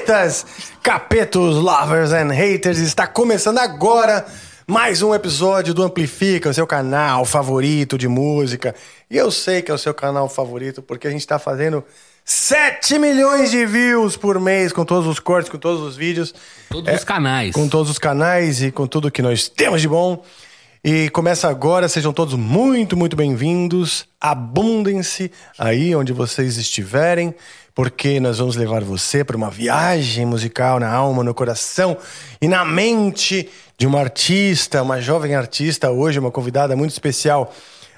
capetas, capetos, lovers and haters. Está começando agora mais um episódio do Amplifica, o seu canal favorito de música. E eu sei que é o seu canal favorito porque a gente está fazendo 7 milhões de views por mês com todos os cortes, com todos os vídeos. Todos é, os canais. Com todos os canais e com tudo que nós temos de bom. E começa agora, sejam todos muito, muito bem-vindos. Abundem-se aí onde vocês estiverem porque nós vamos levar você para uma viagem musical na alma, no coração e na mente de uma artista, uma jovem artista, hoje uma convidada muito especial.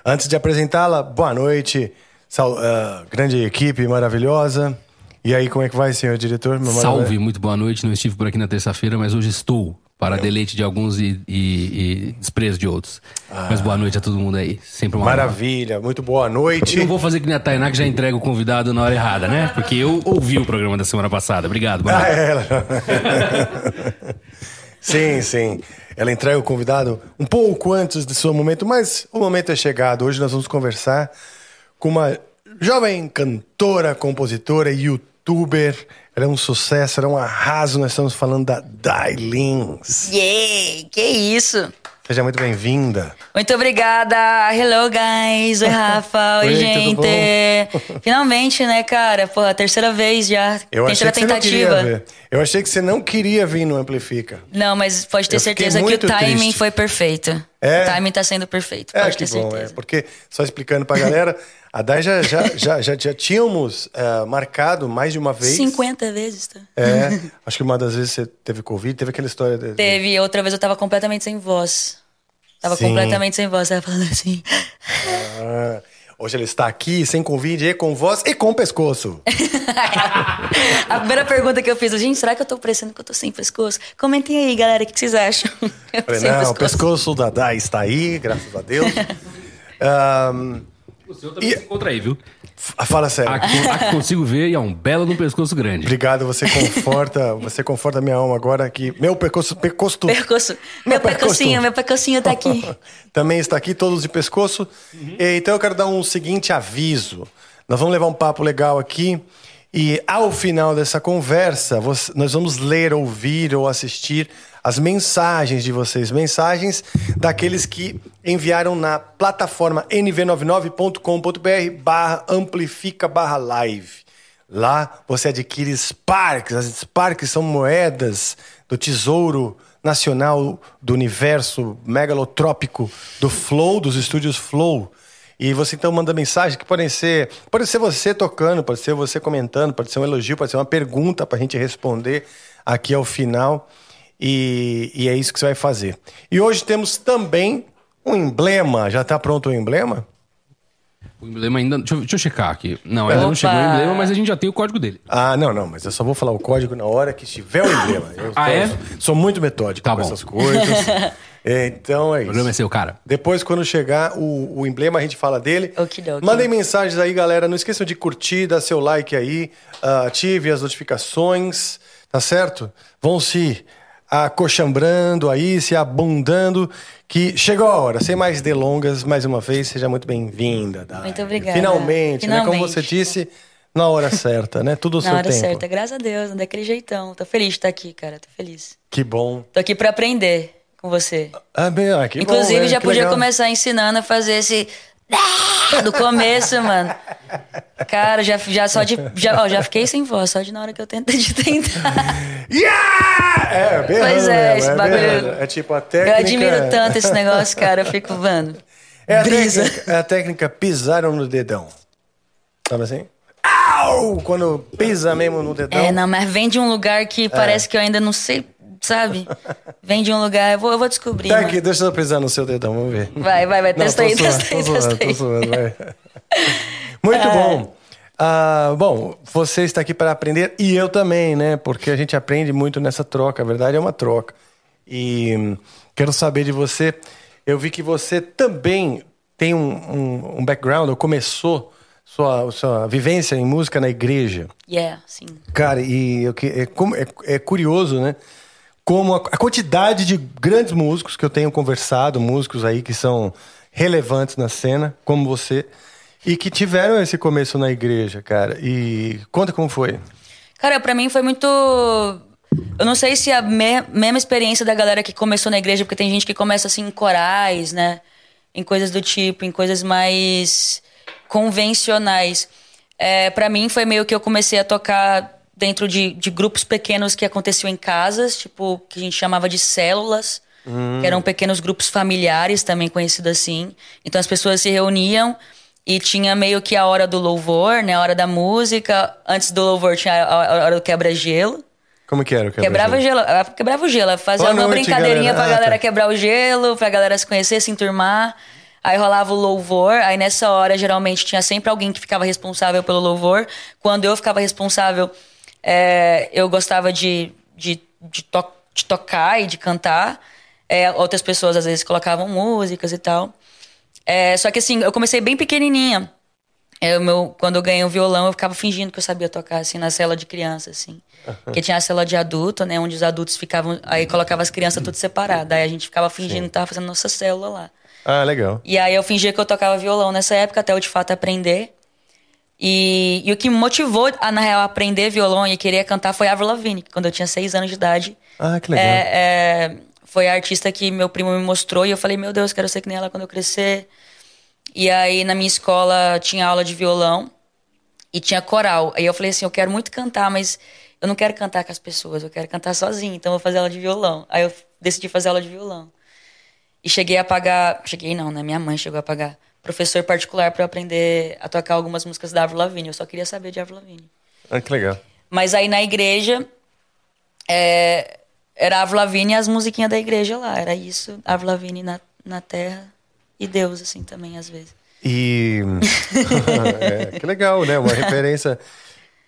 Antes de apresentá-la, boa noite, sal, uh, grande equipe maravilhosa. E aí, como é que vai, senhor diretor? Salve, muito boa noite. Não estive por aqui na terça-feira, mas hoje estou para deleite de alguns e, e, e desprezo de outros. Ah. Mas boa noite a todo mundo aí. Sempre uma Maravilha, honra. muito boa noite. Eu não vou fazer que nem a Tainá que já entrega o convidado na hora errada, né? Porque eu ouvi o programa da semana passada. Obrigado. Ah, é, ela... sim, sim. Ela entrega o convidado um pouco antes do seu momento, mas o momento é chegado. Hoje nós vamos conversar com uma jovem cantora, compositora e youtuber ela é um sucesso, ela é um arraso. Nós estamos falando da Dailins. Yay! Que isso! Seja muito bem-vinda. Muito obrigada. Hello, guys. Oi, Rafa. Oi, Oi gente. Finalmente, né, cara? Pô, a terceira vez já. Eu achei que tentativa. Você não ver. Eu achei que você não queria vir no Amplifica. Não, mas pode ter Eu certeza que o timing triste. foi perfeito. É? O timing tá sendo perfeito. Pode é, ter bom, certeza. É, porque, só explicando pra galera. A Dai já, já, já, já, já tínhamos uh, marcado mais de uma vez. 50 vezes, tá? É. Acho que uma das vezes você teve Covid, teve aquela história. De... Teve, outra vez eu tava completamente sem voz. Tava Sim. completamente sem voz, tava falando assim. Ah, hoje ele está aqui sem Covid e com voz e com pescoço. a primeira pergunta que eu fiz, gente, será que eu tô parecendo que eu tô sem pescoço? Comentem aí, galera, o que vocês acham? Falei, não, pescoço. o pescoço da Dai está aí, graças a Deus. um, O seu também e... se encontra aí, viu? Fala sério. Aqui, aqui consigo ver e é um belo no pescoço grande. Obrigado, você conforta, você conforta minha alma agora que meu pescoço, pescoço, percoço, meu, meu pescocinho, meu pescocinho tá aqui. Também está aqui todos de pescoço. Uhum. Então eu quero dar um seguinte aviso. Nós vamos levar um papo legal aqui. E ao final dessa conversa, nós vamos ler, ouvir ou assistir as mensagens de vocês, mensagens daqueles que enviaram na plataforma nv99.com.br barra amplifica barra live. Lá você adquire Sparks. As Sparks são moedas do tesouro nacional do universo megalotrópico do Flow, dos estúdios Flow. E você então manda mensagem que podem ser, pode ser você tocando, pode ser você comentando, pode ser um elogio, pode ser uma pergunta para a gente responder aqui ao final. E, e, é isso que você vai fazer. E hoje temos também um emblema. Já está pronto o emblema? O emblema ainda. Deixa eu, deixa eu checar aqui. Não, ainda Opa. não chegou o emblema, mas a gente já tem o código dele. Ah, não, não, mas eu só vou falar o código na hora que estiver o emblema. Eu ah, é? Sou muito metódico tá com bom. essas coisas. Então é isso. O problema é seu, cara. Depois, quando chegar o, o emblema, a gente fala dele. Okidoki. Mandem mensagens aí, galera. Não esqueçam de curtir, dar seu like aí. Uh, ative as notificações, tá certo? Vão se acochambrando aí, se abundando, que chegou a hora. Sem mais delongas, mais uma vez, seja muito bem-vinda. Muito obrigada. Finalmente, Finalmente, né? Como você disse, na hora certa, né? Tudo o seu tempo. Na hora certa, graças a Deus, daquele jeitão. Tô feliz de estar aqui, cara, tô feliz. Que bom. Tô aqui para aprender com você. Ah, bem, ah, que Inclusive, bom, já que podia legal. começar ensinando a fazer esse do começo, mano. Cara, já, já só de. Já, ó, já fiquei sem voz, só de na hora que eu tento de tentar. Yeah! É, bem Pois é, esse é bagulho. É tipo a técnica. Eu admiro tanto esse negócio, cara. Eu fico, mano. É a, brisa. Técnica, é a técnica pisaram no dedão. Sabe assim? Au! Quando pisa mesmo no dedão. É, não, mas vem de um lugar que é. parece que eu ainda não sei sabe? Vem de um lugar, eu vou, eu vou descobrir. Tá aqui, deixa eu pisar no seu dedão, vamos ver. Vai, vai, vai, testa aí, testa aí, testa aí. vai. Muito é. bom. Ah, bom, você está aqui para aprender e eu também, né? Porque a gente aprende muito nessa troca, a verdade é uma troca. E quero saber de você. Eu vi que você também tem um, um, um background, ou começou sua, sua vivência em música na igreja. Yeah, sim. Cara, e eu, é, é, é curioso, né? Como a, a quantidade de grandes músicos que eu tenho conversado, músicos aí que são relevantes na cena, como você, e que tiveram esse começo na igreja, cara. E conta como foi. Cara, pra mim foi muito. Eu não sei se é a me- mesma experiência da galera que começou na igreja, porque tem gente que começa assim em corais, né? Em coisas do tipo, em coisas mais convencionais. É, para mim foi meio que eu comecei a tocar dentro de, de grupos pequenos que aconteciam em casas, tipo, que a gente chamava de células, que eram pequenos grupos familiares, também conhecido assim. Então as pessoas se reuniam e tinha meio que a hora do louvor, né? A hora da música. Antes do louvor tinha a hora do quebra-gelo. Como que era o Quebrava o quebra-gelo? gelo, ela quebrava o gelo, ela fazia Boa uma noite, brincadeirinha galera. pra Ah, galera tá. quebrar o gelo, pra galera se conhecer, se enturmar. Aí rolava o louvor, aí nessa hora geralmente tinha sempre alguém que ficava responsável pelo louvor. Quando eu ficava responsável, é, eu gostava de, de, de, to- de tocar e de cantar. É, outras pessoas às vezes colocavam músicas e tal. É, só que assim, eu comecei bem pequenininha. Eu, meu, quando eu ganhei o violão, eu ficava fingindo que eu sabia tocar, assim, na cela de criança, assim. Porque tinha a cela de adulto, né? Onde os adultos ficavam... Aí colocava as crianças tudo separadas. Aí a gente ficava fingindo que tava fazendo nossa célula lá. Ah, legal. E aí eu fingia que eu tocava violão nessa época, até eu de fato aprender. E, e o que me motivou a, na real, aprender violão e querer cantar foi a Avril Lavigne, quando eu tinha seis anos de idade. Ah, que legal. É, é, foi a artista que meu primo me mostrou e eu falei, meu Deus, quero ser que nem ela quando eu crescer. E aí na minha escola tinha aula de violão e tinha coral. Aí eu falei assim, eu quero muito cantar, mas eu não quero cantar com as pessoas, eu quero cantar sozinho, então eu vou fazer aula de violão. Aí eu decidi fazer aula de violão. E cheguei a pagar, cheguei não, né? Minha mãe chegou a pagar professor particular para aprender a tocar algumas músicas da Avril Lavigne. Eu só queria saber de Avril Lavigne. Ah, que legal. Mas aí na igreja, é, era Avril Lavigne e as musiquinhas da igreja lá. Era isso, Avril Lavigne na, na terra e Deus, assim, também, às vezes. E. É, que legal, né? Uma referência.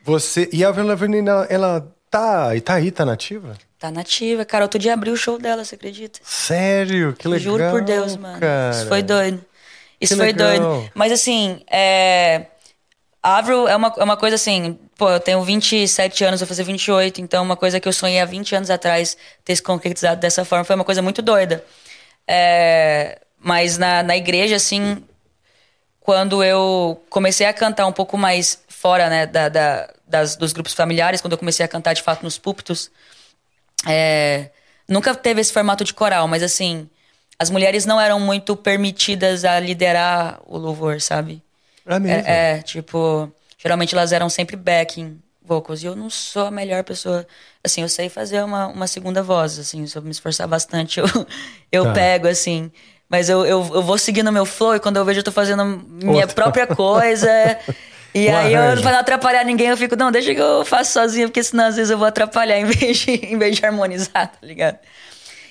Você. E a Avril Lavigne, ela, ela tá, e tá aí, tá nativa? Tá nativa. Cara, outro dia abriu o show dela, você acredita? Sério? Que legal. Juro por Deus, mano. Cara. Isso foi doido. Isso Que foi legal. doido. Mas assim, é... a Avril é uma, é uma coisa assim, pô, eu tenho 27 anos, vou fazer 28, então uma coisa que eu sonhei há 20 anos atrás ter se concretizado dessa forma foi uma coisa muito doida. É, Mas na, na igreja, assim, quando eu comecei a cantar um pouco mais fora, né, da, da- das, dos grupos familiares, quando eu comecei a cantar de fato nos púlpitos, é, nunca teve esse formato de coral, mas assim, as mulheres não eram muito permitidas a liderar o louvor, sabe? É mesmo. É, é, tipo, geralmente elas eram sempre backing vocals. E eu não sou a melhor pessoa. Assim, eu sei fazer uma, uma segunda voz, assim, se eu me esforçar bastante, eu, eu Tá. pego, assim. Mas eu, eu, eu vou seguindo meu flow e quando eu vejo eu tô fazendo minha Outra. própria coisa. E Um aí, eu, pra não atrapalhar ninguém, eu fico, não, deixa que eu faço sozinha, porque senão às vezes eu vou atrapalhar em vez de, em vez de harmonizar, tá ligado?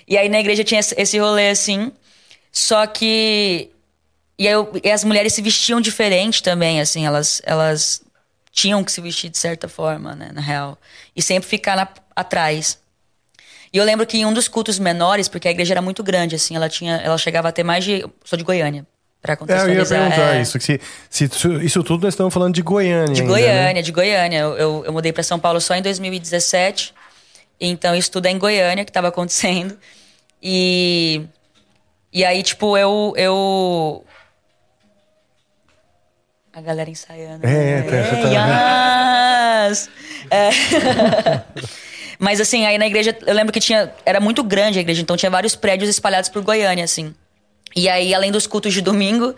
E aí na igreja tinha esse rolê assim, só que. E, aí eu- e as mulheres se vestiam diferente também, assim, elas, elas tinham que se vestir de certa forma, né, na real. E sempre ficar na- atrás. E eu lembro que em um dos cultos menores, porque a igreja era muito grande, assim, ela tinha, ela chegava a ter mais de. Sou de Goiânia, pra É, eu ia contextualizar. perguntar é. isso. que Se, se isso, tudo nós estamos falando de Goiânia. De ainda, Goiânia, né? de Goiânia. Eu, eu, eu mudei pra São Paulo só em 2017. Então isso tudo é em Goiânia que tava acontecendo. E. E aí, tipo, eu. eu... A galera ensaiando. É, né? tá- você tá- Yes! É. Mas assim, aí na igreja, eu lembro que tinha. Era muito grande a igreja, então tinha vários prédios espalhados por Goiânia, assim. E aí, além dos cultos de domingo,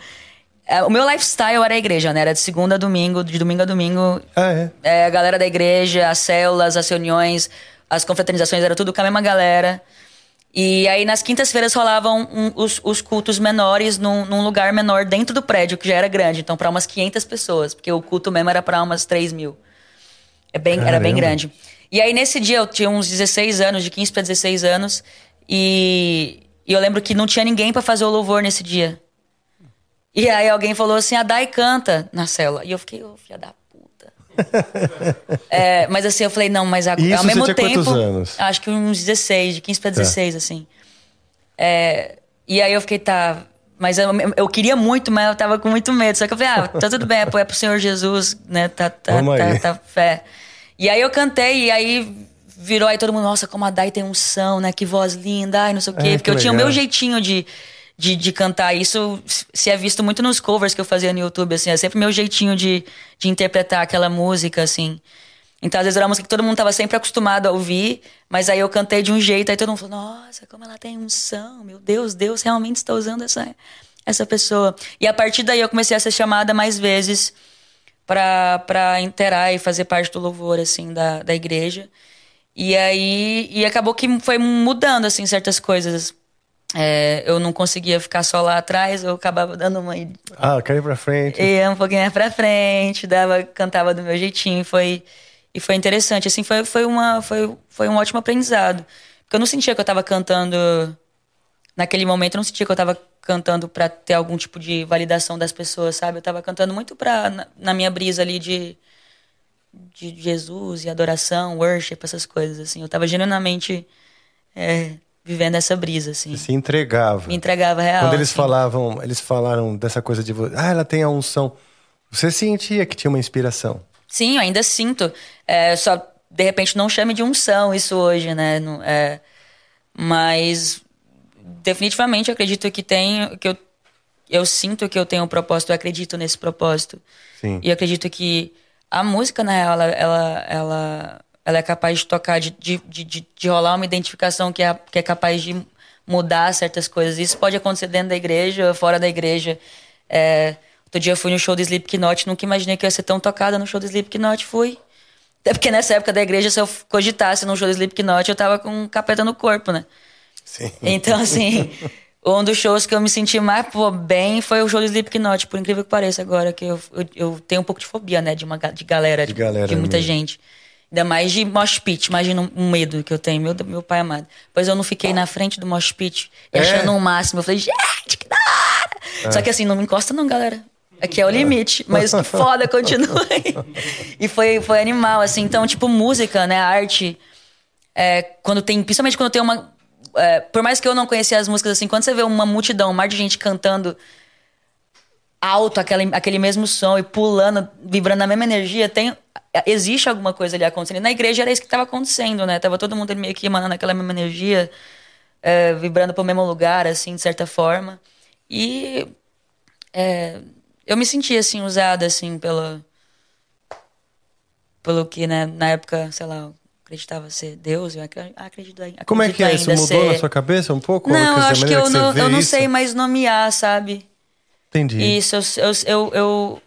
é, o meu lifestyle era a igreja, né? Era de segunda a domingo, de domingo a domingo. Ah, é. É, a galera da igreja, as células, as reuniões, as confraternizações, era tudo com a mesma galera. E aí nas quintas-feiras rolavam um- os, os cultos menores num, num lugar menor dentro do prédio, que já era grande. Então, para umas 500 pessoas, porque o culto mesmo era para umas 3 mil. É bem, era bem grande. E aí nesse dia eu tinha uns 16 anos, de 15 para 16 anos, e, e eu lembro que não tinha ninguém para fazer o louvor nesse dia. E aí alguém falou assim: a Dai canta na cela. E eu fiquei, ô, filha da. É, mas assim, eu falei, não, mas a- E isso ao mesmo tempo. anos? Acho que uns 16, de 15 pra 16, assim. É, e aí eu fiquei, tá. Mas eu, eu queria muito, mas eu tava com muito medo. Só que eu falei, ah, tá tudo bem, é pro- é pro Senhor Jesus, né? Tá, tá, Vamos aí. tá, tá fé. E aí eu cantei, e aí virou aí todo mundo, nossa, como a Dai tem unção, né? Que voz linda, ai, não sei o quê. É, Porque que eu tinha o legal. meu jeitinho de, de, de cantar. Isso se é visto muito nos covers que eu fazia no YouTube, assim. É sempre meu jeitinho de, de interpretar aquela música, assim. Então, às vezes era uma música que todo mundo tava sempre acostumado a ouvir, mas aí eu cantei de um jeito, aí todo mundo falou, nossa, como ela tem unção, meu Deus, Deus realmente está usando essa, essa pessoa. E a partir daí eu comecei a ser chamada mais vezes para interar e fazer parte do louvor, assim, da, da igreja. E aí, e acabou que foi mudando, assim, certas coisas. É, eu não conseguia ficar só lá atrás, eu acabava dando uma. Ah, quero ir pra frente. Ia um pouquinho mais pra frente, dava, cantava do meu jeitinho. Foi, e foi interessante. Assim, foi, foi, uma, foi, foi um ótimo aprendizado. Porque eu não sentia que eu tava cantando. Naquele momento, eu não sentia que eu tava cantando para ter algum tipo de validação das pessoas, sabe? Eu tava cantando muito pra, na, na minha brisa ali de, de Jesus e adoração, worship, essas coisas, assim. Eu tava genuinamente é, vivendo essa brisa, assim. Você se entregava. Me entregava real. Quando eles assim. falavam, eles falaram dessa coisa de, ah, ela tem a unção. Você sentia que tinha uma inspiração. Sim, eu ainda sinto. É, só, de repente, não chame de unção isso hoje, né? Não, é, mas definitivamente acredito que tem que eu eu sinto que eu tenho um propósito, eu acredito nesse propósito. Sim. E acredito que a música, né, ela, ela, ela, ela é capaz de tocar, de, de, de, de rolar uma identificação que é, que é capaz de mudar certas coisas. Isso pode acontecer dentro da igreja, fora da igreja. É, outro dia eu fui no show do Slipknot, nunca imaginei que eu ia ser tão tocada no show do Slipknot, fui. Até porque nessa época da igreja, se eu cogitasse no show do Slipknot, eu tava com um capeta no corpo, né? Sim. Então, assim, um dos shows que eu me senti mais pô, bem foi o show do Slipknot, por incrível que pareça agora, que eu, eu, eu tenho um pouco de fobia, né, de, uma, de galera, De de, galera de muita mesmo. gente. Ainda mais de mosh pit, imagina um medo que eu tenho, meu, meu pai amado. Pois eu não fiquei na frente do mosh pit, É? achando o máximo. Eu falei, gente, que da hora! Só que assim, não me encosta não, galera. Aqui é o limite, mas que foda, continue. e foi, foi animal, assim. Então, tipo, música, né, arte é, quando tem, principalmente quando tem uma. é, por mais que eu não conhecia as músicas assim, quando você vê uma multidão, um mar de gente cantando alto aquele, aquele mesmo som e pulando, vibrando na mesma energia, tem existe alguma coisa ali acontecendo. Na igreja era isso que estava acontecendo, né? Tava todo mundo meio que emanando aquela mesma energia, é, vibrando pro mesmo lugar, assim, de certa forma. E é, eu me senti assim usada assim pela pelo que né, na época, sei lá, acreditava ser Deus, eu ac- acredito ai- Como é que é? Isso ainda mudou ser- na sua cabeça um pouco? Não, eu acho que eu não, eu não sei mais nomear, sabe? Entendi. Isso, eu, eu, eu, eu-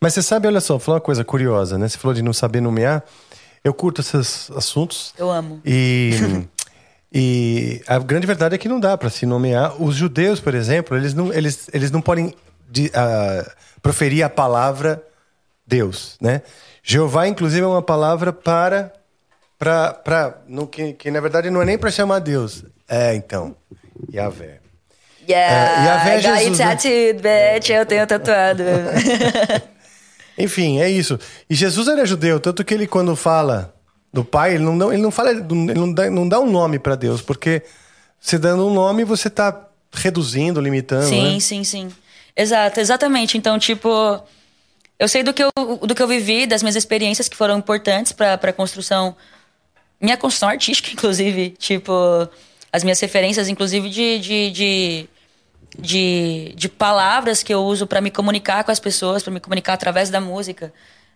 Mas você sabe, olha só, vou falar uma coisa curiosa, né? Você falou de não saber nomear. Eu curto esses assuntos. eu amo. E, e a grande verdade é que não dá para se nomear. Os judeus, por exemplo, eles não, eles, eles não podem de- ah, proferir a palavra Deus, né? Jeová, inclusive, é uma palavra para. para, para no, que, que na verdade não é nem para chamar Deus. É, então. Yahvé. Yeah, É, e a Vé I got Jesus, it né? bitch, eu tenho tatuado. Enfim, é isso. E Jesus era judeu, tanto que ele, quando fala do Pai, ele não, dá- ele não fala, ele não dá, não dá um nome para Deus, porque se dando um nome, você tá reduzindo, limitando. sim, né? sim, sim. Exato, exatamente. Então, tipo, eu sei do que eu, do que eu vivi, das minhas experiências que foram importantes pra, pra construção, minha construção artística, inclusive. Tipo, as minhas referências, inclusive, de, de, de, de, de palavras que eu uso pra me comunicar com as pessoas, pra me comunicar através da música.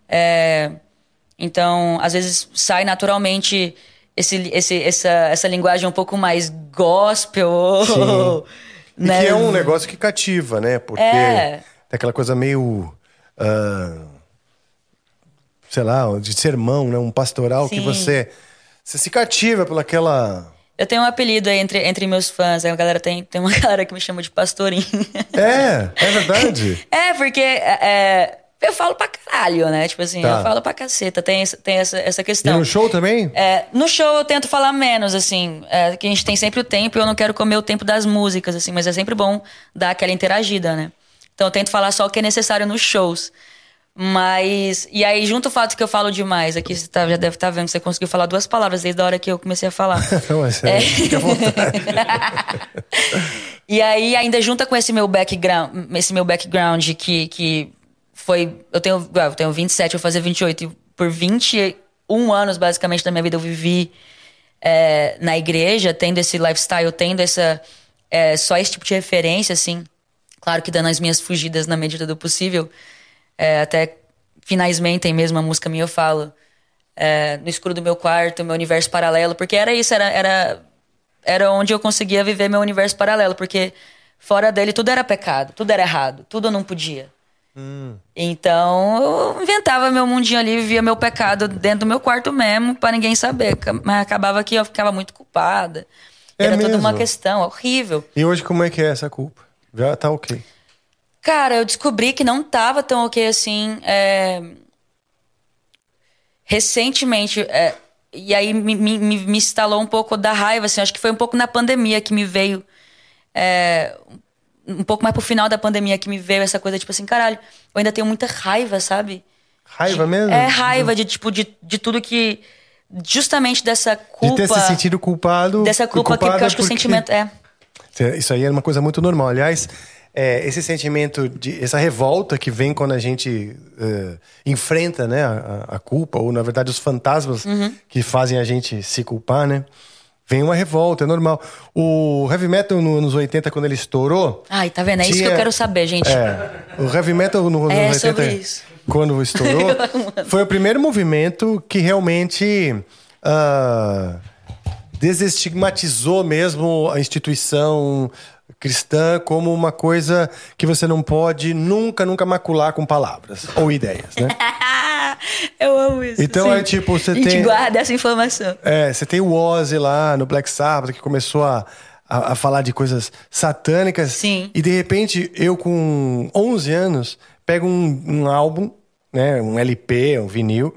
É, então, às vezes sai naturalmente esse, esse, essa, essa linguagem um pouco mais gospel. Né? que é um negócio que cativa, né? Porque É. tem aquela coisa meio. ah, sei lá, de sermão, né? Um pastoral que Sim. você. Você se cativa pelaquela. Eu tenho um apelido aí entre, entre meus fãs. A galera tem, tem uma galera que me chama de pastorinho. É, é verdade. é, porque é, é, eu falo pra caralho, né? Tipo assim, Tá. eu falo pra caceta. Tem, essa- tem essa, essa E questão. no show também? É, no show eu tento falar menos, assim, é, que a gente tem sempre o tempo e eu não quero comer o tempo das músicas, assim, mas é sempre bom dar aquela interagida, né? Então eu tento falar só o que é necessário nos shows. Mas. E aí, junto o fato que eu falo demais, aqui você tá- já deve estar vendo que você conseguiu falar duas palavras desde a hora que eu comecei a falar. Mas é, fica à vontade. E aí ainda junta com esse meu background, esse meu background que, que foi, eu tenho, eu tenho 27, eu vou fazer 28 e por 21 anos basicamente da minha vida eu vivi é, na igreja, tendo esse lifestyle, tendo essa é, só esse tipo de referência assim. Claro que dando as minhas fugidas na medida do possível. É, até finalmente tem mesmo a música minha eu falo é, no escuro do meu quarto, meu universo paralelo, porque era isso, era, era, era onde eu conseguia viver meu universo paralelo, porque fora dele tudo era pecado, tudo era errado, tudo eu não podia. Então eu inventava meu mundinho ali, vivia meu pecado dentro do meu quarto mesmo, para ninguém saber. Mas acabava que eu ficava muito culpada. É Era toda uma mesmo? questão horrível. E hoje como é que é essa culpa? Já tá ok. Cara, eu descobri que não tava tão ok assim. é, Recentemente. é, E aí me, me, me instalou um pouco da raiva, assim. Acho que foi um pouco na pandemia que me veio. é, Um pouco mais pro final da pandemia que me veio essa coisa, tipo assim, caralho, eu ainda tenho muita raiva, sabe? Raiva De- mesmo? É raiva de, tipo, de, de tudo que. Justamente dessa De culpa. ter se sentido culpado. Dessa culpa que, eu acho que o porque- sentimento. É. Isso aí é uma coisa muito normal. Aliás, é, esse sentimento de essa revolta que vem quando a gente eh, enfrenta, né, a, a culpa ou na verdade os fantasmas Uhum. que fazem a gente se culpar, né? Vem uma revolta, é normal. O heavy metal nos anos 80 quando ele estourou, Ai, tá vendo? É isso que Tinha- eu quero saber, gente. é, o heavy metal no- nos É anos 80, sobre isso. quando estourou, foi o primeiro movimento que realmente ah, desestigmatizou mesmo a instituição cristã como uma coisa que você não pode nunca, nunca macular com palavras ou ideias, né? eu amo isso. Então, sim. é tipo, você A gente tem- guarda essa informação. É, você tem o Ozzy lá no Black Sabbath que começou a, a, a falar de coisas satânicas. Sim. E de repente, eu com 11 anos, pego um, um álbum, né, um LP, um vinil,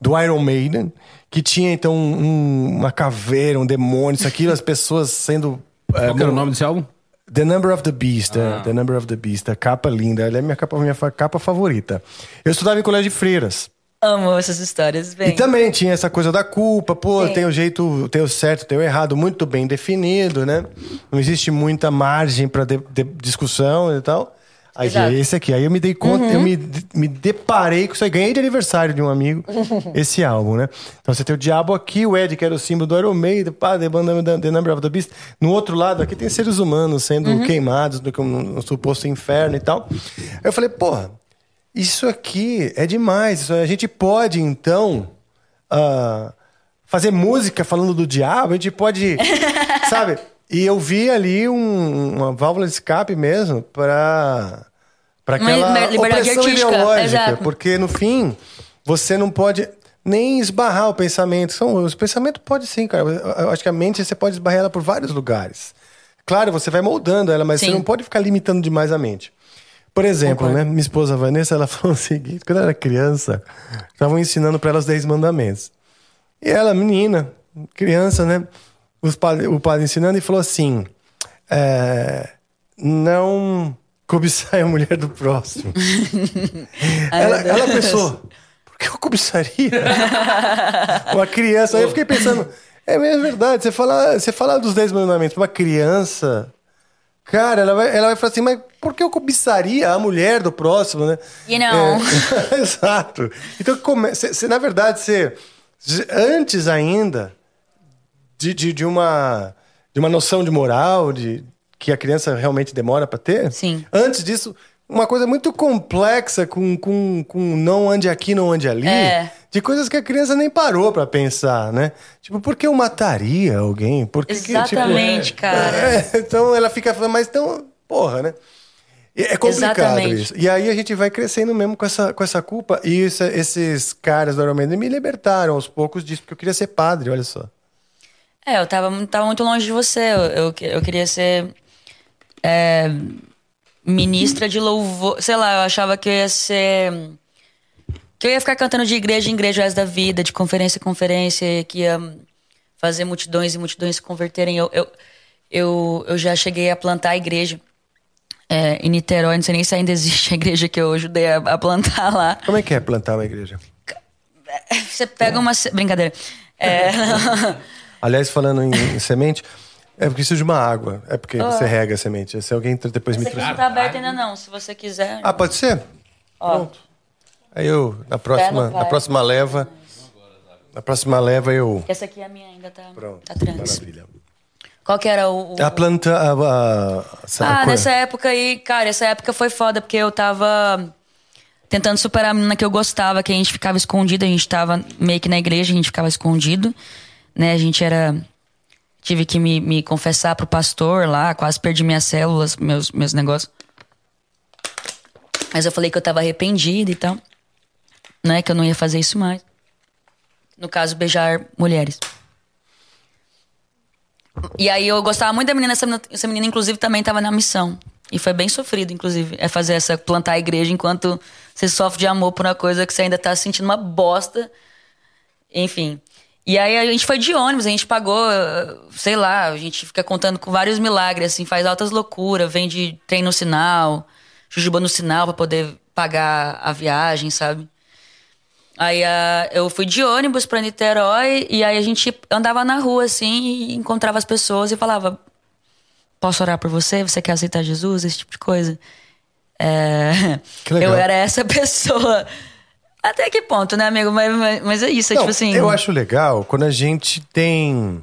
do Iron Maiden, que tinha então um- uma caveira, um demônio, isso aqui, as pessoas sendo. é, Qual que era o nome desse álbum? The Number of the Beast, é, The Number of the Beast, a capa linda, ela é minha capa, minha capa favorita. Eu estudava em colégio de freiras. Amo essas histórias. Bem. E também tinha essa coisa da culpa, pô, Sim. tem o jeito, tem o certo, tem o errado, muito bem definido, né? Não existe muita margem para discussão e tal. Aí Exato. Uhum. esse aqui, aí eu me dei conta, eu me, me deparei com isso aí, ganhei de aniversário de um amigo esse álbum, né? Então você tem o Diabo aqui, o Ed, que era o símbolo do Iron Maiden, pá, The, Band- The Number of the Beast. No outro lado aqui tem seres humanos sendo Uhum. queimados no, suposto inferno e tal. Aí eu falei, porra, isso aqui é demais. Isso, a gente pode, então, ah, fazer música falando do diabo, a gente pode, sabe? E eu vi ali um- uma válvula de escape mesmo para para Uma aquela liber- liberdade opressão ideológica, exato. porque no fim você não pode nem esbarrar o pensamento. São, o pensamento pode sim, cara. Eu- acho que a mente você pode esbarrar ela por vários lugares. Claro, você vai moldando ela, mas Sim. você não pode ficar limitando demais a mente. Por exemplo, né, minha esposa Vanessa, ela falou o seguinte: quando ela era criança, estavam ensinando para ela os Dez Mandamentos. E ela, menina, criança, né? Padre, o padre ensinando e falou assim: é, não cobiçar a mulher do próximo. ela, ela pensou: por que eu cobiçaria? uma criança. Aí eu fiquei pensando: é mesmo verdade, você fala, você fala dos Dez Mandamentos pra uma criança. Cara, ela vai, ela vai falar assim, mas por que eu cobiçaria a mulher do próximo, né? You know. É, exato. Então, come, cê, cê, na verdade, você, antes ainda de, de, de uma, de uma noção de moral, de que a criança realmente demora para ter, Sim. antes disso, uma coisa muito complexa com, com, com não ande aqui, não ande ali, É. de coisas que a criança nem parou para pensar, né? Tipo, por que eu mataria alguém? Por que que, tipo, Exatamente, cara. é, então ela fica falando, mas então, porra, né? É complicado Exatamente. isso. E aí a gente vai crescendo mesmo com essa, com essa culpa. E isso- esses caras do Iron Maiden me libertaram aos poucos disso, porque eu queria ser padre, olha só. É, eu tava, tava muito longe de você. Eu, eu, eu queria ser é, ministra de louvor. Sei lá, eu achava que eu ia ser. Que eu ia ficar cantando de igreja em igreja o resto da vida, de conferência em conferência, que ia fazer multidões e multidões se converterem. Eu, eu, eu, eu já cheguei a plantar a igreja é, em Niterói, não sei nem se ainda existe a igreja que eu ajudei a, a plantar lá. Como é que é plantar uma igreja? Você pega uma. se- Brincadeira. É, Aliás, falando em, em semente, é porque preciso de uma água. É porque Ah. você rega a semente. Se alguém depois me esse aqui trouxe. não tá aberto ainda não, se você quiser. Ah, pode ser? Pronto. Aí eu, na próxima, na próxima leva. Na próxima leva eu. Essa aqui é a minha ainda, tá, Pronto. tá trans. Maravilha. Qual que era o... o- A planta. A, a, essa Ah, nessa época aí, cara, essa época foi foda, porque eu tava... tentando superar a menina que eu gostava, que a gente ficava escondido, a gente tava meio que na igreja, a gente ficava escondido, né? A gente era. Tive que me, me confessar pro pastor lá, quase perdi minhas células, meus, meus negócios. Mas eu falei que eu tava arrependida e tal. Né? Que eu não ia fazer isso mais. No caso, beijar mulheres. E aí eu gostava muito da menina, essa menina, essa menina inclusive, também tava na missão. E foi bem sofrido, inclusive, é fazer essa, plantar a igreja enquanto você sofre de amor por uma coisa que você ainda tá sentindo uma bosta. Enfim. E aí a gente foi de ônibus, a gente pagou, sei lá, a gente fica contando com vários milagres, assim, faz altas loucuras, vende trem no sinal, jujuba no sinal para poder pagar a viagem, sabe? Aí uh, eu fui de ônibus pra Niterói e aí a gente andava na rua assim e encontrava as pessoas e falava: Posso orar por você? Você quer aceitar Jesus? Esse tipo de coisa. É, eu era essa pessoa. Até que ponto, né, amigo? Mas, mas, mas é isso, é Não, tipo assim. Eu acho legal quando a gente tem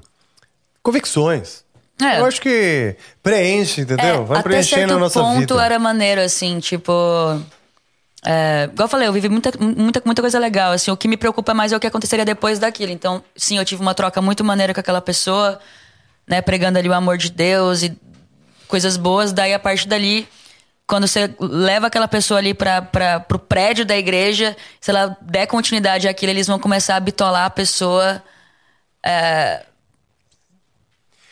convicções. É. Eu acho que preenche, entendeu? É, Vai até preenchendo certo a nossa ponto vida. era maneiro, assim, tipo. É, igual eu falei, eu vivi muita, muita, muita coisa legal. Assim, o que me preocupa mais é o que aconteceria depois daquilo. Então, sim, eu tive uma troca muito maneira com aquela pessoa, né? Pregando ali o amor de Deus e coisas boas. Daí, a partir dali, quando você leva aquela pessoa ali pra, pro prédio da igreja, se ela der continuidade àquilo, eles vão começar a bitolar a pessoa. É,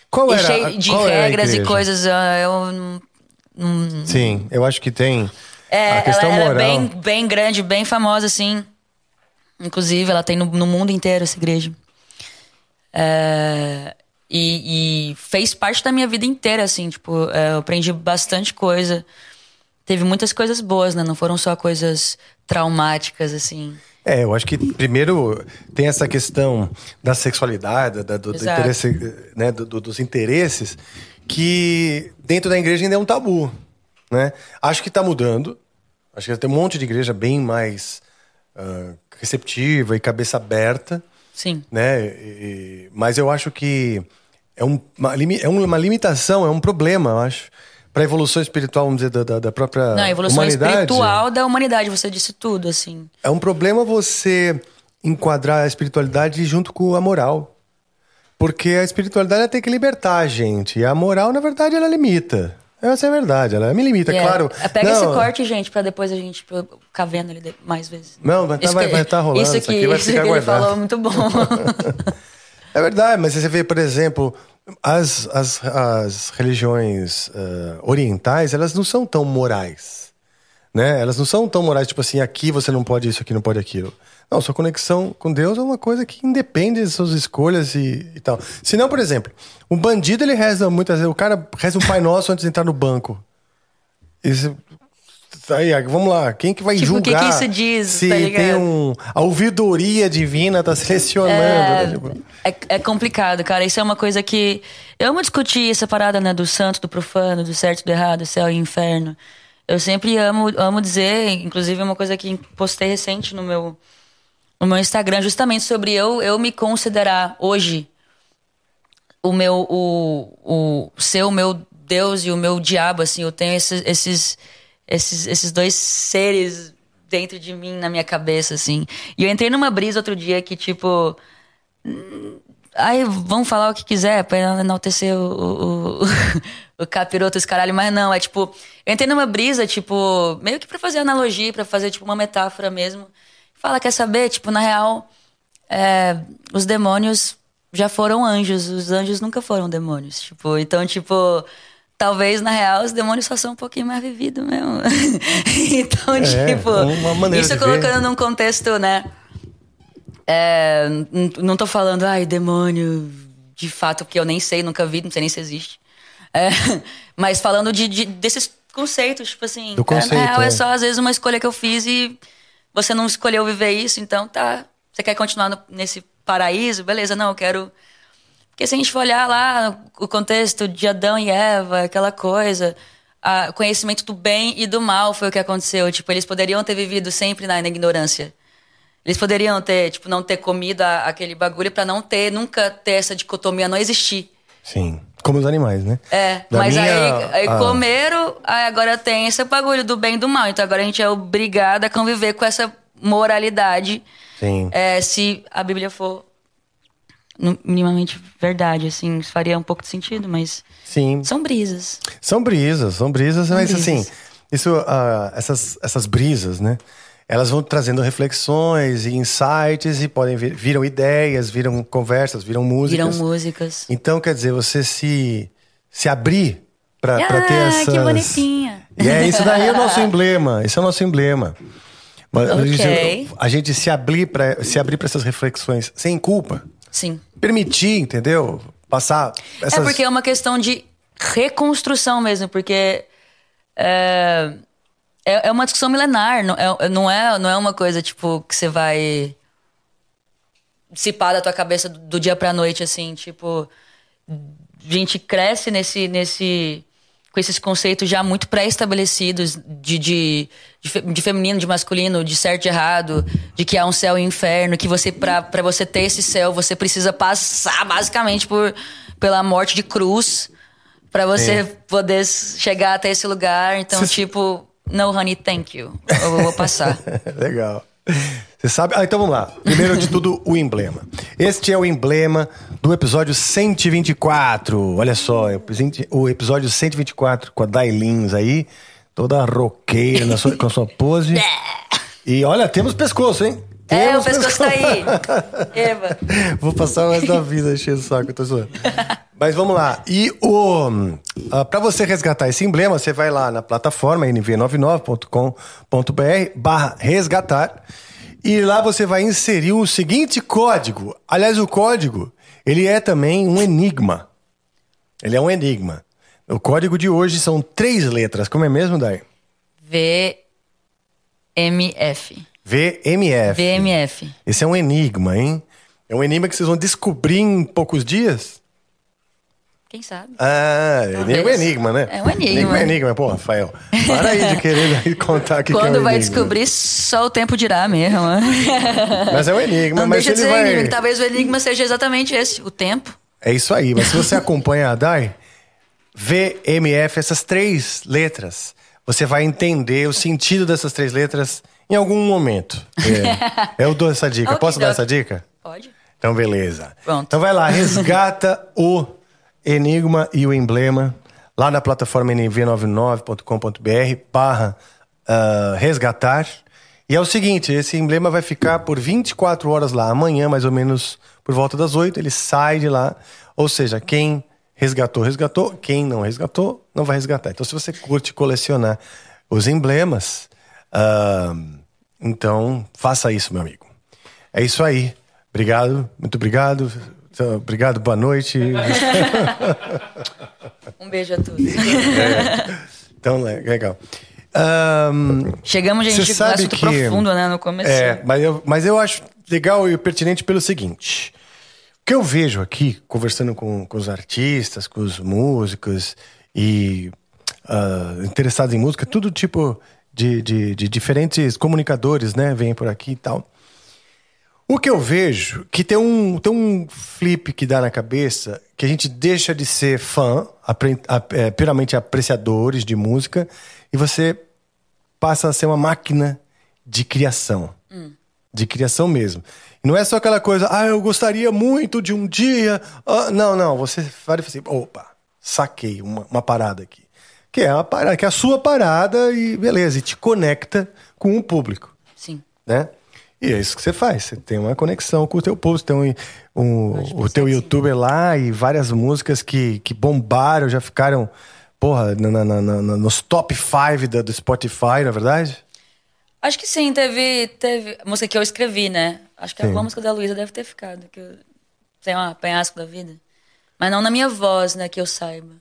Qual era, cheio de qual regras e coisas. Eu Sim, eu acho que tem É, a questão ela, ela moral. é bem, bem grande, bem famosa, assim. Inclusive, ela tem no, no mundo inteiro essa igreja. É, e, e fez parte da minha vida inteira, assim. Tipo, é, eu aprendi bastante coisa. Teve muitas coisas boas, né? Não foram só coisas traumáticas, assim. É, eu acho que primeiro tem essa questão da sexualidade, da- do, do interesse, né, do- do- dos interesses, que dentro da igreja ainda é um tabu, né? Acho que está mudando. Acho que tem um monte de igreja bem mais ah, receptiva e cabeça aberta, Sim. né? E- mas eu acho que é, um- uma, é uma limitação, é um problema, eu acho, para a evolução espiritual, vamos dizer, da, da- da própria Não, a evolução humanidade. espiritual da humanidade, você disse tudo, assim. É um problema você enquadrar a espiritualidade junto com a moral. Porque a espiritualidade tem que libertar a gente. E a moral, na verdade, ela limita. Essa é a verdade, ela me limita, É, claro. Pega não, esse corte, gente, pra depois a gente ficar vendo ele mais vezes. Não, vai tá- vai- que- vai tá rolando, Isso, isso aqui vai isso ficar que ele falou, muito bom. É verdade, mas você vê, por exemplo, as, as, as religiões ah, orientais, elas não são tão morais. Né? Elas não são tão morais, tipo assim, aqui você não pode isso, aqui não pode aquilo. Não, sua conexão com Deus é uma coisa que independe das suas escolhas e, e tal. Se não, por exemplo, um bandido ele reza muitas vezes, o cara reza um Pai Nosso antes de entrar no banco. Isso, aí, vamos lá, quem que vai Tipo, o que julgar que isso diz, se tá tem um a ouvidoria divina tá selecionando, né? Tipo, É, é complicado, cara. Isso é uma coisa que. Eu amo discutir essa parada, né? Do santo, do profano, do certo, do errado, céu e inferno. Eu sempre amo, amo dizer, inclusive é uma coisa que postei recente no meu, no meu Instagram, justamente sobre eu, eu me considerar hoje o meu. O, o ser o meu Deus e o meu diabo, assim. Eu tenho esses, esses, esses, esses dois seres dentro de mim, na minha cabeça, assim. E eu entrei numa brisa outro dia que, tipo. Aí vão falar o que quiser pra enaltecer o, o, o, o capiroto, esse caralho, mas não, é tipo. Eu entrei numa brisa, tipo, meio que pra fazer analogia, pra fazer, tipo, uma metáfora mesmo. Fala, quer saber? Tipo, na real, é, os demônios já foram anjos, os anjos nunca foram demônios. Tipo, então, tipo. Talvez, na real, os demônios só são um pouquinho mais vividos mesmo. então, É, tipo. maneira isso colocando ver. num contexto, né? É, não tô falando, ai, demônio, de fato, porque eu nem sei, nunca vi, não sei nem se existe. É, mas falando de, de- desses conceitos, tipo assim, Do conceito, na real é. é. só às vezes uma escolha que eu fiz e você não escolheu viver isso, então tá. Você quer continuar no- nesse paraíso? Beleza, não, eu quero. Porque se a gente for olhar lá o contexto de Adão e Eva, aquela coisa, o conhecimento do bem e do mal foi o que aconteceu. Tipo, eles poderiam ter vivido sempre na, na ignorância. Eles poderiam ter, tipo, não ter comido a- aquele bagulho pra não ter, nunca ter essa dicotomia não existir. Sim. como os animais, né? É, Da mas minha- aí, aí ah. comeram, aí agora tem esse bagulho do bem e do mal. Então agora a gente é obrigado a conviver com essa moralidade. Sim. É, se a Bíblia for minimamente verdade, assim, isso faria um pouco de sentido, mas Sim. são brisas. São brisas, são brisas, mas brisas. assim, isso, ah, essas, essas brisas, né? Elas vão trazendo reflexões e insights e podem vir, viram ideias, viram conversas, viram músicas. Viram músicas. Então, quer dizer, você se, se abrir pra, pra Ah, ter essas... que bonitinha. E é, isso daí é o nosso emblema, esse é o nosso emblema. Mas a gente- Ok. A gente se abrir para se abrir para essas reflexões sem culpa. Sim. Permitir, entendeu? Passar essas... É porque é uma questão de reconstrução mesmo, porque é, é, é uma discussão milenar, não é, não, é, não é uma coisa tipo que você vai dissipar da tua cabeça do, do dia pra noite, assim, tipo. A gente cresce nesse, nesse, com esses conceitos já muito pré-estabelecidos de, de, de, de feminino, de masculino, de certo e errado, de que há um céu e um inferno, que você, pra você ter esse céu, você precisa passar basicamente por, pela morte de cruz pra você poder s- chegar até esse lugar. Então, Cês- tipo, no honey, thank you. Eu vou passar. Legal. Você sabe? Ah, então vamos lá. Primeiro de tudo, o emblema. Este é o emblema do episódio 124. Olha só, o episódio 124 com a Dailins aí, toda roqueira na sua- com a sua pose. E olha, temos pescoço, hein? é, o Temos pescoço tá aí. Eva. Vou passar o resto da vida enchendo o saco, tô zoando. Mas vamos lá. E o ah, para você resgatar esse emblema, você vai lá na plataforma nv99.com.br barra resgatar e lá você vai inserir o seguinte código. Aliás, o código, ele é também um enigma. Ele é um enigma. O código de hoje são três letras. Como é mesmo, Dai? VMF. VMF. VMF. Esse é um enigma, hein? É um enigma que vocês vão descobrir em poucos dias. Quem sabe? Ah, Talvez. é um enigma, né? É um enigma. Enigma é enigma, pô, Rafael. Para aí de querer contar que que é Quando um vai enigma. descobrir, só o tempo dirá mesmo. Mas é um enigma, Não mas deixa de ser vai... enigma. Talvez o enigma seja exatamente esse, o tempo. É isso aí, mas se você acompanha a Dai, VMF, essas três letras, você vai entender o sentido dessas três letras em algum momento. É, eu dou essa dica. Posso dar essa dica? Pode. Então, beleza. Pronto. Então vai lá, resgata o enigma e o emblema lá na plataforma nv99.com.br barra ah, resgatar. E é o seguinte, esse emblema vai ficar por 24 horas lá. Amanhã, mais ou menos, por volta das 8, ele sai de lá. Ou seja, quem resgatou, resgatou. Quem não resgatou, não vai resgatar. Então, se você curte colecionar os emblemas, ah, então faça isso, meu amigo. É isso aí. Obrigado, muito obrigado. Então, Obrigado, boa noite. Um beijo a todos. Então, le- legal. Ahn, Chegamos, Você gente, um sabe assunto que- profundo, né, no começo. é, mas eu, mas eu acho legal e pertinente pelo seguinte. O que eu vejo aqui, conversando com, com os artistas, com os músicos e ah, interessados em música, tudo tipo de, de, de diferentes comunicadores, né? Vêm por aqui e tal. O que eu vejo que tem um, tem um flip que dá na cabeça que a gente deixa de ser fã, apre, ap- é, puramente apreciadores de música, e você passa a ser uma máquina de criação. De criação mesmo. Não é só aquela coisa, ah, eu gostaria muito de um dia. ah", não, não, você vai e fala assim, opa, saquei uma, uma parada aqui. Que é uma parada, que é a sua parada e beleza, e te conecta com o público Sim. né? E é isso que você faz. Você tem uma conexão com o teu post, tem um, um- o teu youtuber lá e várias músicas que, que bombaram, já ficaram, porra, na- na- na- nos top 5 do, do Spotify, na é verdade? Acho que sim, teve, teve música que eu escrevi, né? Acho que Sim. alguma música da Luísa deve ter ficado. Que eu, sei lá, penhasco da vida. Mas não na minha voz, né, que eu saiba.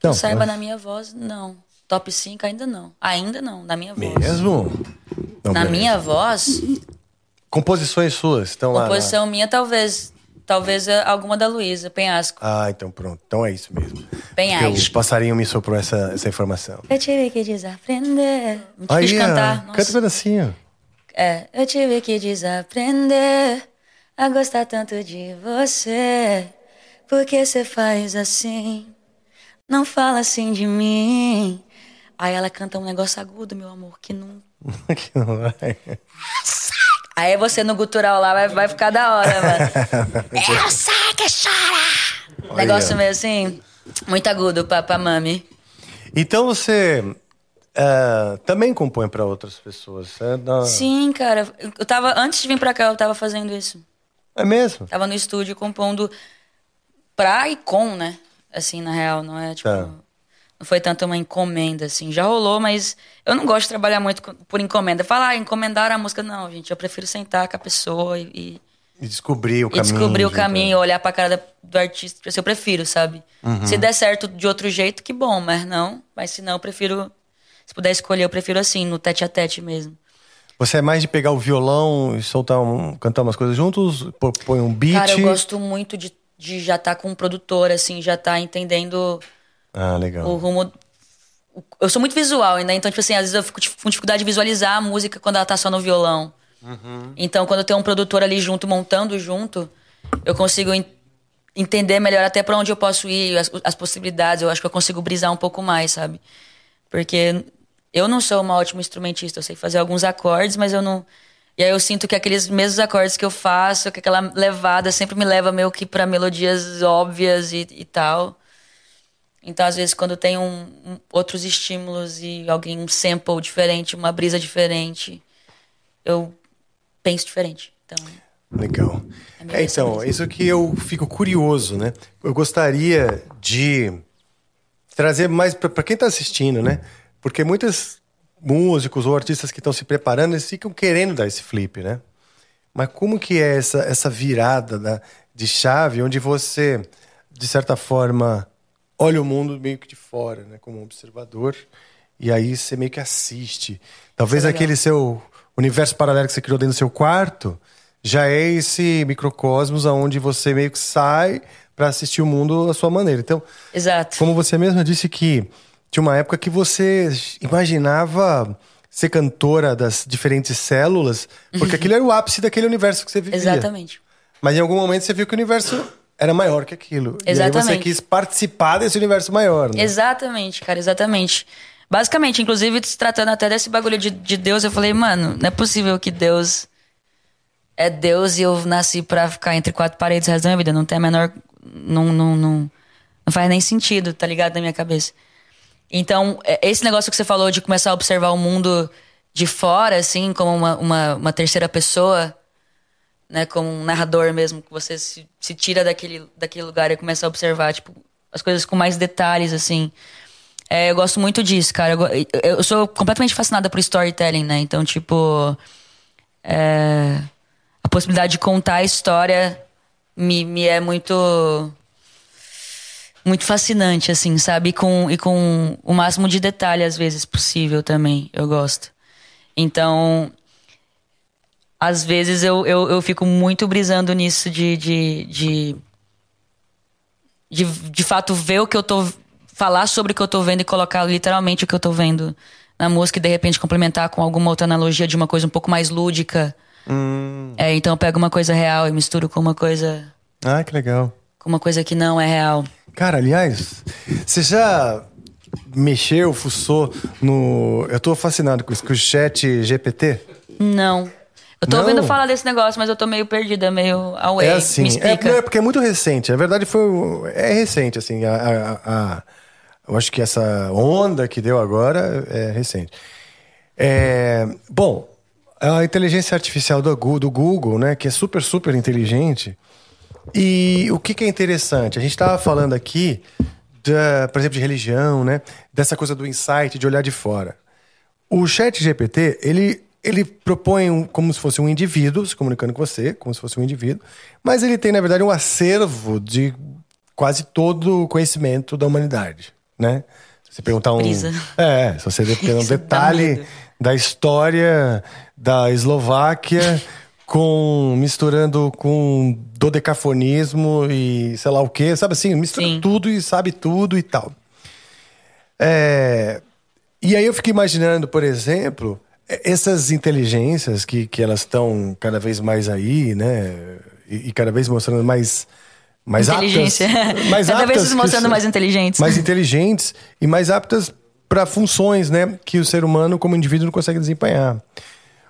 Que Não, eu saiba mas- na minha voz, não. Top 5 ainda não. Ainda não, na minha voz. Mesmo? Não, Na beleza. minha voz, Composições suas estão lá. na- composição minha, talvez. Talvez é alguma da Luísa, penhasco. Ah, então pronto. Então é isso mesmo. Penhasco. Porque O passarinho me soprou essa, essa informação. Eu tive que desaprender. Muito Aí, difícil cantar. nossa. canta um pedacinho. É, eu tive que desaprender a gostar tanto de você. Por que você faz assim? Não fala assim de mim. Aí ela canta um negócio agudo, meu amor, que não. Que não vai. Aí você no gutural lá vai, vai ficar da hora, mano. Eu sei que chora! Negócio meio assim, muito agudo pra, pra mami. Então você é, também compõe pra outras pessoas. É, da- Sim, cara. Eu tava. Antes de vir pra cá, eu tava fazendo isso. é mesmo? Tava no estúdio compondo pra e com, né? Assim, na real, não é tipo. Tá. Não foi tanto uma encomenda, assim. Já rolou, mas eu não gosto de trabalhar muito por encomenda. Falar, ah, encomendar a música. Não, gente, eu prefiro sentar com a pessoa e, e, E descobrir o e caminho. descobrir o caminho, olhar pra cara do artista. Assim, Eu prefiro, sabe? Uhum. Se der certo de outro jeito, que bom, mas não. Mas se não, eu prefiro. Se puder escolher, eu prefiro assim, no tete a tete mesmo. Você é mais de pegar o violão e soltar um, cantar umas coisas juntos? Põe um beat? Cara, eu gosto muito de, de já estar com um produtor, assim, já estar entendendo Ah, legal. o rumo. Eu sou muito visual, né? Então, tipo assim, às vezes eu fico com dificuldade de visualizar a música quando ela tá só no violão. Então, quando eu tenho um produtor ali junto, montando junto, eu consigo en- entender melhor até pra onde eu posso ir, as, as possibilidades. Eu acho que eu consigo brisar um pouco mais, sabe? Porque eu não sou uma ótima instrumentista, eu sei fazer alguns acordes, mas eu não. E aí eu sinto que aqueles mesmos acordes que eu faço, que aquela levada sempre me leva meio que pra melodias óbvias e, e tal. Então, às vezes, quando tem um, um- outros estímulos e alguém, um sample diferente, uma brisa diferente, eu penso diferente. Então, Legal. É É, então, isso que eu fico curioso, né? Eu gostaria de trazer mais para quem está assistindo, né? Porque muitos músicos ou artistas que estão se preparando, eles ficam querendo dar esse flip, né? Mas como que é essa, essa virada da, de chave onde você, de certa forma, olha o mundo meio que de fora, né? Como um observador. E aí você meio que assiste. Talvez é aquele seu universo paralelo que você criou dentro do seu quarto já é esse microcosmos aonde você meio que sai para assistir o mundo à sua maneira. Então, exato. como você mesma disse que tinha uma época que você imaginava ser cantora das diferentes células, porque aquilo era o ápice daquele universo que você vivia. Exatamente. Mas em algum momento você viu que o universo era maior que aquilo. E aí você Exatamente. quis participar desse universo maior, né? Exatamente, cara, exatamente. Basicamente, inclusive, se tratando até desse bagulho de, de Deus, eu falei, mano, não é possível que Deus é Deus e eu nasci pra ficar entre quatro paredes o resto da minha vida. Não tem a menor. Não, não, não, não faz nem sentido, tá ligado? Na minha cabeça. Então, é- esse negócio que você falou de começar a observar o mundo de fora, assim, como uma, uma, uma terceira pessoa, né? Como um narrador mesmo, que você se, se tira daquele, daquele lugar e começa a observar, tipo, as coisas com mais detalhes, assim. É, eu gosto muito disso, cara. Eu, eu sou completamente fascinada por storytelling, né? Então, tipo. é, a possibilidade de contar a história me, me é muito. Muito fascinante, assim, sabe? E com, e com o máximo de detalhe, às vezes, possível também. Eu gosto. Então. Às vezes eu, eu, eu fico muito brisando nisso de, de, de de, de fato ver o que eu tô falar sobre o que eu tô vendo e colocar literalmente o que eu tô vendo na música e de repente complementar com alguma outra analogia de uma coisa um pouco mais lúdica. É, então eu pego uma coisa real e misturo com uma coisa Ah, que legal. com uma coisa que não é real. Cara, aliás, você já mexeu, fuçou no. Eu tô fascinado com isso, com o chat GPT. Não. Eu tô Não? ouvindo falar desse negócio, mas eu tô meio perdida, meio away. É assim, Me é, é porque é muito recente. Na verdade, foi é recente, assim. A, a- a- eu acho que essa onda que deu agora é recente. É, bom, a inteligência artificial do, Gu- do Google, né, que é super, super inteligente. E o que, que é interessante? A gente estava falando aqui, da, por exemplo, de religião, né? Dessa coisa do insight, de olhar de fora. O chat GPT, ele, ele propõe um- como se fosse um indivíduo se comunicando com você, como se fosse um indivíduo, mas ele tem, na verdade, um acervo de quase todo o conhecimento da humanidade, né? Se você perguntar um... Brisa. É, se você perguntar um detalhe da história da Eslováquia com misturando com dodecafonismo e sei lá o que, sabe assim, mistura Sim. tudo e sabe tudo e tal. É, e aí eu fico imaginando, por exemplo, essas inteligências que, que elas estão cada vez mais aí, né? E, e cada vez mostrando mais mais Inteligência. aptas, mais Cada vez aptas se que mostrando mais inteligentes. mais inteligentes e mais aptas para funções, né, que o ser humano como indivíduo não consegue desempenhar.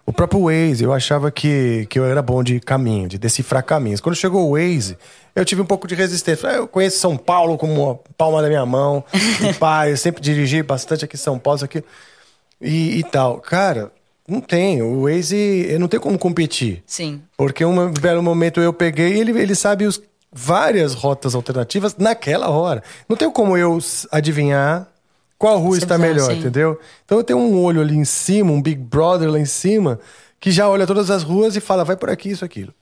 O próprio Waze, eu achava que, que eu era bom de caminho, de decifrar caminhos. Quando chegou o Waze, eu tive um pouco de resistência. Ah, Eu conheço São Paulo como a palma da minha mão. pá, eu sempre dirigi bastante aqui em São Paulo, isso aqui. E, e tal. Cara, não tem. O Waze, eu não tem como competir. Sim. Porque um belo momento eu peguei e ele, ele sabe os, várias rotas alternativas naquela hora. Não tem como eu adivinhar qual rua é está bizarro, melhor, sim. entendeu? Então eu tenho um olho ali em cima, um Big Brother lá em cima, que já olha todas as ruas e fala, vai por aqui, isso, aquilo.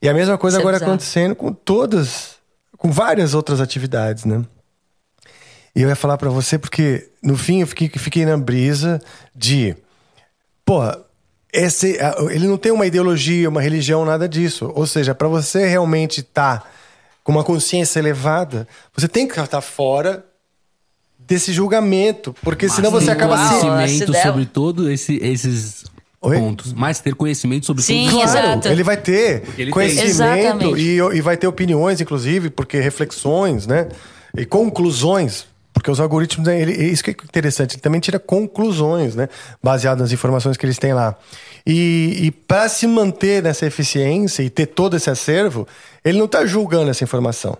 E a mesma coisa Isso é agora bizarro. acontecendo com todas, com várias outras atividades, né? E eu ia falar pra você porque, no fim, eu fiquei, fiquei na brisa de. Porra, esse, ele não tem uma ideologia, uma religião, nada disso. Ou seja, pra você realmente estar com uma consciência elevada, você tem que estar fora desse julgamento. Porque senão você acaba se. Conhecimento sobre todos esse, esses Oi? pontos. Mas ter conhecimento sobre Sim, os Claro, exato. ele vai ter ele conhecimento e, e vai ter opiniões, inclusive, porque reflexões, né? E conclusões. Porque os algoritmos, né, ele, isso que é interessante, ele também tira conclusões, né? Baseado nas informações que eles têm lá. E, e para se manter nessa eficiência e ter todo esse acervo, ele não está julgando essa informação.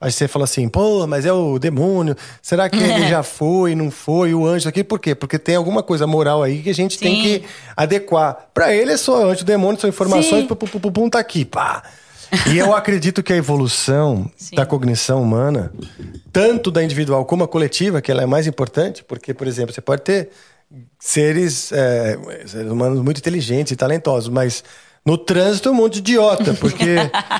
Aí você fala assim, pô, mas é o demônio. Será que ele já foi, não foi, o anjo aqui? Por quê? Porque tem alguma coisa moral aí que a gente tem Sim. que adequar. Pra ele é só anjo, demônio, são informações, pum, pum, pum, pum, tá aqui, pá. E eu acredito que a evolução Sim. da cognição humana, tanto da individual como a coletiva, que ela é mais importante, porque, por exemplo, você pode ter seres, é, seres humanos muito inteligentes e talentosos, mas no trânsito é um monte de idiota, porque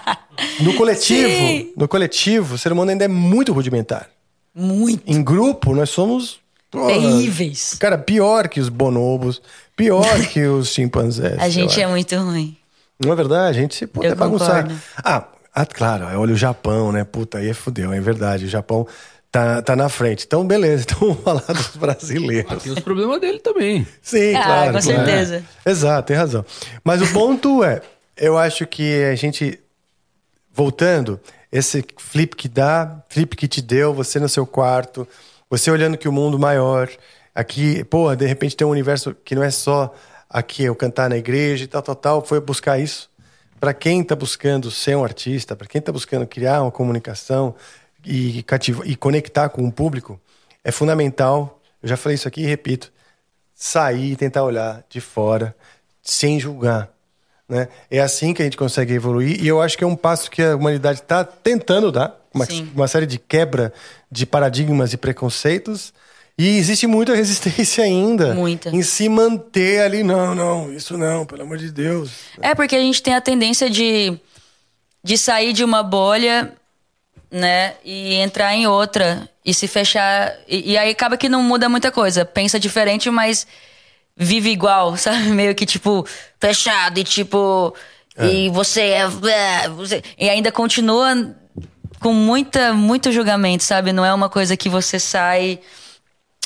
no coletivo, Sim. no coletivo, o ser humano ainda é muito rudimentar. Muito. Em grupo, nós somos porra, Terríveis. Cara, pior que os bonobos, pior que os chimpanzés. A gente é muito ruim. Não é verdade? A gente se puta Eu é bagunçar. Ah, ah, claro, olha o Japão, né? Puta, aí é fudeu, é verdade. O Japão tá, tá na frente. Então, beleza, então vamos falar dos brasileiros. Tem os problemas dele também. Sim, Ah, claro. com claro. certeza. Exato, tem razão. Mas o ponto é, eu acho que a gente, voltando, esse flip que dá, flip que te deu, você no seu quarto, você olhando que o mundo maior, aqui, pô, de repente tem um universo que não é só aqui eu cantar na igreja e tal, tal, tal, foi buscar isso. Para quem está buscando ser um artista, para quem está buscando criar uma comunicação e, cativar, e conectar com o público, é fundamental. Eu já falei isso aqui e repito sair e tentar olhar de fora sem julgar. Né? É assim que a gente consegue evoluir e eu acho que é um passo que a humanidade está tentando dar uma, uma série de quebra de paradigmas e preconceitos e existe muita resistência ainda Muita. em se manter ali não não isso não pelo amor de Deus É porque a gente tem a tendência de, de sair de uma bolha, né? E entrar em outra. E se fechar. E, e aí acaba que não muda muita coisa. Pensa diferente, mas vive igual, sabe? Meio que tipo, fechado e tipo. E você é. é, você- e ainda continua com muita, muito julgamento, sabe? Não é uma coisa que você sai.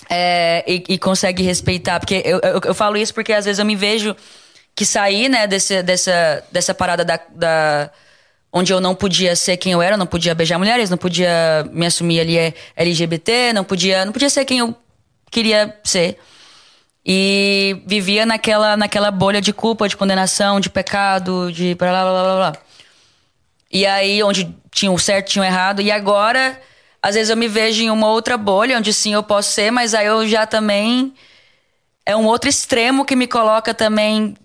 É, e, e consegue respeitar. Porque eu, eu, eu falo isso porque às vezes eu me vejo que saí, né, desse, dessa, dessa parada da, da- onde eu não podia ser quem eu era, não podia beijar mulheres, não podia me assumir ali é, LGBT, não podia, não podia ser quem eu queria ser. E vivia naquela, naquela bolha de culpa, de condenação, de pecado, de blá blá blá blá blá. E aí, onde tinha o certo, tinha o errado. E agora, às vezes eu me vejo em uma outra bolha, onde sim eu posso ser, mas aí eu já também. É um outro extremo que me coloca também.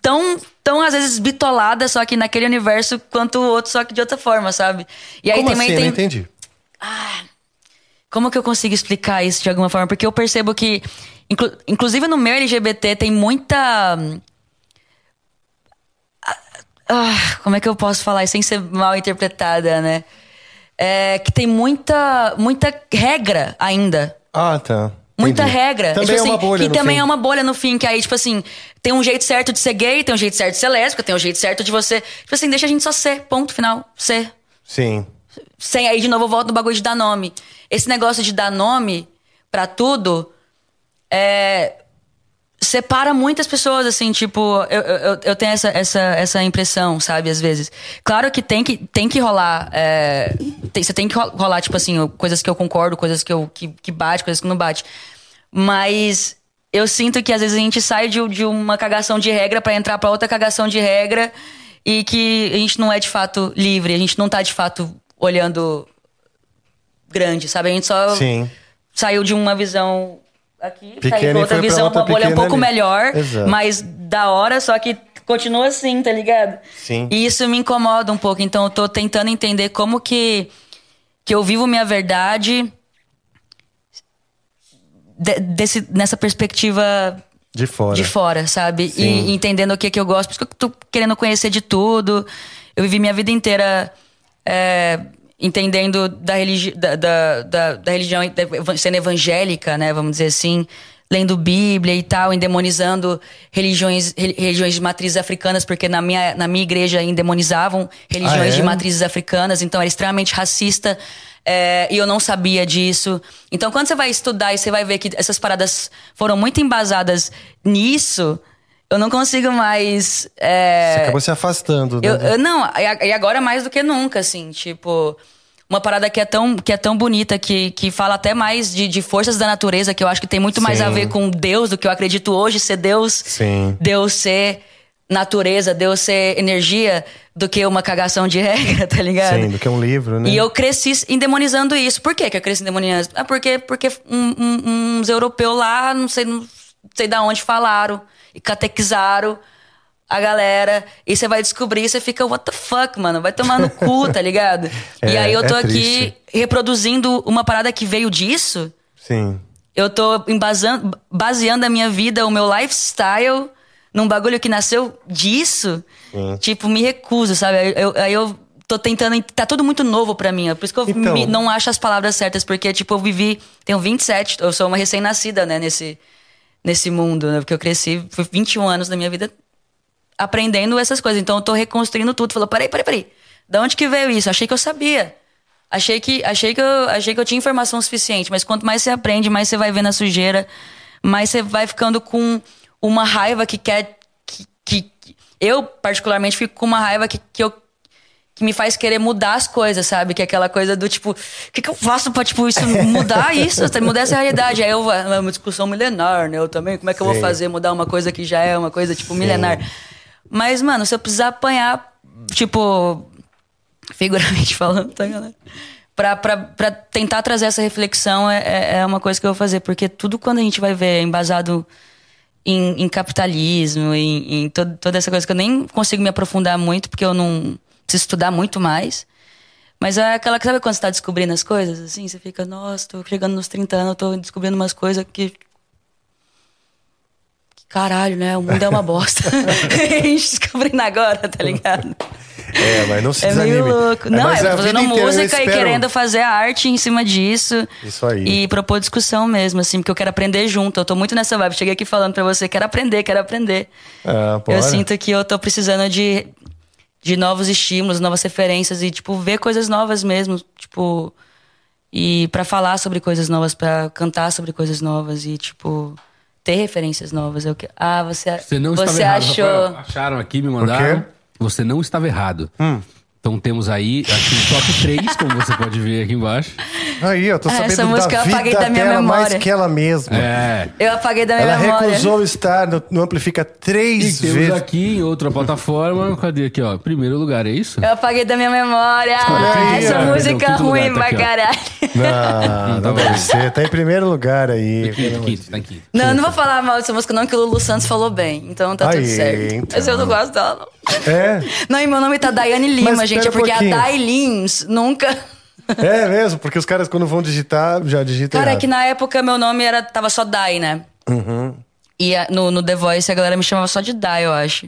Tão, tão às vezes bitolada, só que naquele universo, quanto o outro, só que de outra forma, sabe? E aí como também assim? Eu tem. não entendi Como que eu consigo explicar isso de alguma forma? Porque eu percebo que, inclu- inclusive no meu LGBT, tem muita. Ah, como é que eu posso falar isso sem ser mal interpretada, né? É, que tem muita, muita regra ainda. ah tá Muita Entendi. regra. também Tipo é uma assim, bolha Que também fim. é uma bolha no fim, que aí, tipo assim, tem um jeito certo de ser gay, tem um jeito certo de ser lésbica, tem um jeito certo de você. Tipo assim, deixa a gente só ser, ponto final. Ser. sim Sem aí de novo eu volto no bagulho de dar nome. Esse negócio de dar nome pra tudo é. Separa muitas pessoas, assim, tipo, eu, eu, eu tenho essa, essa, essa impressão, sabe, às vezes. Claro que tem que, tem que rolar. É, tem, você tem que rolar, tipo assim, coisas que eu concordo, coisas que, eu, que, que bate, coisas que não bate. Mas eu sinto que às vezes a gente sai de, de uma cagação de regra para entrar para outra cagação de regra e que a gente não é de fato livre, a gente não tá de fato olhando grande, sabe? A gente só Sim. saiu de uma visão aqui, Pequena saiu e pra outra visão, outra uma bolha um pequena pouco ali. melhor, Exato. mas da hora, só que continua assim, tá ligado? Sim. E isso me incomoda um pouco, então eu tô tentando entender como que, que eu vivo minha verdade de- desse, nessa perspectiva De fora. de fora, sabe? Sim. E entendendo o que, que eu gosto. Por isso que eu tô querendo conhecer de tudo. Eu vivi minha vida inteira é, entendendo da, religi da, da, da, da religião, sendo evangélica, né? Vamos dizer assim. Lendo Bíblia e tal, endemonizando religiões, reli- religiões de matrizes africanas, porque na minha, na minha igreja endemonizavam religiões Ah, é? de matrizes africanas, então era extremamente racista. é, e eu não sabia disso. Então, quando você vai estudar e você vai ver que essas paradas foram muito embasadas nisso, eu não consigo mais. é, Você acabou se afastando, né? eu, eu- não, e agora mais do que nunca, assim, tipo. Uma parada que é tão, que é tão bonita, que, que fala até mais de, de forças da natureza, que eu acho que tem muito mais Sim. a ver com Deus do que eu acredito hoje ser Deus. Sim. Deus ser natureza, Deus ser energia, do que uma cagação de regra, tá ligado? Sim, do que um livro, né? E eu cresci endemonizando isso. Por que, que eu cresci endemonizando? Ah, porque, porque um- um- uns europeus lá, não sei, não sei da onde falaram e catequizaram a galera. E você vai descobrir, você fica, what the fuck, mano? Vai tomar no cu, tá ligado? e É, aí eu tô é aqui reproduzindo uma parada que veio disso. Sim. Eu tô embasando, baseando a minha vida, o meu lifestyle, num bagulho que nasceu disso. Sim. Tipo, me recuso, sabe? Aí eu, aí eu tô tentando. Tá tudo muito novo pra mim. é Por isso que eu Então. me- não acho as palavras certas, porque, tipo, eu vivi. Tenho 27, eu sou uma recém-nascida, né, nesse, nesse mundo, né? Porque eu cresci, foi 21 anos da minha vida aprendendo essas coisas. Então eu tô reconstruindo tudo. Falou, peraí, peraí, peraí. Da onde que veio isso? Achei que eu sabia. Achei que, achei, que eu, achei que eu tinha informação suficiente, mas quanto mais você aprende, mais você vai vendo a sujeira, mais você vai ficando com uma raiva que quer. Que, que- eu, particularmente, fico com uma raiva que, que eu que me faz querer mudar as coisas, sabe? Que é aquela coisa do tipo, o que, que eu faço pra, tipo, isso, mudar isso, mudar essa realidade? Aí eu, é uma discussão milenar, né? Eu também, como é que eu vou Sim. fazer mudar uma coisa que já é uma coisa, tipo, milenar? Mas, mano, se eu precisar apanhar, tipo, figuramente falando, tá, galera? Pra, pra, pra tentar trazer essa reflexão é, é- é uma coisa que eu vou fazer, porque tudo quando a gente vai ver é embasado em, em capitalismo, em, em to- toda essa coisa que eu nem consigo me aprofundar muito, porque eu não preciso estudar muito mais. Mas é aquela que sabe quando você tá descobrindo as coisas, assim? Você fica, nossa, tô chegando nos 30 anos, tô descobrindo umas coisas que. que Caralho, né? O mundo é uma bosta. a gente descobrindo agora, tá ligado? É, mas não se É desanime. meio louco. Não, mas eu tô fazendo música e espero- querendo fazer a arte em cima disso. Isso aí. E propor discussão mesmo, assim, porque eu quero aprender junto. Eu tô muito nessa vibe. Cheguei aqui falando pra você, quero aprender, quero aprender. Ah. Eu sinto que eu tô precisando de, de novos estímulos, novas referências e, tipo, ver coisas novas mesmo. Tipo. E pra falar sobre coisas novas, pra cantar sobre coisas novas e, tipo, ter referências novas. Eu que... Ah, você, Você não você estava errado, achou. Rafael. Acharam aqui, me mandaram. Você não estava errado. Hum. Então temos aí, aqui o top 3, como você pode ver aqui embaixo. Aí, eu tô Ah, sabendo essa da música eu vida apaguei da minha dela mais memória. que ela mesma. É. Eu apaguei da minha Ela memória. recusou estar no, no Amplifica E três temos vezes. aqui em outra plataforma, cadê aqui, ó? Primeiro lugar, é isso? Eu apaguei da minha memória. aí, Essa ó. música Perdão, quinto ruim lugar, tá pra aqui, ó. caralho. Não, não deve ser. Tá em primeiro lugar aí. Quinto, quinto, tá aqui. Não, eu não vou falar mal dessa música, não, que o Lulu Santos falou bem. Então tá Aí, tudo certo. então. Mas eu não gosto dela, não. É? Não, e meu nome tá Daiane Lima, Mas gente. É espera um porque a. Dai Lins nunca. É mesmo, porque os caras quando vão digitar, já digitam Cara, é errado. que na época meu nome era, tava só Dai, né? Uhum. E a- no, no The Voice a galera me chamava só de Dai, eu acho.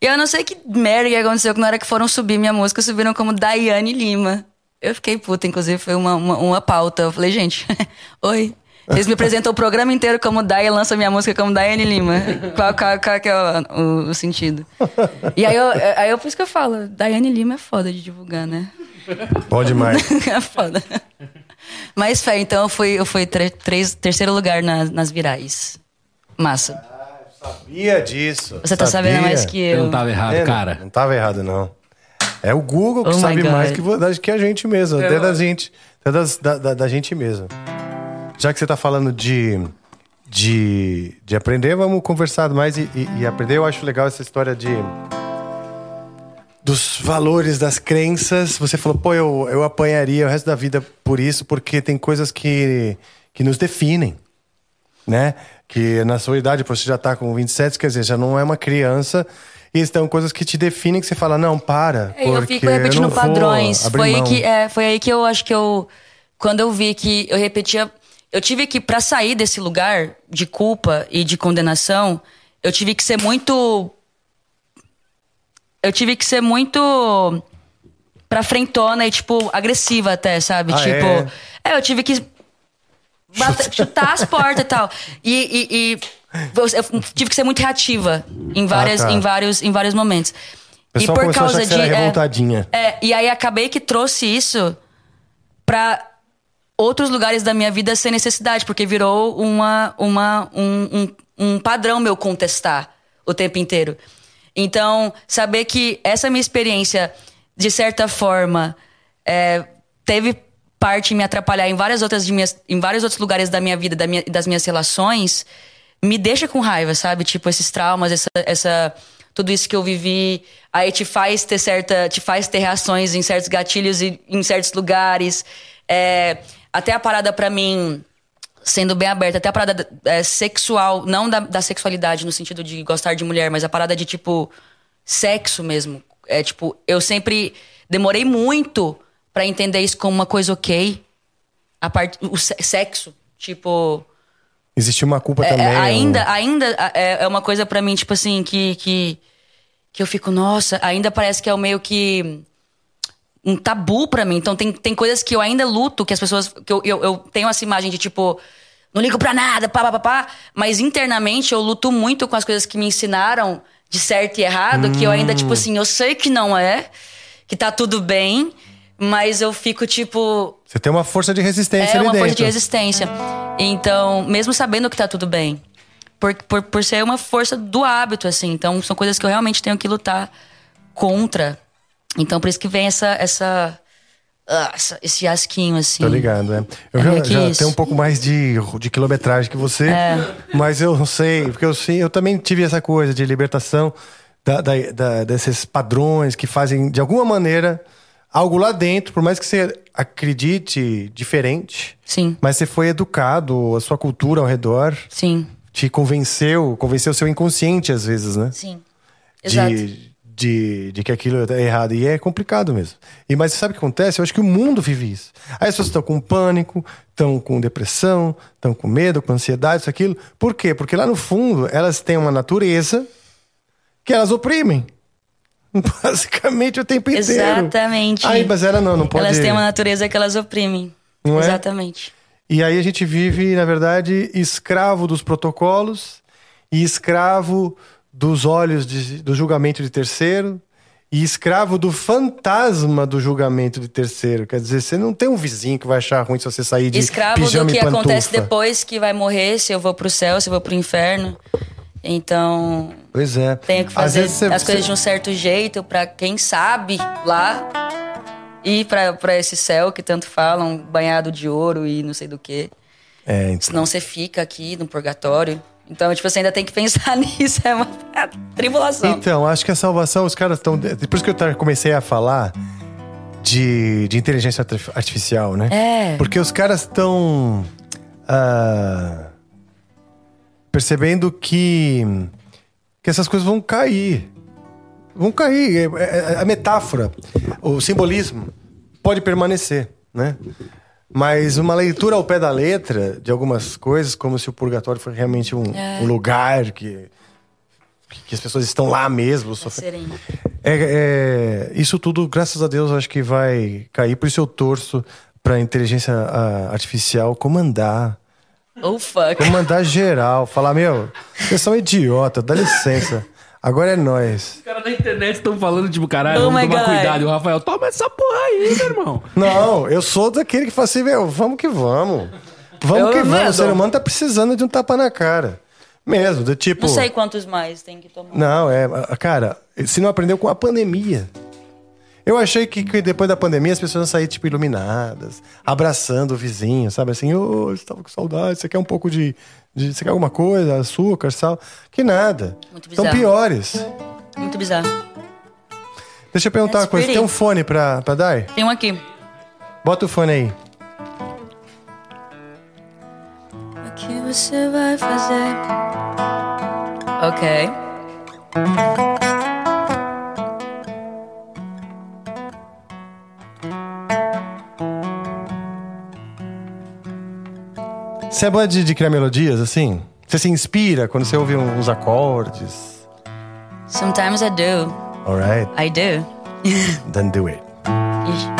E eu não sei que merda que aconteceu que na hora que foram subir minha música, subiram como Daiane Lima. Eu fiquei puta, inclusive foi uma, uma, uma pauta. Eu falei, gente, oi. Vocês me apresentam o programa inteiro como Dai e lançam minha música como Daiane Lima. Qual, qual, qual que é o, o- o sentido? E aí eu, aí eu, por isso que eu falo, Daiane Lima é foda de divulgar, né? Bom demais. é foda. Mas fé, então eu fui, eu fui tre- três, terceiro lugar na- nas virais. Massa. Sabia disso. Você tá sabia. sabendo mais que Eu eu. não tava errado, É, cara. Não, não tava errado, não. É o Google que Oh sabe mais que, que a gente mesmo. Até da gente. Até das- da, da, da gente mesmo. Já que você tá falando de, de, de aprender, vamos conversar mais e, e- e aprender. Eu acho legal essa história de. Dos valores, das crenças. Você falou, pô, eu, eu apanharia o resto da vida por isso, porque tem coisas que, que nos definem né? Que na sua idade, você já tá com 27, quer dizer, já não é uma criança. E estão coisas que te definem que você fala, não, para. É, eu fico repetindo vou padrões. Foi aí, que, é, foi aí que eu acho que eu. Quando eu vi que eu repetia. Eu tive que, pra sair desse lugar de culpa e de condenação, eu tive que ser muito. Eu tive que ser muito. pra frentona e, tipo, agressiva até, sabe? Ah, tipo. é? É, eu tive que. bate- chutar as portas e tal. E, e- e eu tive que ser muito reativa em, várias, Ah, tá. em, vários, em vários momentos. O pessoal começou a achar que você era é, é, e aí acabei que trouxe isso pra outros lugares da minha vida sem necessidade, porque virou uma, uma, um, um, um padrão meu contestar o tempo inteiro. Então, saber que essa minha experiência, de certa forma, é, teve parte em me atrapalhar em várias outras de minhas, em vários outros lugares da minha vida, da minha, das minhas relações, me deixa com raiva, sabe? Tipo esses traumas, essa, essa tudo isso que eu vivi, aí te faz ter certa, te faz ter reações em certos gatilhos e em certos lugares. É, até a parada pra mim sendo bem aberta, até a parada é, sexual, não da, da sexualidade no sentido de gostar de mulher, mas a parada de tipo sexo mesmo. É tipo, eu sempre demorei muito pra entender isso como uma coisa ok. A parte o se- sexo, tipo, Existia uma culpa é, também. é, um- ainda, ainda é, é uma coisa pra mim, tipo assim, que, que, que eu fico, nossa, ainda parece que é o meio que um tabu pra mim. Então tem, tem coisas que eu ainda luto, que as pessoas. que eu, eu, eu tenho essa imagem de tipo, não ligo pra nada, pá, pá, pá, pá. Mas internamente eu luto muito com as coisas que me ensinaram de certo e errado, que eu ainda, tipo assim, eu sei que não é, que tá tudo bem, mas eu fico tipo. Você tem uma força de resistência É uma dentro. força de resistência. Então, mesmo sabendo que tá tudo bem. Por, por, por ser uma força do hábito, assim. Então, são coisas que eu realmente tenho que lutar contra. Então, por isso que vem essa. essa, ah, essa- esse asquinho, assim. Tô ligado, é. Eu É já, já tenho um pouco mais de, de quilometragem que você, É. mas eu não sei, porque eu sei, eu também tive essa coisa de libertação da, da- da- desses padrões que fazem, de alguma maneira, algo lá dentro, por mais que você acredite diferente, Sim, mas você foi educado, a sua cultura ao redor sim, te convenceu, convenceu o seu inconsciente às vezes, né? sim. Exato. de, de, de que aquilo é errado. E é complicado mesmo. E, mas sabe o que acontece? Eu acho que o mundo vive isso. Aí as pessoas estão com pânico, estão com depressão, estão com medo, com ansiedade, isso, aquilo. Por quê? Porque lá no fundo elas têm uma natureza que elas oprimem. Basicamente o tempo inteiro. Exatamente. Aí, mas ela não, não pode. Elas têm uma natureza que elas oprimem. Não é? Exatamente. E aí a gente vive, na verdade, escravo dos protocolos e escravo dos olhos de- do julgamento de terceiro e escravo do fantasma do julgamento de terceiro. Quer dizer, você não tem um vizinho que vai achar ruim se você sair de Escravo do pijama que e pantufa. acontece depois que vai morrer, se eu vou pro céu, se eu vou pro inferno. Então, Pois é. tenho que fazer você- as coisas de um certo jeito pra quem sabe lá ir pra, pra esse céu que tanto falam, banhado de ouro e não sei do que. É, então. Senão você fica aqui no purgatório. Então, tipo, você ainda tem que pensar nisso. É uma é tribulação. Então, acho que a salvação, os caras estão. Depois que eu comecei a falar de, de inteligência artif- artificial, né? É. Porque os caras estão. ah, percebendo que. que essas coisas vão cair. Vão cair. É- é- é- A metáfora, o simbolismo pode permanecer, né? Mas uma leitura ao pé da letra de algumas coisas, como se o purgatório fosse realmente um, É. um lugar que, que as pessoas estão lá mesmo. sofrendo. Sereno. É, é, isso tudo, graças a Deus, acho que vai cair. Por isso eu torço para a inteligência artificial comandar. Oh, fuck. Comandar geral. Falar, meu, vocês são idiota, dá licença. Agora é nós. Os caras na internet estão falando, tipo, caralho, Oh vamos my tomar God. cuidado. E o Rafael, toma essa porra aí, meu irmão. Não, eu sou daquele que fala assim, meu, vamos que vamos. Vamos Eu que vamos. O ser humano tá precisando de um tapa na cara. Mesmo, do tipo. Não sei quantos mais tem que tomar. Não, é. Cara, se não aprendeu com a pandemia. Eu achei que, que depois da pandemia as pessoas iam sair, tipo, iluminadas, abraçando o vizinho, sabe? Assim, ô, você tava com saudade, você quer um pouco de, de. Você quer alguma coisa? Açúcar, sal? Que nada. Muito Estão bizarro. piores. Muito bizarro. Deixa eu perguntar That's uma coisa. pretty. Tem um fone pra, pra dar? Tem um aqui. Bota o fone aí. O que você vai fazer? Ok. Você é boa de, de criar melodias, assim? Você se inspira quando você ouve uns acordes? Sometimes I do. Alright, I do. then do it.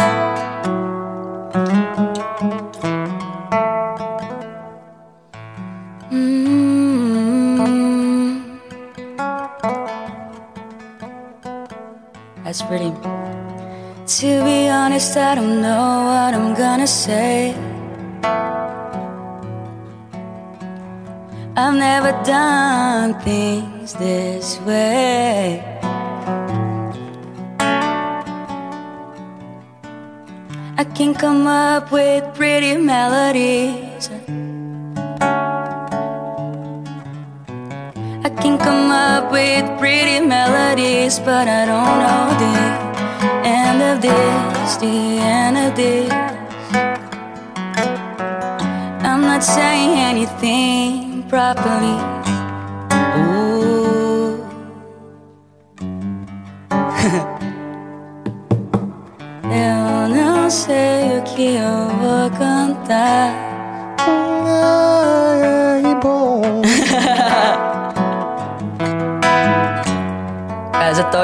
up with pretty melodies. I can come up with pretty melodies, but I don't know the end of this, the end of this. I'm not saying anything properly.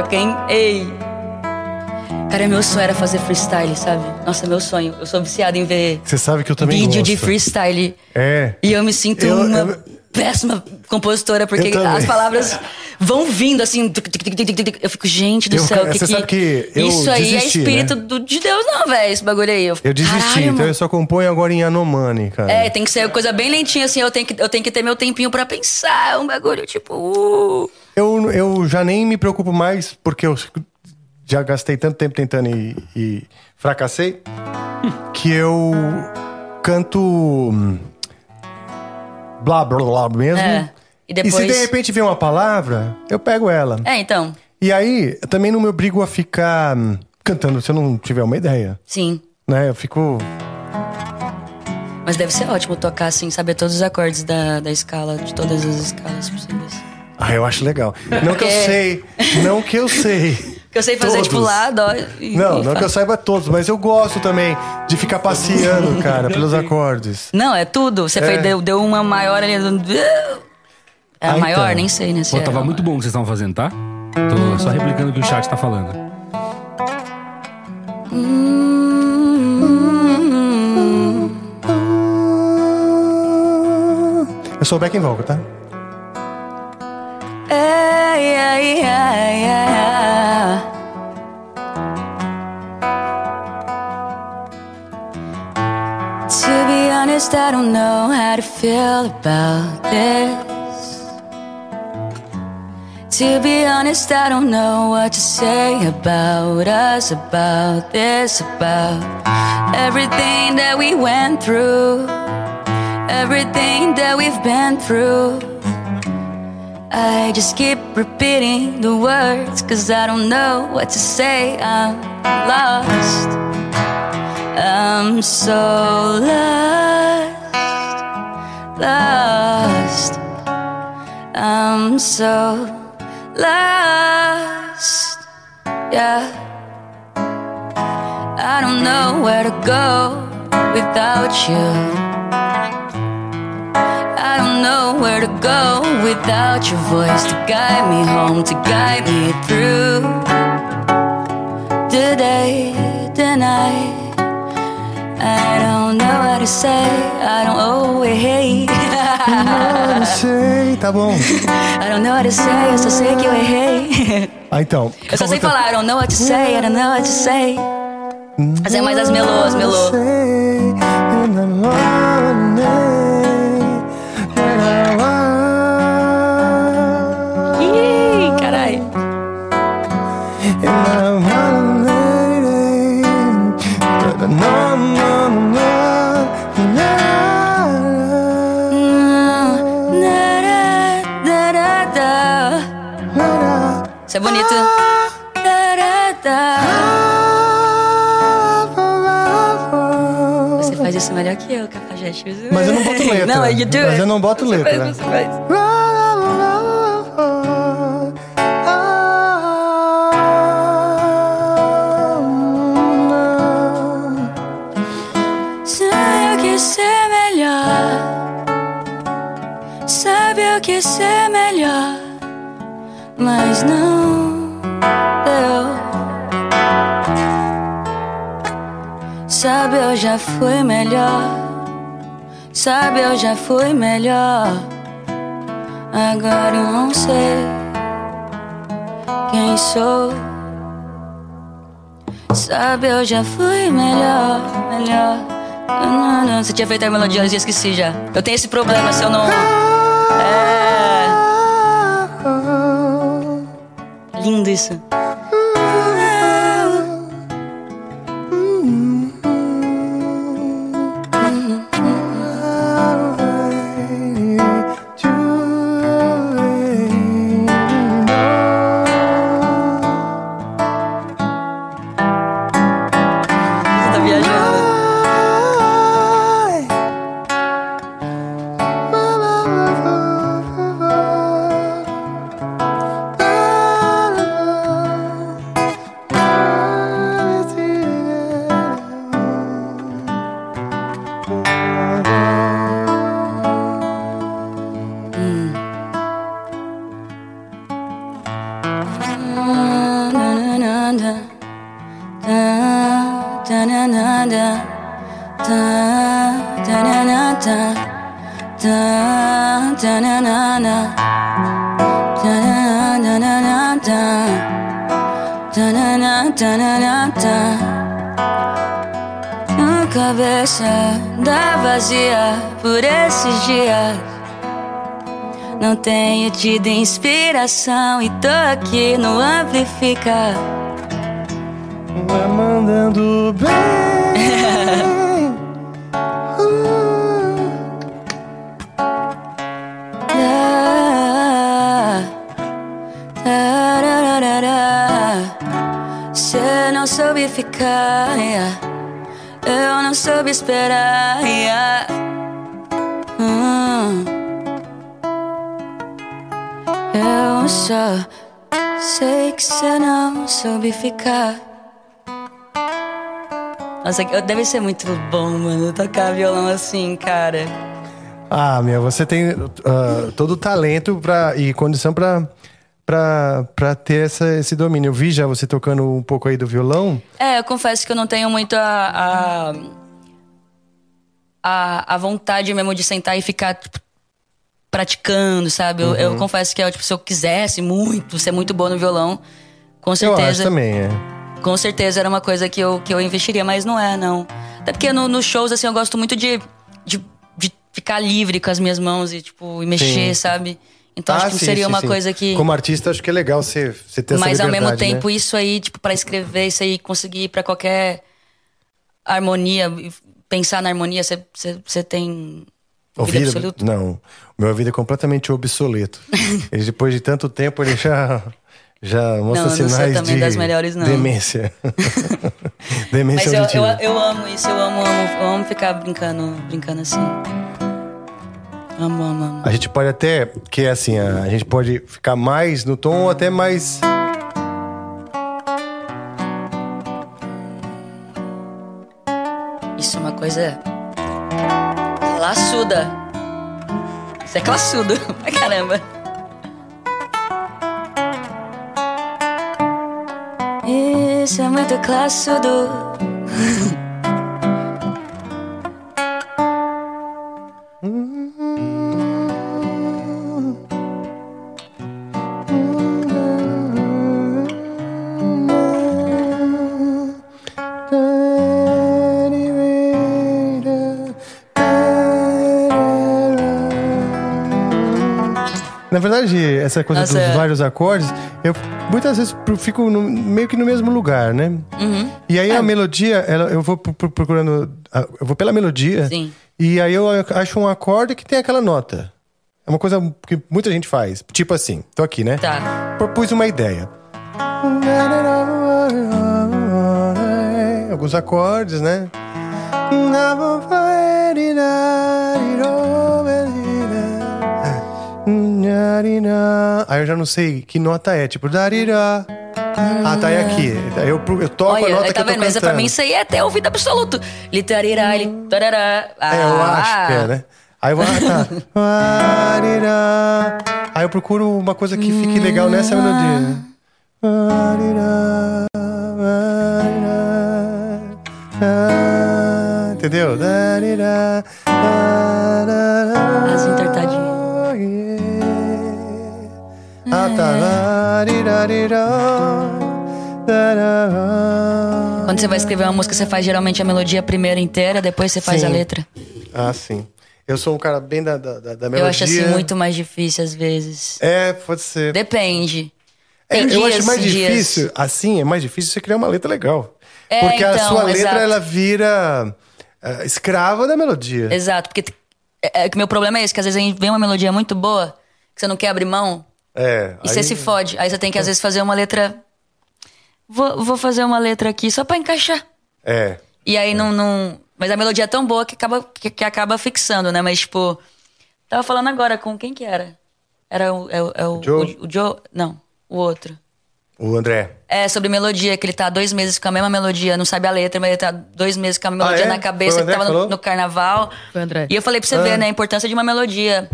Toca, hein? Ei! Cara, meu sonho era fazer freestyle, sabe? Nossa, meu sonho. Eu sou viciado em ver Você sabe que eu também vídeo gosto. de freestyle. É. E eu me sinto Eu- uma eu- péssima compositora, porque as palavras vão vindo assim. Eu fico, gente do Eu- céu, que, que eu Isso aí desisti, é espírito né? do, de Deus, não, velho. Esse bagulho aí. Eu, Eu desisti, Caralho, então mano. eu só componho agora em Anomani, cara. É, tem que ser coisa bem lentinha, assim. Eu tenho que, eu tenho que ter meu tempinho pra pensar. Um bagulho tipo. Uh. Eu, eu já nem me preocupo mais, porque eu já gastei tanto tempo tentando e, e fracassei, que eu canto hum, blá blá blá mesmo. É, e E depois- se de repente vem uma palavra, eu pego ela. É, então. E aí, eu também não me obrigo a ficar hum, cantando se eu não tiver uma ideia. Sim. Né? Eu fico. Mas deve ser ótimo tocar assim, saber todos os acordes da, da escala, de todas as escalas possíveis. Ah, eu acho legal. Não que eu Porque- sei. Não que eu sei. Que eu sei fazer, tipo, Todos. lá, dó e. Não, e não que eu saiba todos, mas eu gosto também de ficar passeando, cara, pelos acordes. Não, é tudo. Você É. foi, deu, deu uma maior ali. É a Ah, maior? então. Nem sei, né? Pô, é tava muito bom o que vocês estavam fazendo, tá? Tô só replicando o que o chat tá falando. Eu sou o back and vocal, tá? To be honest, I don't know how to feel about this. To be honest, I don't know what to say about us, about this, about everything that we went through, everything that we've been through. I just keep repeating the words, cause I don't know what to say. I'm lost. I'm so lost. Lost. I'm so lost. Yeah. I don't know where to go without you. I don't know where to go without your voice to guide me home, to guide me through the day, the night. I don't know what to say. I don't oh wait. Ah, não sei, tá bom. I don't know what to say. Eu só sei que eu errei. Ah, então. Eu só sei falar. I don't know what to say. I don't know what to say. Fazer mais as melôs, melô. vai. Isso é bonito. Você faz isso melhor que eu, Cafajeste. Mas eu não boto letra. Não, you do Mas eu não boto letra. Você faz, você faz. Mas não deu. Sabe, eu já fui melhor. Sabe, eu já fui melhor. Agora eu não sei quem sou. Sabe, eu já fui melhor, melhor. Não, não, Você tinha feito a melodia, eu esqueci já. Eu tenho esse problema se eu não. Isso. Tenho tido inspiração e tô aqui no Amplifica. Vai mandando bem. Você não soube ficar, eu não soube esperar. Ficar. Nossa, deve ser muito bom, mano, tocar violão assim, cara. Ah, meu, você tem ah, todo o talento pra, e condição pra, pra, pra ter essa, esse domínio. Eu vi já você tocando um pouco aí do violão. É, eu confesso que eu não tenho muito a, a, a, a vontade mesmo de sentar e ficar tipo, praticando, sabe? Eu, Uhum. eu confesso que eu, tipo, se eu quisesse muito ser muito bom no violão, com Eu acho certeza. também, é. Com certeza era uma coisa que eu, que eu investiria, mas não é, não. Até porque no- nos shows, assim, eu gosto muito de, de, de ficar livre com as minhas mãos e, tipo, e mexer, Sim. sabe? Então acho Ah, que sim, seria sim, uma coisa que. Como artista, acho que é legal você, você ter essa Mas ao liberdade, mesmo né? tempo, isso aí, tipo, pra escrever isso aí, conseguir ir pra qualquer harmonia, e pensar na harmonia, você- tem Ouvido? Não. Meu ouvido é completamente obsoleto. ele, depois de tanto tempo, ele já, já mostra Não, não sou sinais também de das melhores, não. demência. demência Mas eu, eu, eu amo isso, eu amo, amo, eu amo ficar brincando, brincando assim. Amo, amo, amo. A gente pode até, que é assim, a, a gente pode ficar mais no tom ou até mais... Isso é uma coisa classuda. Isso é classudo pra caramba. Isso é muito classudo. Na verdade, essa coisa Nossa, dos é. vários acordes, eu muitas vezes fico no- meio que no mesmo lugar, né? Uhum. E É. aí a melodia, ela- eu vou pro- pro- procurando, eu vou pela melodia. Sim. E aí eu acho um acorde que tem aquela nota. É uma coisa que muita gente faz. Tipo assim, tô aqui, né? Tá. Propus uma ideia. Alguns acordes, né? Aí eu já não sei que nota é, tipo, darirá. Ah, tá aí aqui. Eu, eu toco a Olha, nota tá que eu tô vendo? Mas cantando. pra mim isso aí é até ouvido absoluto. Litarirá, litarará. Ah. É, eu acho que é, né? Aí eu vou, ah, tá. Aí eu procuro uma coisa que fique legal nessa melodia. Darirá, darirá, Entendeu? Quando você vai escrever uma música, você faz geralmente a melodia primeiro inteira, depois você faz Sim. a letra. Ah, sim. Eu sou um cara bem da, da, da- melodia. Eu acho assim muito mais difícil às vezes. É, pode ser. Depende. É, eu dias, acho mais dias. difícil, assim, é mais difícil você criar uma letra legal. É, Porque a então, sua letra, exato. ela vira eh, escrava da melodia. Exato, porque é, é meu problema é esse, que às vezes a gente vê uma melodia muito boa, que você não quer abrir mão, É. e você se fode. Aí você tem que às vezes fazer uma letra. Vou, vou fazer uma letra aqui só pra encaixar. É. E aí não, não. Mas a melodia é tão boa que acaba, que, que acaba fixando, né? Mas, tipo. Tava falando agora com quem que era? Era o. É, o- é o, Joe? o, o Joe? Não, o outro. O André. É, sobre melodia, que ele tá há dois meses com a mesma melodia, não sabe a letra, mas ele tá dois meses com a mesma Ah, melodia é? na cabeça, que tava no, no carnaval. Foi o André. E eu falei pra você Ah. ver, né, a importância de uma melodia.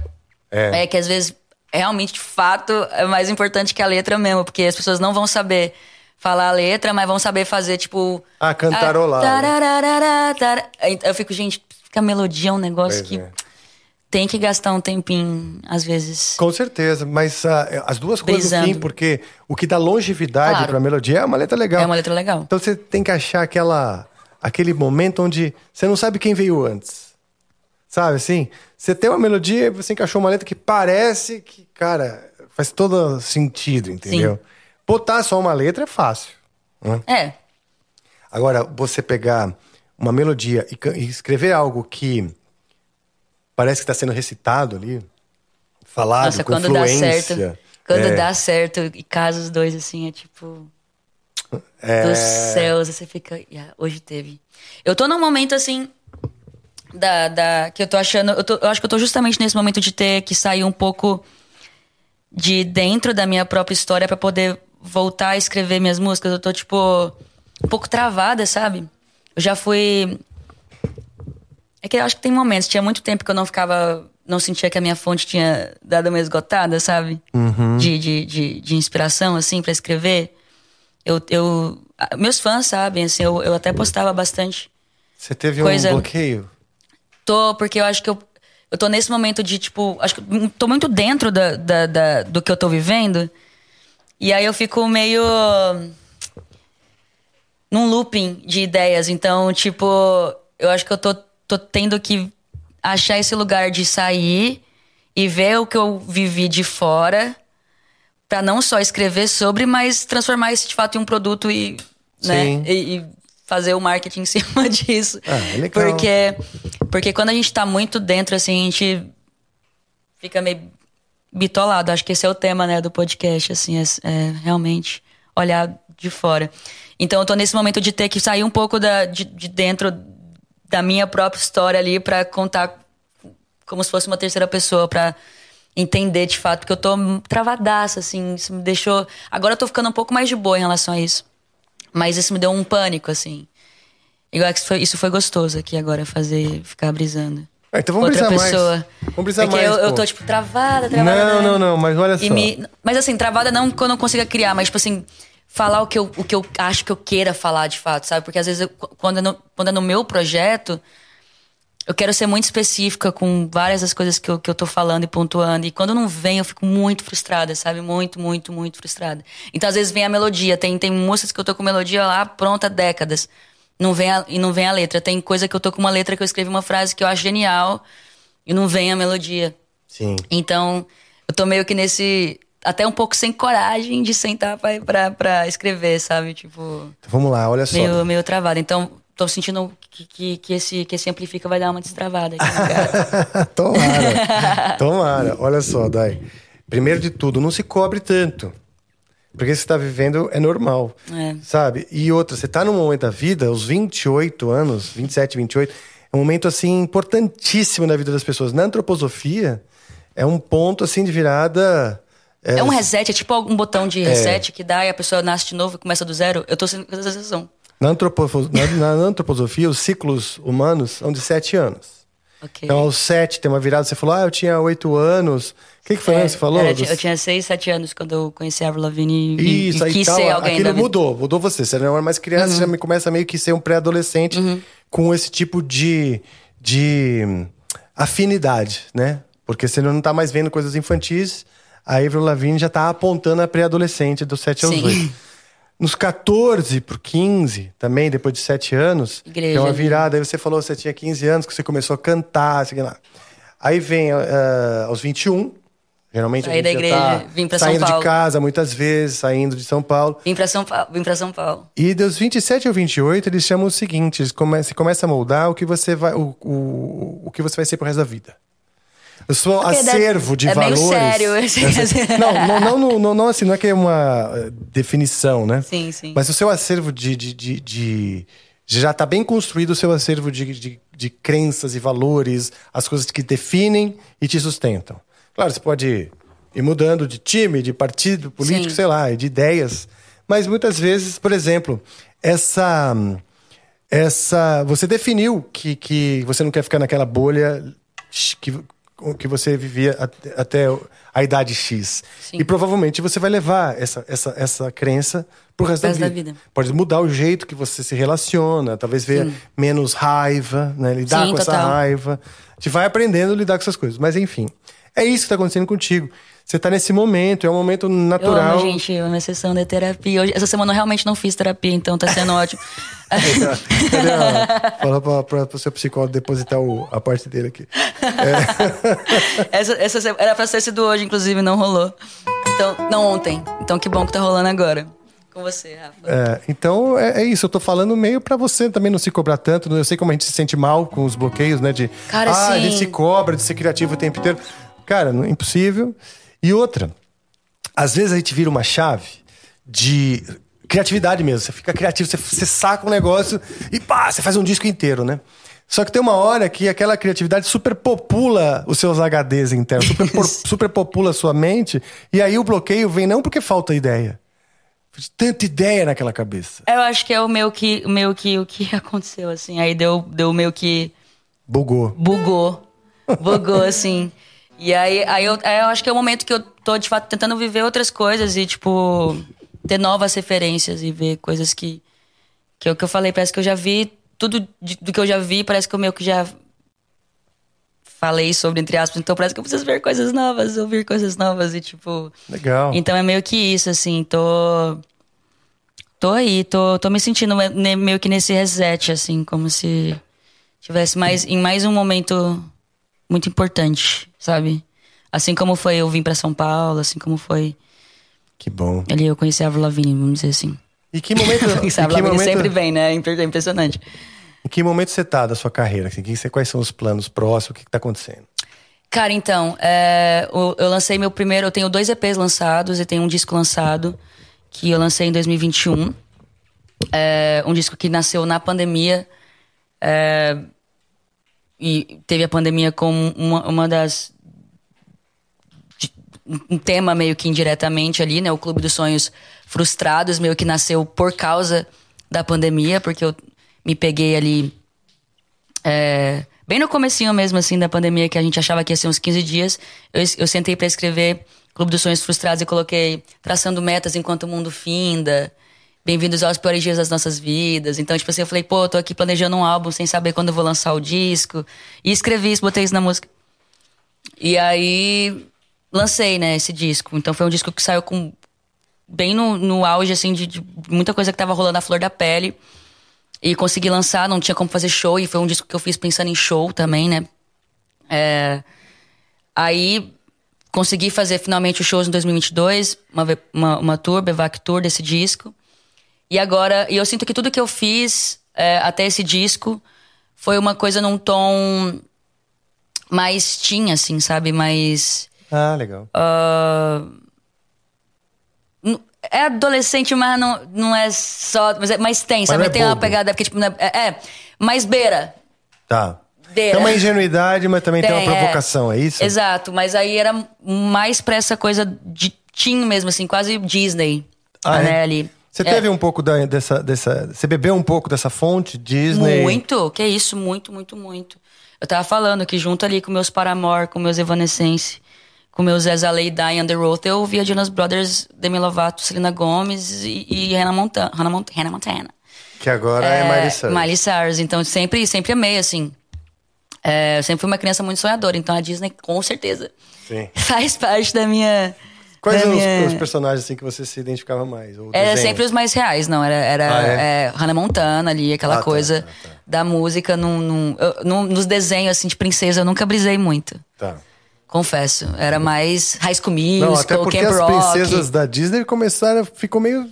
É. É que às vezes, realmente, de fato, é mais importante que a letra mesmo, porque as pessoas não vão saber falar a letra, mas vão saber fazer, tipo. Ah, cantarolar, Eu fico, gente, que a melodia é um negócio Pois que é. tem que gastar um tempinho, às vezes. Com certeza, mas ah, as duas coisas Brisando. sim, porque o que dá longevidade Claro. pra melodia é uma letra legal. É uma letra legal. Então você tem que achar aquela, aquele momento onde você não sabe quem veio antes. Sabe assim? Você tem uma melodia e você encaixou uma letra que parece que, cara, faz todo sentido, entendeu? Botar só uma letra é fácil. né? É. Agora, você pegar uma melodia e, escrever algo que parece que está sendo recitado ali, falado Nossa, com quando dá fluência. certo. Quando é, dá certo e casa os dois, assim, é tipo. é, Dos céus, você fica. "Yeah, hoje teve. Eu tô num momento assim. Da, da, que eu tô achando. Eu, tô- eu acho que eu tô justamente nesse momento de ter que sair um pouco de dentro da minha própria história pra poder voltar a escrever minhas músicas. Eu tô, tipo, um pouco travada, sabe? Eu já fui. É que eu acho que tem momentos. Tinha muito tempo que eu não ficava. Não sentia que a minha fonte tinha dado uma esgotada, sabe? De, de, de, de inspiração, assim, pra escrever. Eu, eu, meus fãs sabem, assim, eu, eu até postava bastante. Você teve coisa- um bloqueio? Tô, porque eu acho que eu, eu tô nesse momento de, tipo, acho que tô muito dentro da, da, da- do que eu tô vivendo. E aí eu fico meio. num looping de ideias. Então, tipo, eu acho que eu tô, tô tendo que achar esse lugar de sair e ver o que eu vivi de fora. Pra não só escrever sobre, mas transformar isso de fato em um produto e, né, Sim. e, e fazer o marketing em cima disso. Ah, é legal. Porque, porque quando a gente tá muito dentro, assim, a gente fica meio bitolado. Acho que esse é o tema, né, do podcast, assim, é, é realmente olhar de fora. Então eu tô nesse momento de ter que sair um pouco da, de, de dentro da minha própria história ali pra contar como se fosse uma terceira pessoa pra entender de fato que eu tô travadaça, assim, isso me deixou. Agora eu tô ficando um pouco mais de boa em relação a isso. Mas isso me deu um pânico, assim. Igual que isso foi, isso foi gostoso aqui agora, fazer, ficar brisando. Ah, então vamos Outra brisar mais. pessoa. Vamos brisar Porque mais, eu, eu pô. tô, tipo, travada, travada. Não, né? não, não, mas olha só. me- mas assim, travada não que eu não consiga criar, mas tipo assim, falar o que eu, o que eu acho que eu queira falar de fato, sabe? Porque às vezes, eu- quando, é no, quando é no meu projeto, eu quero ser muito específica com várias das coisas que eu, que eu tô falando e pontuando. E quando não vem, eu fico muito frustrada, sabe? Muito, muito, muito frustrada. Então, às vezes, vem a melodia. Tem, tem músicas que eu tô com melodia lá pronta há décadas. Não vem a, e não vem a letra. Tem coisa que eu tô com uma letra que eu escrevi uma frase que eu acho genial e não vem a melodia. Sim. Então, eu tô meio que nesse. Até um pouco sem coragem de sentar pra, pra, pra escrever, sabe? Tipo, Então, vamos lá, olha só. meio, meio travada. Então, tô sentindo que, que, que esse, que esse amplifica vai dar uma destravada aqui, né, tomara. tomara. Olha só, Dai. Primeiro de tudo, não se cobre tanto. Porque você tá vivendo é normal. É. Sabe? E outra, você tá num momento da vida, aos 28 anos, 27, 28, é um momento assim importantíssimo na vida das pessoas. Na antroposofia, é um ponto assim de virada. É, um reset, é tipo um botão de reset que dá e a pessoa nasce de novo e começa do zero. Eu tô sendo com essa sensação. Na, antropo, na, na antroposofia, os ciclos humanos são de 7 anos. Ok. Então, aos 7 tem uma virada, você falou, ah, eu tinha 8 anos. O que, que foi É, que você falou? era- eu tinha 6, 7 anos quando eu conheci a Avril Lavigne e, Isso, e quis tal, ser alguém aquilo. Uhum. mudou, mudou você. Você não era mais criança, você já me começa meio que ser um pré-adolescente com esse tipo de, de afinidade, né? Porque você não tá mais vendo coisas infantis, a Avril Lavigne já tá apontando a pré-adolescente dos 7 aos Sim. 8. Nos 14 pro 15, também, depois de 7 anos, Igreja, é uma né? virada. Aí você falou que você tinha 15 anos, que você começou a cantar, sei lá. Aí vem ah, aos 21, geralmente a Saí gente da igreja, tá vim pra São saindo de Paulo. casa muitas vezes, saindo de São Paulo. Vim pra São Paulo. Vim pra São Paulo. E dos 27 ao 28, eles chamam o seguinte: eles você começa a moldar o que você vai, o, o, o que você vai ser pro resto da vida. O seu Porque acervo de é meio valores. sério não, não, não, não, não, não, assim, não é que é uma eh, definição, né? Sim, sim. Mas o seu acervo de. de, de, de- já está bem construído o seu acervo de, de, de crenças e valores, as coisas que definem e te sustentam. Claro, você pode ir mudando de time, de partido político, Sim. sei lá, de ideias. Mas muitas vezes, por exemplo, essa. essa você definiu que, que você não quer ficar naquela bolha que, que você vivia até, a idade X. Sim. E provavelmente você vai levar essa, essa, essa crença pro resto, Resto da, da vida. vida. Pode mudar o jeito que você se relaciona, talvez ver menos raiva, né? lidar Sim, com essa total. raiva. A gente vai aprendendo a lidar com essas coisas. Mas enfim, é isso que está acontecendo contigo. Você está nesse momento, é um momento Eu natural. amo, gente, eu amo sessão de terapia. Hoje, essa semana eu realmente não fiz terapia, então tá sendo ótimo. Fala para o seu psicólogo depositar o- a parte dele aqui. essa, essa se- era pra ter sido hoje, inclusive, não rolou. Então, não ontem. Então que bom que tá rolando agora. Com você, Rafa. É, então é, é isso, eu tô falando meio pra você também não se cobrar tanto. Eu sei como a gente se sente mal com os bloqueios, né? De Cara, ah, sim. ele se cobra de ser criativo o tempo inteiro. Cara, não é impossível. E outra, às vezes a gente vira uma chave de criatividade mesmo. Você fica criativo, você, você saca um negócio e pá, você faz um disco inteiro, né? Só que tem uma hora que aquela criatividade superpopula os seus HDs internos, super, superpopula a sua mente, e aí o bloqueio vem não porque falta ideia. Tanta ideia naquela cabeça. Eu acho que é o meu que, o meu que, o que aconteceu, assim. Aí deu, deu meio que Bugou. bugou. Bugou, assim. E aí, aí, eu, aí eu acho que é o momento que eu tô, de fato, tentando viver outras coisas e, tipo, ter novas referências e ver coisas que. Que é o que eu falei, parece que eu já vi tudo de- do que eu já vi, parece que eu meio que já falei sobre, entre aspas. Então parece que eu preciso ver coisas novas, ouvir coisas novas e, tipo. Legal. Então é meio que isso, assim, tô. Tô aí, tô, tô me sentindo me- meio que nesse reset, assim, como se tivesse mais em mais um momento muito importante, sabe? Assim como foi eu vim pra São Paulo, assim como foi Que bom. ali eu conheci a Avril Lavigne, vamos dizer assim. E que momento, a Avril momento sempre vem, né? É é impressionante. em que momento você tá da sua carreira? Assim, quais são os planos próximos? O que, que tá acontecendo? Cara, então, é, o- eu lancei meu primeiro. Eu tenho dois EPs lançados e tenho um disco lançado que eu lancei em 2021. É, um disco que nasceu na pandemia. é, e teve a pandemia como uma, uma das. um tema meio que indiretamente ali, né? O Clube dos Sonhos Frustrados, meio que nasceu por causa da pandemia, porque eu me peguei ali é, bem no comecinho mesmo, assim, da pandemia, que a gente achava que ia ser uns 15 dias, eu, eu sentei pra escrever Clube dos Sonhos Frustrados e coloquei traçando metas enquanto o mundo finda, bem-vindos aos piores dias das nossas vidas. Então, tipo assim, eu falei, pô, tô aqui planejando um álbum sem saber quando eu vou lançar o disco. E escrevi isso, botei isso na música. E aí, lancei, né, esse disco. Então, foi um disco que saiu com bem no, no auge, assim, de, de muita coisa que tava rolando à flor da pele. E consegui lançar, não tinha como fazer show, e foi um disco que eu fiz pensando em show também, né? É, aí consegui fazer finalmente os shows em 2022, uma, uma, uma tour, Bevac Tour desse disco. E agora, e eu sinto que tudo que eu fiz é, até esse disco foi uma coisa num tom mais teen, assim, sabe? Mais. Ah, legal. n- É adolescente, mas não, não é só. Mas, é, mas tem, sabe? não é tem uma bobo. pegada, porque, tipo, é, é, é, mais beira. Tá. Beira. Tem uma ingenuidade, mas também tem, Tem, uma é. provocação, é, isso? Exato, mas aí era mais pra essa coisa de teen mesmo, assim, quase Disney. Ah, né, é? ali. Você É. teve um pouco da- dessa, dessa. Você bebeu um pouco dessa fonte, Disney? Muito, que isso, muito, muito, muito. Eu tava falando que junto ali com meus Paramore, com meus Evanescence, com meus As I Lay Die Under Oath, eu via Jonas Brothers, Demi Lovato, Selena Gomez e, e Hannah, Montana, Hannah, Mont Hannah Montana. Que agora é, Miley Cyrus. Miley Cyrus. Então, sempre, sempre amei, assim. É, eu sempre fui uma criança muito sonhadora, então a Disney, com certeza, Sim. faz parte da minha... Quais são minha... os, os personagens assim que você se identificava mais? Ou Era sempre os mais reais, não. Era, era Ah, é? é, Hannah Montana ali, aquela Ah, tá, coisa ah, tá. da música. Num, num- num- nos desenhos, assim, de princesa, eu nunca brisei muito. Tá. Confesso. Era mais High School Não, até Musical, porque Camp as Rock. princesas da Disney começaram, ficou meio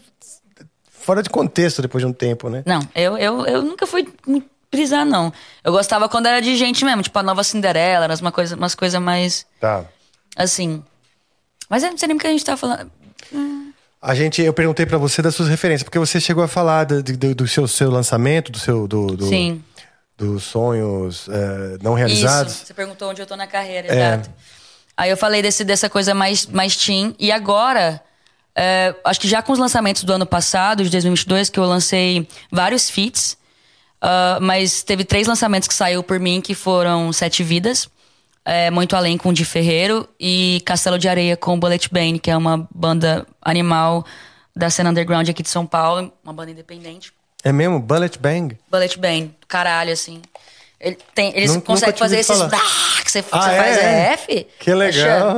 fora de contexto depois de um tempo, né? Não, eu, eu, eu nunca fui brisar, não. Eu gostava quando era de gente mesmo, tipo a nova Cinderela, era umas coisas umas coisa mais Tá. assim. Mas eu não sei nem o que a gente tá falando. A gente, eu perguntei pra você das suas referências, porque você chegou a falar do, do- do seu, seu lançamento, do seu, do, do- Sim. dos sonhos eh, não realizados. Isso. Você perguntou onde eu tô na carreira, É. exato. Aí eu falei desse, dessa coisa mais, mais teen. E agora, é, acho que já com os lançamentos do ano passado, de 2022, que eu lancei vários feats. ah, mas teve três lançamentos que saiu por mim, que foram Sete Vidas. É, Muito Além com o Di Ferreiro. E Castelo de Areia com o Bullet Bane, que é uma banda animal da cena underground aqui de São Paulo. Uma banda independente. É mesmo? Bullet Bang? Bullet Bane, caralho, assim. Ele tem, eles Nunca- conseguem nunca fazer esses. Ah, que você, Ah, você faz é? é F? Que legal.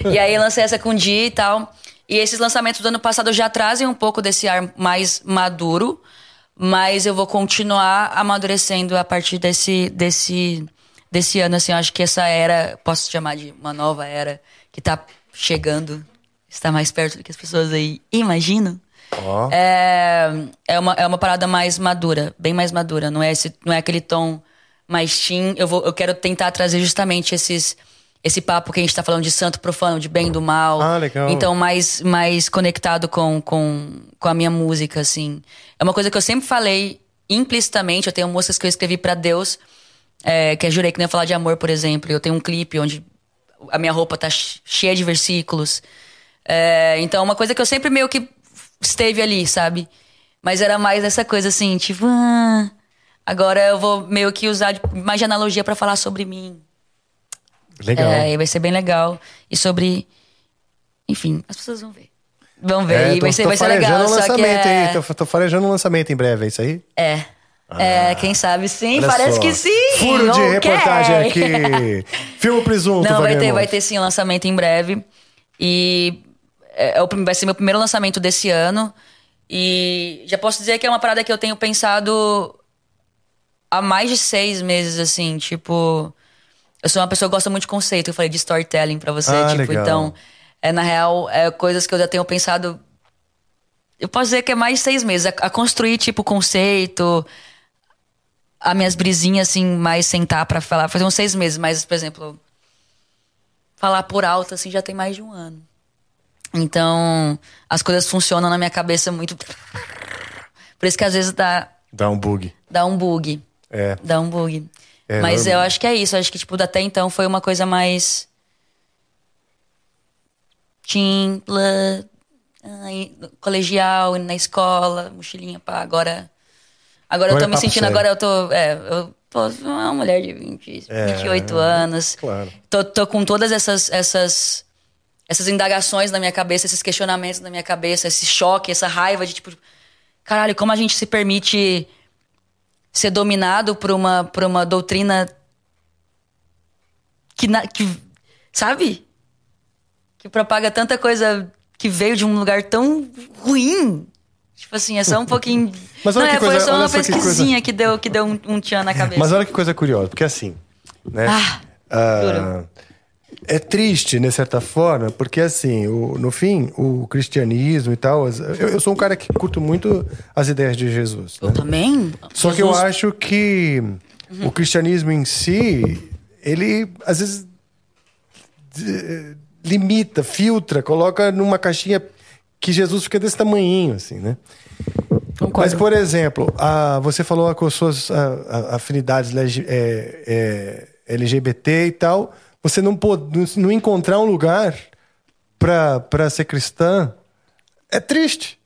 Achando. E aí lancei essa com o Di e tal. E esses lançamentos do ano passado já trazem um pouco desse ar mais maduro, mas eu vou continuar amadurecendo a partir desse, desse, desse ano, assim. Eu acho que essa era, posso chamar de uma nova era, que tá chegando, está mais perto do que as pessoas aí imaginam. Ó. É, é, uma, é uma parada mais madura, bem mais madura. Não é, esse, não é aquele tom mais teen. Eu, vou, eu quero tentar trazer justamente esses, esse papo que a gente tá falando de santo profano, de bem e do mal. Ah, legal. Então, mais, mais conectado com, com, com a minha música, assim. É uma coisa que eu sempre falei implicitamente. Eu tenho músicas que eu escrevi pra Deus, é, que é Jurei que não ia falar de amor, por exemplo. Eu tenho um clipe onde a minha roupa tá che- cheia de versículos. É, então, uma coisa que eu sempre meio que esteve ali, sabe? Mas era mais essa coisa assim, tipo, ah, agora eu vou meio que usar mais de analogia pra falar sobre mim. Legal. É, e vai ser bem legal. E sobre. Enfim, as pessoas vão ver. Vão ver. É, e tô- vai ser, vai ser legal. um Só que lançamento é... aí. Tô, tô farejando um lançamento em breve, é isso aí? É. É, quem sabe sim, parece só. que sim. Furo de ok. reportagem aqui. Filme presunto, Não, vai ter, vai ter sim um lançamento em breve. E é, é o vai ser meu primeiro lançamento desse ano. E já posso dizer que é uma parada que eu tenho pensado há mais de seis meses, assim, tipo. Eu sou uma pessoa que gosta muito de conceito, eu falei de storytelling pra você, Ah, tipo, legal. então, é, na real, é coisas que eu já tenho pensado. Eu posso dizer que é mais de seis meses, a, a construir, tipo, conceito, as minhas brisinhas, assim, mais sentar pra falar, fazer uns seis meses, mas, por exemplo, falar por alto, assim, já tem mais de um ano. Então, as coisas funcionam na minha cabeça muito. Por isso que às vezes dá, Dá um bug. dá um bug. É. Dá um bug. É, Mas eu acho que é isso. Acho que, tipo, até então foi uma coisa mais. Ai, colegial, na escola, mochilinha, pá. Agora. Agora, Agora eu é tô me sentindo. sério. Agora eu tô. É, eu tô uma mulher de 20, É, 28 anos. claro. Tô, tô com todas essas, essas, essas indagações na minha cabeça, esses questionamentos na minha cabeça, esse choque, essa raiva de tipo. Caralho, como a gente se permite ser dominado por uma, por uma doutrina que, na- que. Sabe? Que propaga tanta coisa que veio de um lugar tão ruim. Tipo assim, é só um pouquinho. Mas olha Não, que é, foi coisa- só olha uma só que pesquisinha que deu, que deu um, um tchan na cabeça. Mas olha que coisa curiosa, porque assim, né? Ah, ah, é triste, de certa forma, porque assim, o- no fim, o cristianismo e tal, eu, eu sou um cara que curto muito as ideias de Jesus. Eu né? também. Só que eu Jesus- acho que o cristianismo em si, ele às vezes de- limita, filtra, coloca numa caixinha que Jesus fica desse tamanhinho, assim, né? Concordo. Mas, por exemplo, a, você falou com as suas a- a- afinidades é, é, LGBT e tal, você não, pode, não encontrar um lugar para ser cristã, é triste.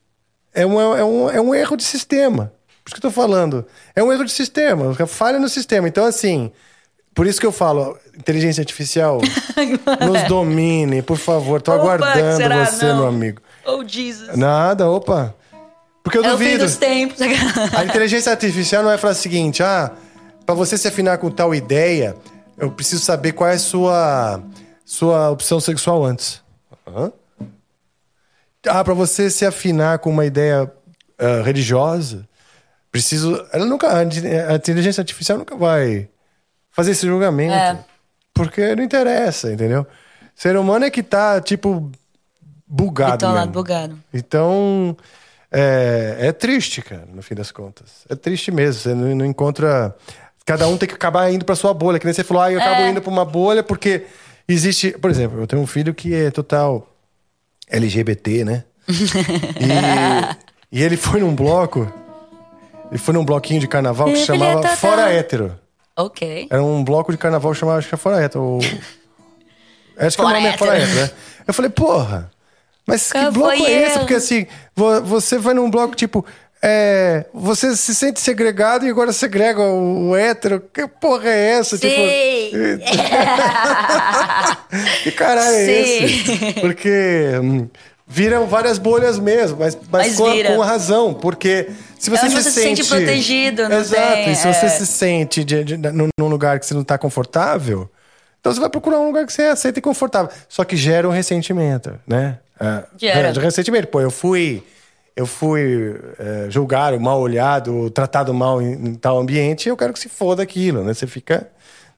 É um, é, um, é um erro de sistema. Por isso que eu tô falando. É um erro de sistema, falha no sistema. Então, assim, por isso que eu falo, inteligência artificial, nos domine, por favor. Tô Opa, aguardando será? você, Não. meu amigo. Oh, Jesus. Nada, opa. Porque eu É o fim duvido. dos tempos. A inteligência artificial não vai falar o seguinte: ah, para você se afinar com tal ideia, eu preciso saber qual é a sua, sua opção sexual antes. Hã? Ah, para você se afinar com uma ideia ah, religiosa, preciso. Ela nunca. A inteligência artificial nunca vai fazer esse julgamento. É. Porque não interessa, entendeu? Ser humano é que tá, tipo, bugado. Então, lá mesmo. bugado. Então, é, é triste, cara, no fim das contas. É triste mesmo. Você não, não encontra. Cada um tem que acabar indo pra sua bolha. Que nem você falou, ah, eu acabo É. indo pra uma bolha porque existe. Por exemplo, eu tenho um filho que é total LGBT, né? e, e ele foi num bloco. Ele foi num bloquinho de carnaval que chamava é total- Fora Hétero. Ok. Era um bloco de carnaval que chamava, acho que é Fora Hétero. ou- Acho que o Fora nome é Fora. Hétero, né? Eu falei, porra, mas que Qual bloco é esse? eu? Porque assim, vo- você vai num bloco tipo. É, você se sente segregado e agora segrega o, o hétero. Que porra é essa? Sim. Tipo, que caralho é Sim. esse? Porque hum, viram várias bolhas mesmo, mas, mas, Mas com, com razão. Porque se você, É se, você se sente, sente protegido, não Exato. tem, e se você é. se sente de, de, num, num lugar que você não está confortável, então você vai procurar um lugar que você aceita e confortável. Só que gera um ressentimento, né? É, de ressentimento. Pô, eu fui. Eu fui é, julgado, mal olhado, tratado mal em, em tal ambiente, eu quero que se foda aquilo, né? Você fica.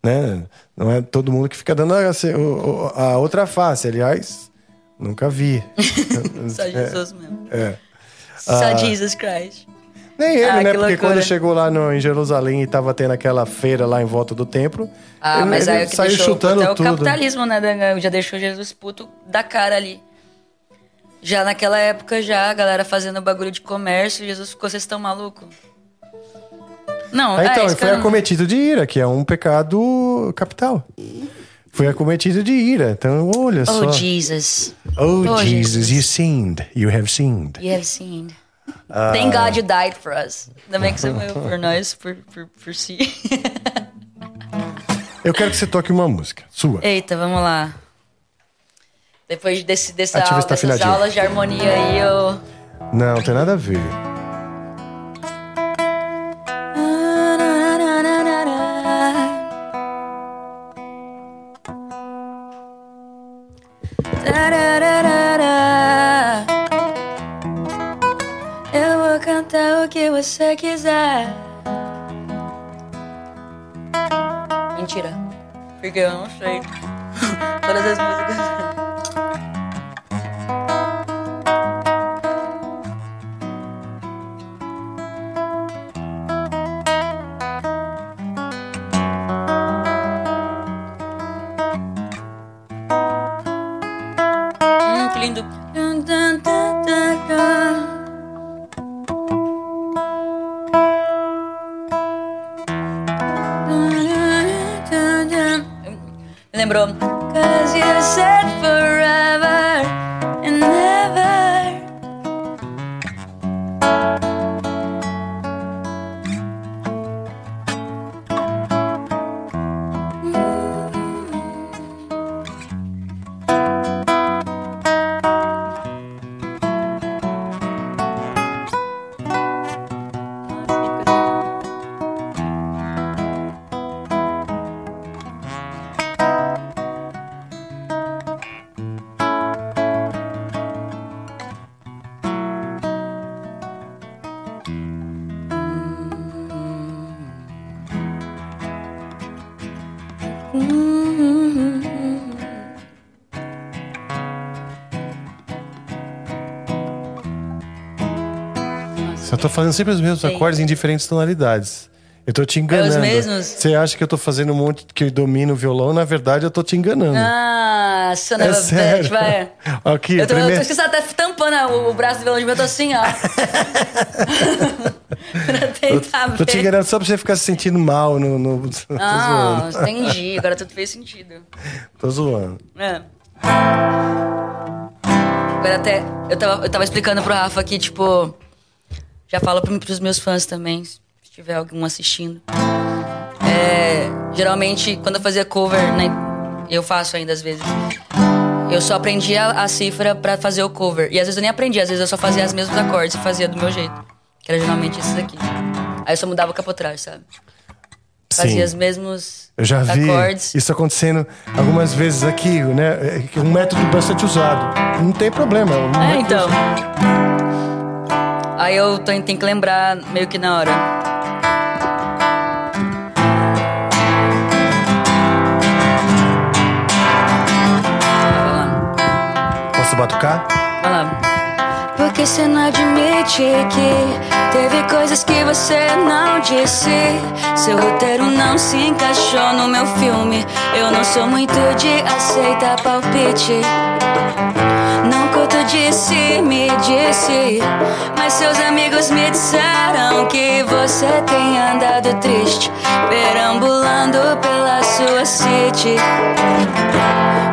Né? Não é todo mundo que fica dando a, o- a outra face. Aliás, nunca vi. Só Jesus mesmo. É. Só Jesus Christ. Nem ele, Ah, né? que Porque loucura. quando chegou lá no, em Jerusalém e tava tendo aquela feira lá em volta do templo. Ah, ele, mas ele aí o que saiu deixou chutando puto é o tudo. capitalismo, né? Já deixou Jesus puto da cara ali. Já naquela época, já, a galera fazendo bagulho de comércio, Jesus ficou, vocês estão maluco? Não, Ah, então, é, foi não- acometido de ira, que é um pecado capital. Foi acometido de ira. Então, olha só. Oh, Jesus. Oh, Oh, Jesus, you sinned. You have sinned. You have seen. Ah. Thank God you died for us. Ainda bem que você morreu por nós, por, por, por si. Eu quero que você toque uma música. Sua. Eita, vamos lá. Depois desse, dessa aula, dessas afinadinho. aulas de harmonia aí, eu... Não, tem nada a ver. Eu vou cantar o que você quiser. Mentira. Porque eu não sei. Todas as músicas. Tô fazendo sempre os mesmos Sei. acordes em diferentes tonalidades. Eu tô te enganando. É mesmos? Você acha que eu tô fazendo um monte que eu domino o violão? Na verdade, eu tô te enganando. Ah, son of É sério. vai. Aqui, eu tô, primeiro- eu tô esquecendo até tampando o, o braço do violão de mim, eu tô assim, ó. pra tentar Tô te enganando só pra você ficar se sentindo mal no. no... Ah, entendi. Agora tudo fez sentido. Tô zoando. É. Agora até. Eu tava, eu tava explicando pro Rafa que, tipo. Já falo pro, pros meus fãs também, se tiver algum assistindo. É, geralmente, quando eu fazia cover, né? Eu faço ainda às vezes. Eu só aprendia a cifra pra fazer o cover. E às vezes eu nem aprendia, às vezes eu só fazia os mesmos acordes e fazia do meu jeito. Que era geralmente esses aqui. Aí eu só mudava o capotragem, sabe? Fazia os mesmos Eu já vi acordes. isso acontecendo algumas vezes aqui, né? É um método bastante usado. Não tem problema. é um É, então. Aí eu tenho, tenho que lembrar meio que na hora. Posso batucar? vai lá. Porque você não admite que teve coisas que você não disse. Seu roteiro não se encaixou no meu filme. Eu não sou muito de aceitar palpite. Não curto disse, me disse. Mas seus amigos me disseram que você tem andado triste, perambulando pela sua city.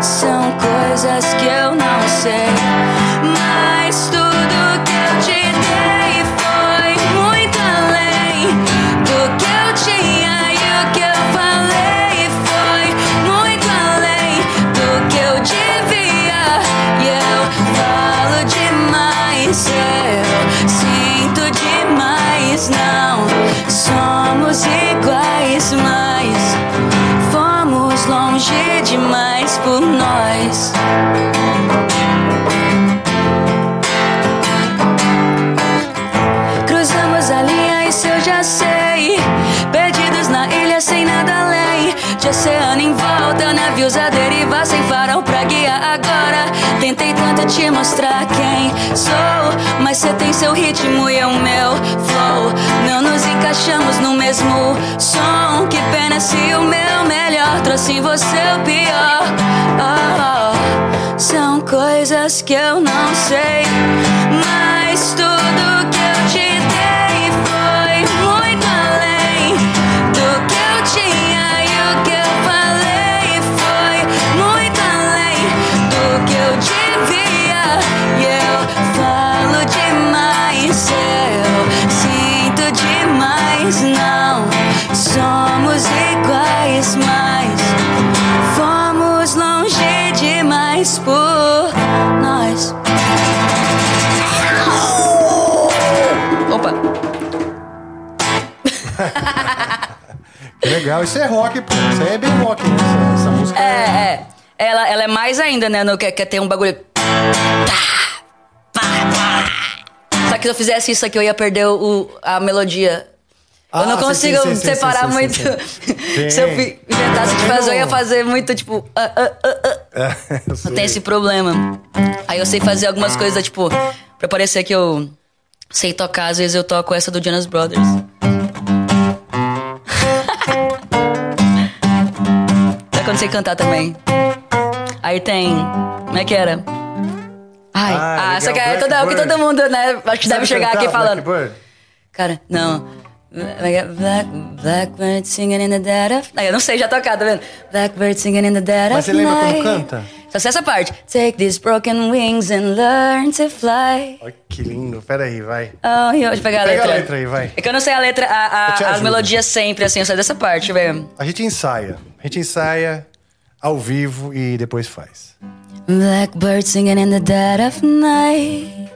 São coisas que eu não sei, mas tudo oceano em volta, navios a deriva sem farol pra guiar agora. Tentei tanto te mostrar quem sou, mas você tem seu ritmo e eu meu flow. Não nos encaixamos no mesmo som. Que pena se o meu melhor trouxe em você o pior. Oh, oh. São coisas que eu não sei, mas tudo legal. Isso é rock, pô. Isso aí é bem rock, né? Essa, essa música É, é. Ela, ela é mais ainda, né? No que quer ter um bagulho. Só que se eu fizesse isso aqui, eu ia perder o, a melodia. eu Ah, não sim, consigo sim, sim, sim, separar muito. se eu inventasse de fazer, eu ia fazer muito, tipo. ah, ah, ah, ah. É, eu sei. Não tem esse problema. Aí eu sei fazer algumas coisas, tipo, pra parecer que eu sei tocar, às vezes eu toco essa do Jonas Brothers. Sabe quando sei cantar também? Aí tem. Como é que era? Ai, Ah, ah, só que é toda, o que todo mundo, né? Acho que deve chegar aqui falando. Cara, não. Black, Blackbird singing in the dead of night. Eu não sei já tocar, tá vendo? Blackbird singing in the dead Mas of você lembra como canta? Só sei essa parte. Take these broken wings and learn to fly. Olha que lindo. Pera aí, vai. Oh, eu pegar a Pega a letra. letra aí, vai. É que eu não sei a letra, a, a- as melodias sempre, assim, eu sei dessa parte, velho. A gente ensaia. A gente ensaia ao vivo e depois faz. Blackbird singing in the dead of night.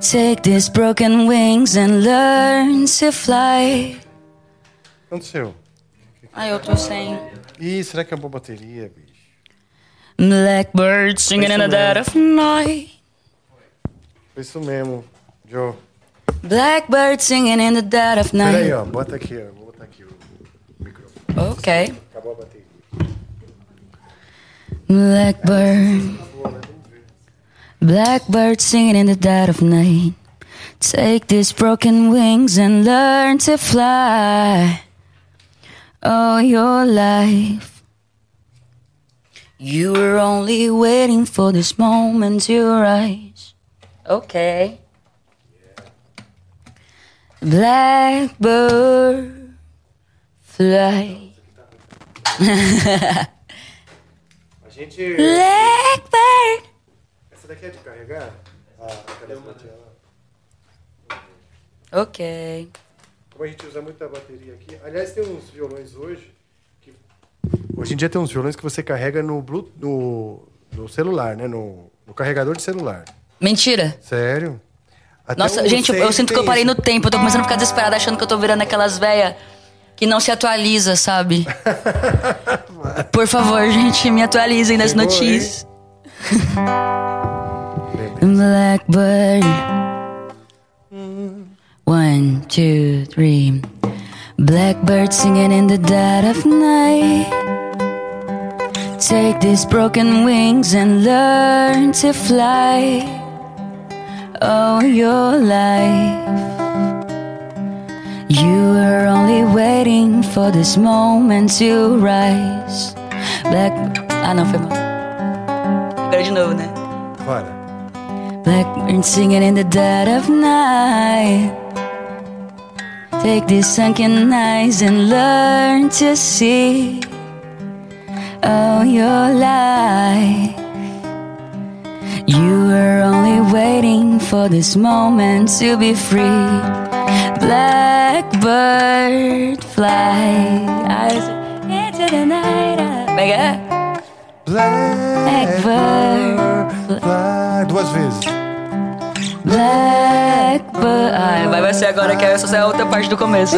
Take these broken wings and learn to fly. O que aconteceu? Ai, eu tô sem. Ih, será que é uma boa bateria, bicho? Blackbird singing in the dead of night. Isso mesmo, Joe. Blackbird singing in the dead of night. ó. Bota aqui, ó. Vou botar aqui o microfone. Ok. Acabou a bateria. Blackbird. Blackbird singing in the dead of night. Take these broken wings and learn to fly. All your life. You were only waiting for this moment to rise. Okay. Blackbird fly. A gente. Blackbird. Essa daqui é de carregar? Ah, cadê uma Ok. Como a gente usa muita bateria aqui. Aliás, tem uns violões hoje. Hoje em dia tem uns violões que você carrega no, Bluetooth, no, no celular, né? No, no carregador de celular. Mentira. Sério? Até Nossa, gente, eu, eu sinto que eu parei no tempo. Eu tô começando a ficar desesperada achando que eu tô virando aquelas véia que não se atualiza, sabe? Por favor, gente, me atualizem nas Chegou, notícias. Blackbird. One, two, three. Blackbird singing in the dead of night. Take these broken wings and learn to fly all your life. You were only waiting for this moment to rise. Black. Ah, não, foi mal. Agora de novo, né? Bora. Blackbird singing in the dead of night. Take these sunken eyes and learn to see all your life. You were only waiting for this moment to be free. Blackbird fly eyes into the night. Mega. Blackbird fly. Duas vezes. Blackbird. Ai, vai, vai ser agora que essa é a outra parte do começo.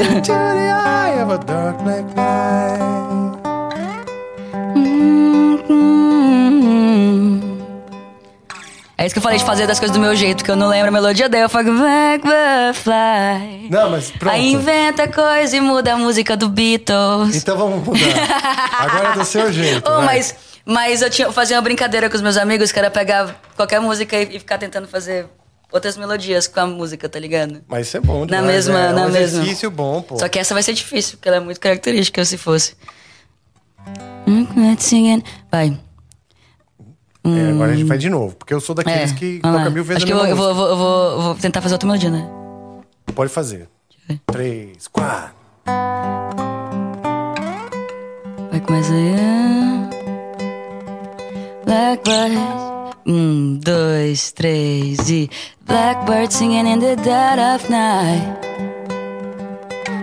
É isso que eu falei de fazer das coisas do meu jeito, que eu não lembro a melodia dela. Eu falo Blackbird fly. Não, mas pronto. Aí inventa coisa e muda a música do Beatles. Então vamos mudar. Agora é do seu jeito. Oh, vai. mas, mas eu, tinha, fazia uma brincadeira com os meus amigos, que era pegar qualquer música e, e ficar tentando fazer outras melodias com a música, tá ligado? Mas isso é bom Na demais, mesma, é, na é um mesma. exercício bom, pô. Só que essa vai ser difícil, porque ela é muito característica, se fosse. Let's sing it. Vai. É, agora a gente faz de novo, porque eu sou daqueles que Hum. vamos toca mil vezes Acho que eu eu, vou, eu, vou, eu vou- tentar fazer outra melodia, né? Pode fazer. Três, quatro. Vai começar aí. Blackbird. Um, dois, três e. Blackbird singing in the dead of night.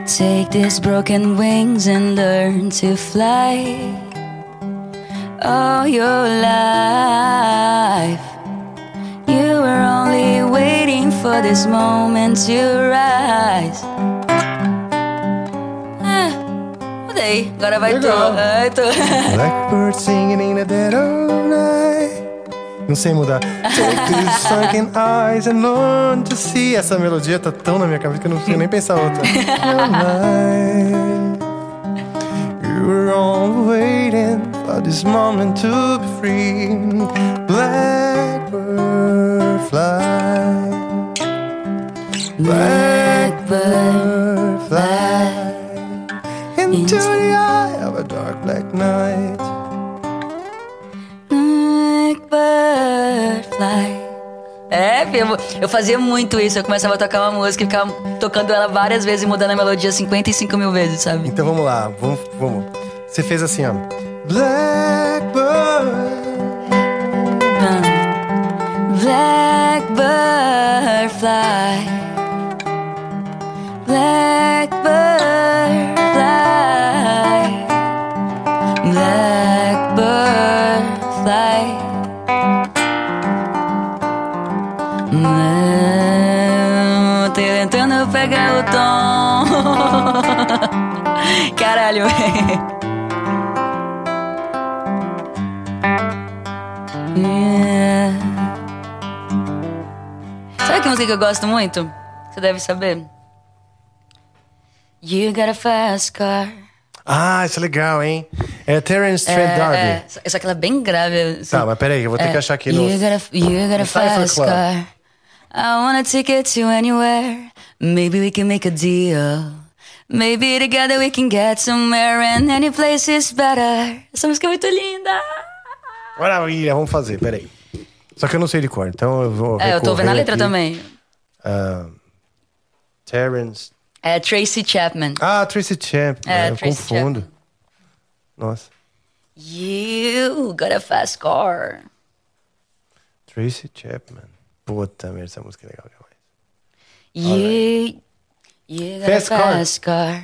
Take these broken wings and learn to fly. All your life. You were only waiting for this moment to rise. Ah, mudei. Agora vai tu. Legal. Ai, tu. Blackbird singing in the dead of night. Não sei mudar. Take these sunken eyes and learn to see. Essa melodia tá tão na minha cabeça que eu não consigo nem pensar outra. You were all waiting for this moment to be free. Blackbird fly. Blackbird fly. Into the eye of a dark black night. É, eu, eu fazia muito isso. Eu começava a tocar uma música e ficava tocando ela várias vezes e mudando a melodia 55 mil vezes, sabe? Então vamos lá, vamos, vamos. Você fez assim, ó. Blackbird. Blackbird fly. Blackbird Caralho, Yeah. Sabe que música que eu gosto muito? Você deve saber. You got a fast car. Ah, isso é legal, hein? É Terence Trent É, D'Arby. é, só- que ela é bem grave. assim. Tá, mas peraí, eu vou ter É, que achar aqui no- You got a, you got a fast car. I want a ticket to anywhere. Maybe we can make a deal. Maybe together we can get somewhere and any place is better. Essa música é muito linda. Maravilha, vamos fazer, peraí. Só que eu não sei de cor, então eu vou. É, eu tô vendo a letra aqui. também. Ah, Terrence. É Tracy Chapman. Ah, Tracy Champ. É, eu Tracy confundo. Chapman. Nossa. You got a fast car. Tracy Chapman. Puta merda, essa música é legal demais. You, you got Fast a car. fast car.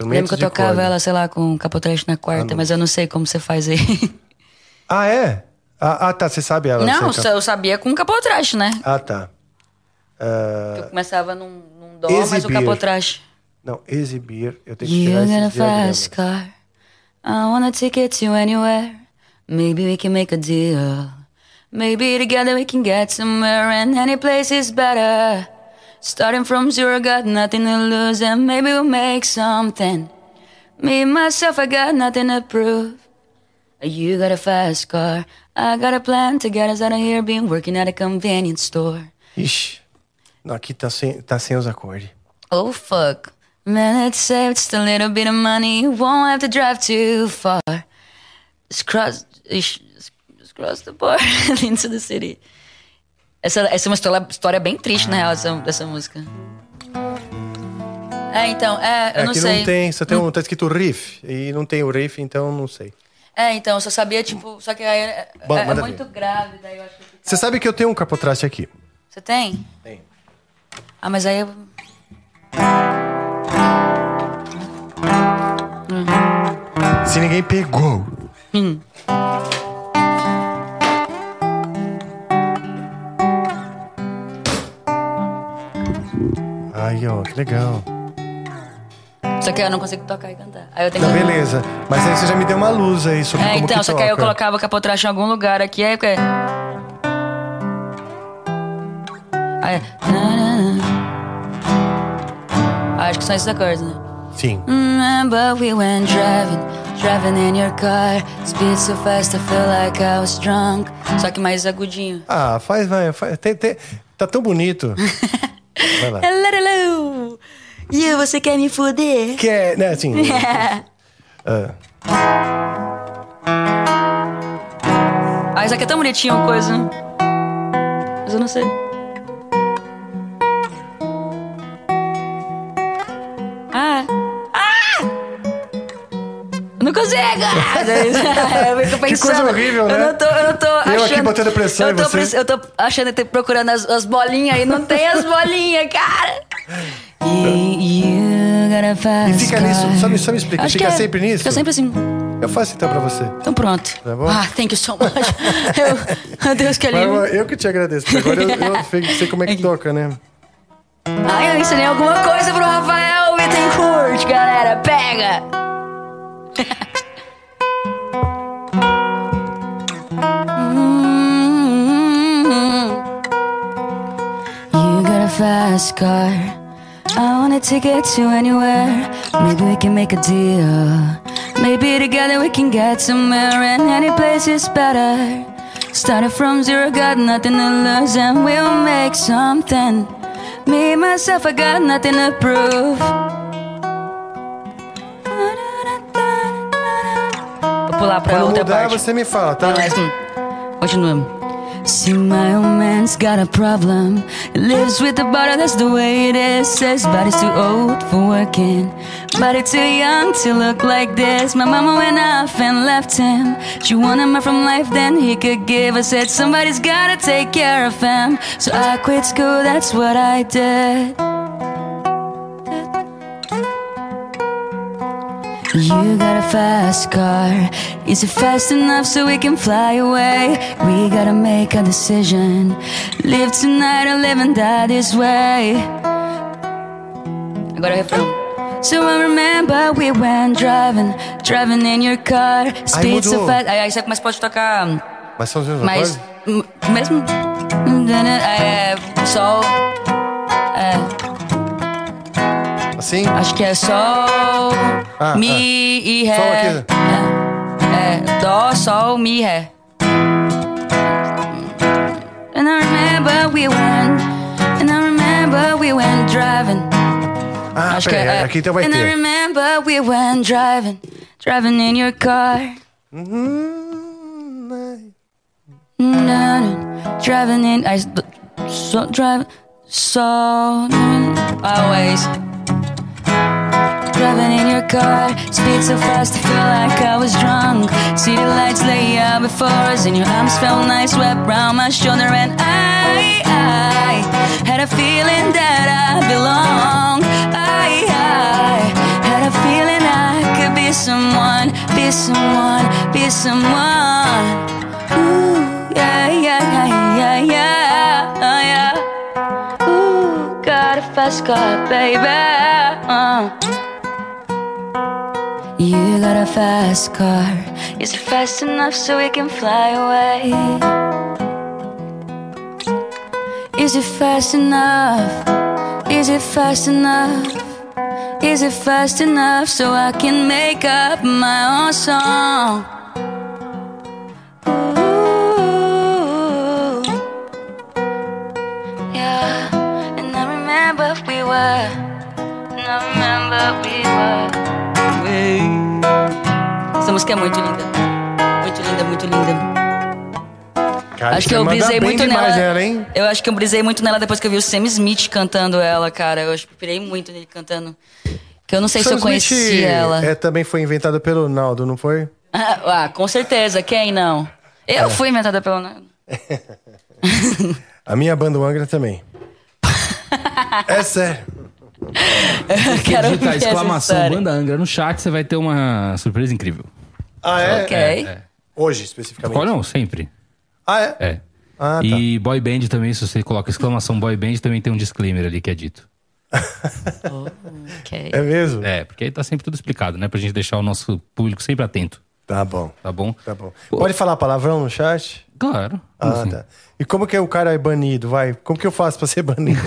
Lembro que eu tocava corda. ela, sei lá, com capotraste na quarta, Ah, mas eu não sei como você faz aí. Ah, é? Ah, ah, tá, você sabe ela. não, você só eu sabia com capotraste, né? Ah, tá. Ah, Eu começava num, num dó, mas o Exibir. capotraste. não, exibir. Eu tenho que tirar got a fast car. I want a ticket to anywhere. Maybe we can make a deal. Maybe together we can get somewhere and any place is better. Starting from zero, got nothing to lose and maybe we'll make something. Me, myself, I got nothing to prove. You got a fast car. I got a plan to get us out of here. Been working at a convenience store. Ixi. Não, aqui tá sem, tá sem os acordes. Oh fuck. Man, it's saved just a little bit of money. Won't have to drive too far. Just cross, just just cross the border into the city. Essa, essa é uma história, história bem triste, na real, dessa, dessa música. É, então, é, eu não aqui sei. não tem, só tem um, tá escrito riff. E não tem o riff, então não sei. É, então, eu só sabia, tipo, só que aí é, Bom, é- é muito ver. grave, daí eu acho que. Você sabe que eu tenho um capotraste aqui. Você tem? Tem. Ah, mas aí eu. Se ninguém pegou. Hum. Aí, ó, que legal. Só que eu não consigo tocar e cantar. Aí eu tenho Não, que. beleza. Mas aí você já me deu uma luz aí sobre É, como então, que só que aí eu toca. colocava capotraste em algum lugar aqui, aí. Porque... aí Ah, acho que são esses acordes, né? Sim. Remember we went driving, driving in your car. Speed so fast I feel like I was drunk. Só que mais agudinho. Ah, faz, vai. Faz, tem- tem- tá tão bonito. Vai lá. Hello. E você quer me foder? Que é, né, assim... ah, Ah, isso aqui é tão bonitinho, uma coisa. Mas eu não sei. Eu eu fico pensando. coisa horrível, eu né? Não tô, eu não tô achando. aqui botando pressão eu tô, você. Eu tô achando, procurando as, as bolinhas e não tem as bolinhas, cara! E fica nisso, só me- só me explica, fica que é- sempre nisso? Fica sempre assim. eu faço então pra você. Então pronto. Tá bom? Ah, thank you so much. eu, meu Deus, que alívio. eu, eu que te agradeço, porque agora eu, eu sei- sei como é que toca, né? Ai, eu ensinei alguma coisa pro Rafael Bittencourt, galera. Pega! Fast car. I want a ticket to anywhere. Maybe we can make a deal. Maybe together we can get somewhere, and any place is better. Started from zero, got nothing to lose, and we'll make something. Me, myself, I got nothing to prove. Vou pular pra Quando outra mudar, parte. você me fala, tá? Mas, hum, continua. See, my old man's got a problem. He lives with the bottle, that's the way it is. Says body's too old for working, body too young to look like this. My mama went off and left him. She wanted more from life than he could give. I said somebody's gotta take care of him. So I quit school, that's what I did. You got a fast car. Is it fast enough so we can fly away? We gotta make a decision. Live tonight or live and die this way. I gotta o refrão. So I remember we went driving, driving in your car. Speed so fast. Aí, aí você começa pode tocar Mas são os mesmos mais. acordes? m- Mesmo. É. Sol. É. Assim? Acho que é sol, Ah, mi ah. e ré. Sol aqui. É, é, dó, sol, mi, ré. And I remember we went, and I remember we went driving. Ah, Acho que peraí, é. aqui então vai and I remember we went driving, driving in your car. Hum, Na, na, driving in, I so driving so always driving in your car. Speed so fast, I feel like I was drunk. City lights lay out before us, and your arms felt nice wrapped around my shoulder, and I, I had a feeling that I belong. I, I had a feeling I could be someone, be someone, be someone. Ooh, yeah, yeah, yeah, yeah, yeah, yeah. Ooh, got a fast car, baby. Uh. You got a fast car. Is it fast enough so we can fly away? Is it fast enough? Is it fast enough? Is it fast enough so I can make up my own song? Ooh, yeah, and I remember we were, and I remember we were. Essa música é muito linda. Muito linda, muito linda. Cara, acho que eu brisei muito nela. ela, hein? Eu acho que eu brisei muito nela depois que eu vi o Sam Smith cantando ela, cara. Eu acho que eu pirei muito nele cantando. Que eu não sei se Sam eu conhecia Smith, ela. É, também foi inventada pelo Naldo, não foi? Ah, com certeza. Quem não? É. Eu fui inventada pelo. A minha banda Angra também. é sério. Eu quero Digitar essa exclamação banda Angra no chat, você vai ter uma surpresa incrível. Ah, é? Ok. É. Hoje, especificamente. Qual não? Sempre. Ah, é? É. Ah, tá. E boy band também, se você coloca exclamação boy band, também tem um disclaimer ali que é dito. Ok. É mesmo? É, porque aí tá sempre tudo explicado, né? Pra gente deixar o nosso público sempre atento, Tá bom, tá bom? tá bom. Pode falar palavrão no chat? Claro. como Ah, assim? tá. E como que é o cara é banido? Vai, como que eu faço pra ser banido?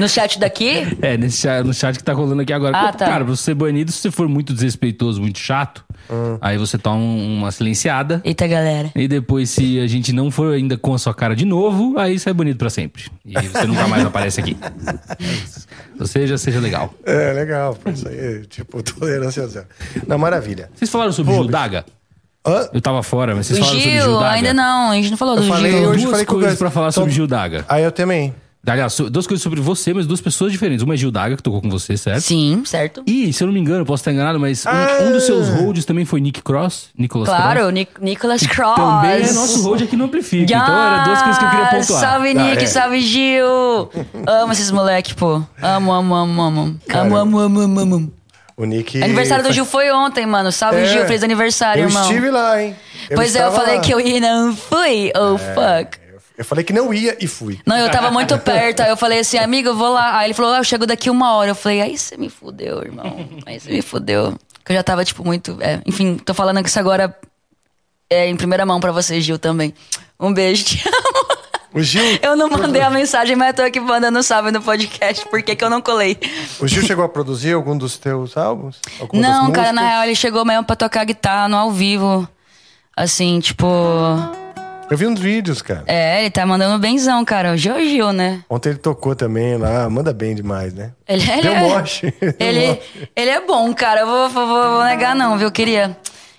No chat daqui? É, nesse chat, no chat que tá rolando aqui agora. Ah, Pô, tá. Cara, pra você ser banido, se você for muito desrespeitoso, muito chato, Hum. aí você toma um- uma silenciada. Eita, galera. E depois, se a gente não for ainda com a sua cara de novo, aí você é banido pra sempre. E você nunca mais aparece aqui. É. Ou seja, seja legal. é, legal. Isso aí, é, tipo, tolerância zero. Não, maravilha. Vocês falaram sobre Pô, Gil Daga? Hã? Eu tava fora, mas vocês O falaram sobre Gil, Gil Daga? ainda não. A gente não falou Eu do falei Gil. hoje, Duas falei com o coisas Gus. pra falar Então- sobre Gil Daga. Ah, eu também. Aliás, so- duas coisas sobre você, mas duas pessoas diferentes. Uma é Gil Daga, que tocou com você, certo? Sim, certo. E, se eu não me engano, eu posso estar enganado, mas um- Ah! um, dos seus holds também foi Nick Cross, Nicholas Claro, Cross. Nic Nicholas Cross. Também é nosso hold aqui no Amplifica. Então, eram duas coisas que eu queria pontuar. Salve, Nick, Ah, é. salve, Gil. amo esses moleque, pô. Amo, amo, amo, amo. Amo, amo, amo, amo, amo. O Nick. Aniversário do Gil foi ontem, mano. Salve, É. Gil. Feliz aniversário, Eu irmão. estive lá, hein? Pois é, eu falei lá. que eu ia e não fui. Oh, fuck. Eu falei que não ia e fui. Não, eu tava muito perto. Aí eu falei assim, amigo, eu vou lá. Aí ele falou, ah, eu chego daqui uma hora. Eu falei, aí você me fudeu, irmão. Aí você me fudeu. Que eu já tava, tipo, muito. é, enfim, tô falando que isso agora é em primeira mão pra você, Gil, também. Um beijo, te amo. O Gil. Eu não mandei a mensagem, mas eu tô aqui mandando salve no podcast. Por que, eu não colei? O Gil chegou a produzir algum dos teus álbuns? Alguma Não, cara, na real, ele chegou mesmo pra tocar guitarra no ao vivo. Assim, tipo. Eu vi uns vídeos, cara. É, ele tá mandando benzão, cara. O Gil é o Gil, né? Ontem ele tocou também lá. Manda bem demais, né? Ele, ele Deu é, moche. Ele, moche. ele é bom, cara. Eu vou, vou, vou negar, não, viu? Eu queria.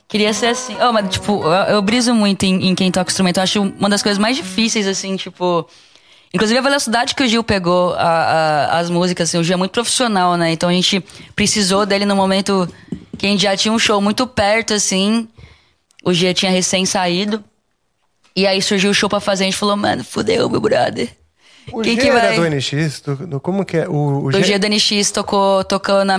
Queria ser assim. Oh, mas, tipo, eu, eu briso muito em, em quem toca instrumento. Eu acho uma das coisas mais difíceis, assim, tipo. Inclusive a velocidade que o Gil pegou a- a- as músicas, assim, o Gil é muito profissional, né? Então a gente precisou dele no momento que a gente já tinha um show muito perto, assim. O Gil tinha recém saído. E aí surgiu o show pra fazer, a gente falou, mano, fudeu, meu brother. O Quem G que era vai? do NX? Do, do- como que é? O, o O G do NX tocou, tocou na,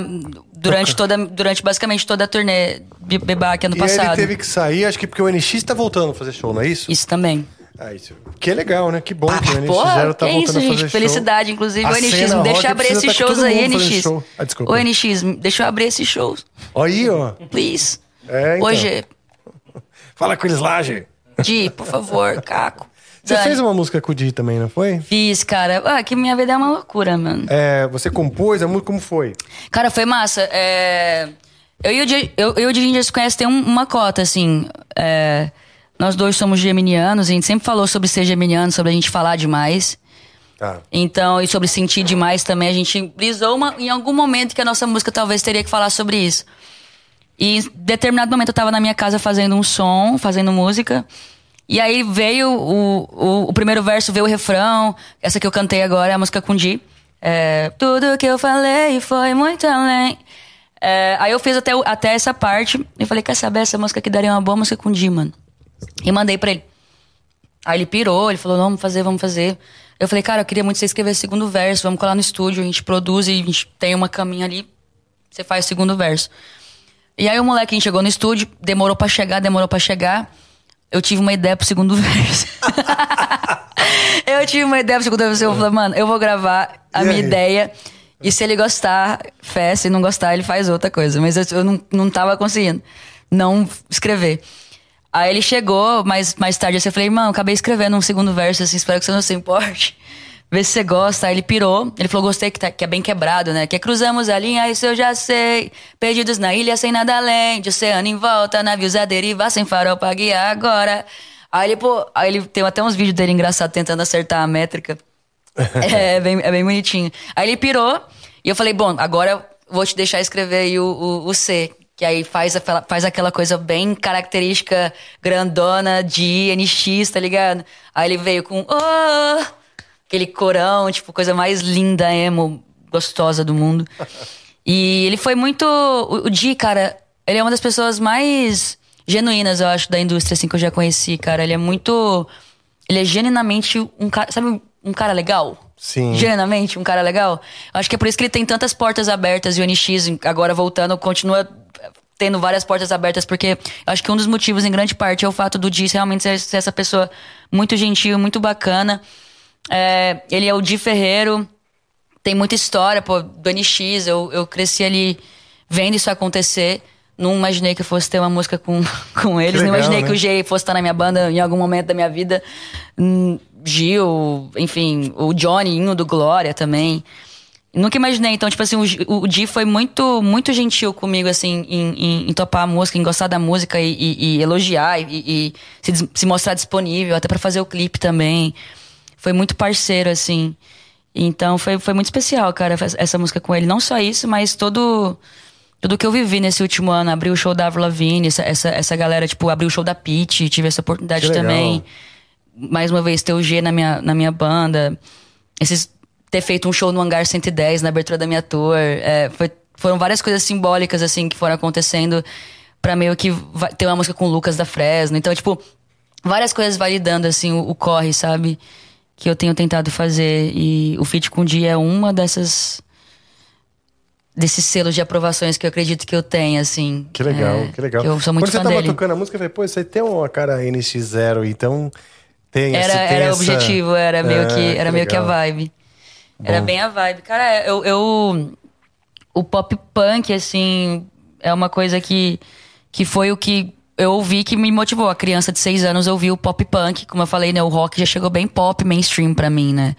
durante, toda, durante basicamente toda a turnê Bebac ano E aí ele passado. teve que sair, acho que porque o NX tá voltando a fazer show, não é isso? Isso também. Ah, isso. Que legal, né? Que bom que o NX Pô, Zero tá voltando isso, a fazer gente. show. Felicidade, inclusive. A o NX, me deixa abrir esses tá shows aí, NX. show. Ah, desculpa. Ô, NX, deixa eu abrir esses shows. Aí, ó. Please. É, então. Hoje, Fala com eles lá, G. Di, por favor, Caco. Você Dani. fez uma música com o Di também, não foi? Fiz, cara. Ah, que minha vida é uma loucura, mano. É, você compôs a música, como foi? Cara, foi massa. É, Eu e o Di, eu, eu o Di, a gente se conhece tem um- uma cota, assim. É, Nós dois somos geminianos, a gente sempre falou sobre ser geminiano, sobre a gente falar demais. Tá. Então, e sobre sentir demais também, a gente brisou uma, em algum momento que a nossa música talvez teria que falar sobre isso. E em determinado momento eu tava na minha casa fazendo um som, fazendo música. E aí veio o, o, o primeiro verso, veio o refrão. Essa que eu cantei agora é a música com Di. É, Tudo que eu falei foi muito além. É, aí eu fiz até, até essa parte. E falei, quer saber, essa música aqui daria uma boa música com Di, mano. E mandei pra ele. Aí ele pirou, ele falou, vamos fazer, vamos fazer. Eu falei, cara, eu queria muito que você escrevesse o segundo verso, vamos colar no estúdio, a gente produz e a gente tem uma caminha ali, você faz o segundo verso. E aí o molequinho chegou no estúdio, demorou pra chegar, demorou pra chegar. Eu tive uma ideia pro segundo verso. eu tive uma ideia pro segundo verso. Eu falei, mano, eu vou gravar a E minha aí? ideia. E se ele gostar, fé. Se não gostar, ele faz outra coisa. Mas eu, eu não, não tava conseguindo não escrever. Aí ele chegou, mais, mais tarde eu falei, mano, acabei escrevendo um segundo verso, assim, espero que você não se importe. Vê se você gosta. Aí ele pirou. Ele falou, gostei, que, tá- que é bem quebrado, né? Que cruzamos a linha, isso eu já sei. Perdidos na ilha, sem nada além. De oceano em volta, navios a derivar, sem farol pra guiar agora. Aí ele, pô, aí ele tem até uns vídeos dele engraçados tentando acertar a métrica. é, é bem, é bem bonitinho. Aí ele pirou, e eu falei, bom, agora eu vou te deixar escrever aí o, o, o C. Que aí faz, aquela- faz aquela coisa bem característica, grandona de NX, tá ligado? Aí ele veio com, oh, aquele corão, tipo, coisa mais linda, emo, gostosa do mundo. E ele foi muito. O, o Di, cara, ele é uma das pessoas mais genuínas, eu acho, da indústria, assim, que eu já conheci, cara. Ele é muito. Ele é genuinamente um cara. Sabe, um cara legal? Sim. Genuinamente, um cara legal. Acho que é por isso que ele tem tantas portas abertas e o NX, agora voltando, continua tendo várias portas abertas, porque acho que um dos motivos, em grande parte, é o fato do Di realmente ser essa pessoa muito gentil, muito bacana. É, ele é o Di Ferreiro, tem muita história, pô, do NX, eu, eu cresci ali vendo isso acontecer. Não imaginei que eu fosse ter uma música com, com eles. não legal, imaginei né? que o G fosse estar na minha banda em algum momento da minha vida. Hum, Gil, enfim, o Johnny do Glória também. Nunca imaginei. Então, tipo assim, o, o Di foi muito, muito gentil comigo, assim, em, em- em topar a música, em gostar da música e, e- e elogiar e, e se, se mostrar disponível, até pra fazer o clipe também. Foi muito parceiro, assim. Então, foi, foi muito especial, cara, essa- música com ele. Não só isso, mas todo. Tudo que eu vivi nesse último ano, abri o show da Avril Lavigne, essa, essa, essa galera, tipo, abriu o show da Pitty, tive essa oportunidade também mais uma vez ter o G na minha, na minha banda. Esses, ter feito um show no Hangar 110 na abertura da minha tour. É, foi- foram várias coisas simbólicas, assim, que foram acontecendo pra meio que ter uma música com o Lucas da Fresno. Então, tipo, várias coisas validando, assim, o, o corre, sabe? Que eu tenho tentado fazer. E o Fit com o Dia é uma dessas. Desses selos de aprovações que eu acredito que eu tenho, assim. Que legal, É, que legal. Eu sou muito Quando você fã tava dele. tocando a música, eu falei, pô, isso aí tem uma cara NX0, então tem Era, esse, tem era o essa- objetivo, era meio Ah, que, era meio que a vibe. Era bem a vibe. Cara, eu, eu. O pop punk, assim, é uma coisa que, que foi o que eu ouvi que me motivou. A criança de seis anos ouviu o pop punk. Como eu falei, né? O rock já chegou bem pop, mainstream pra mim, né?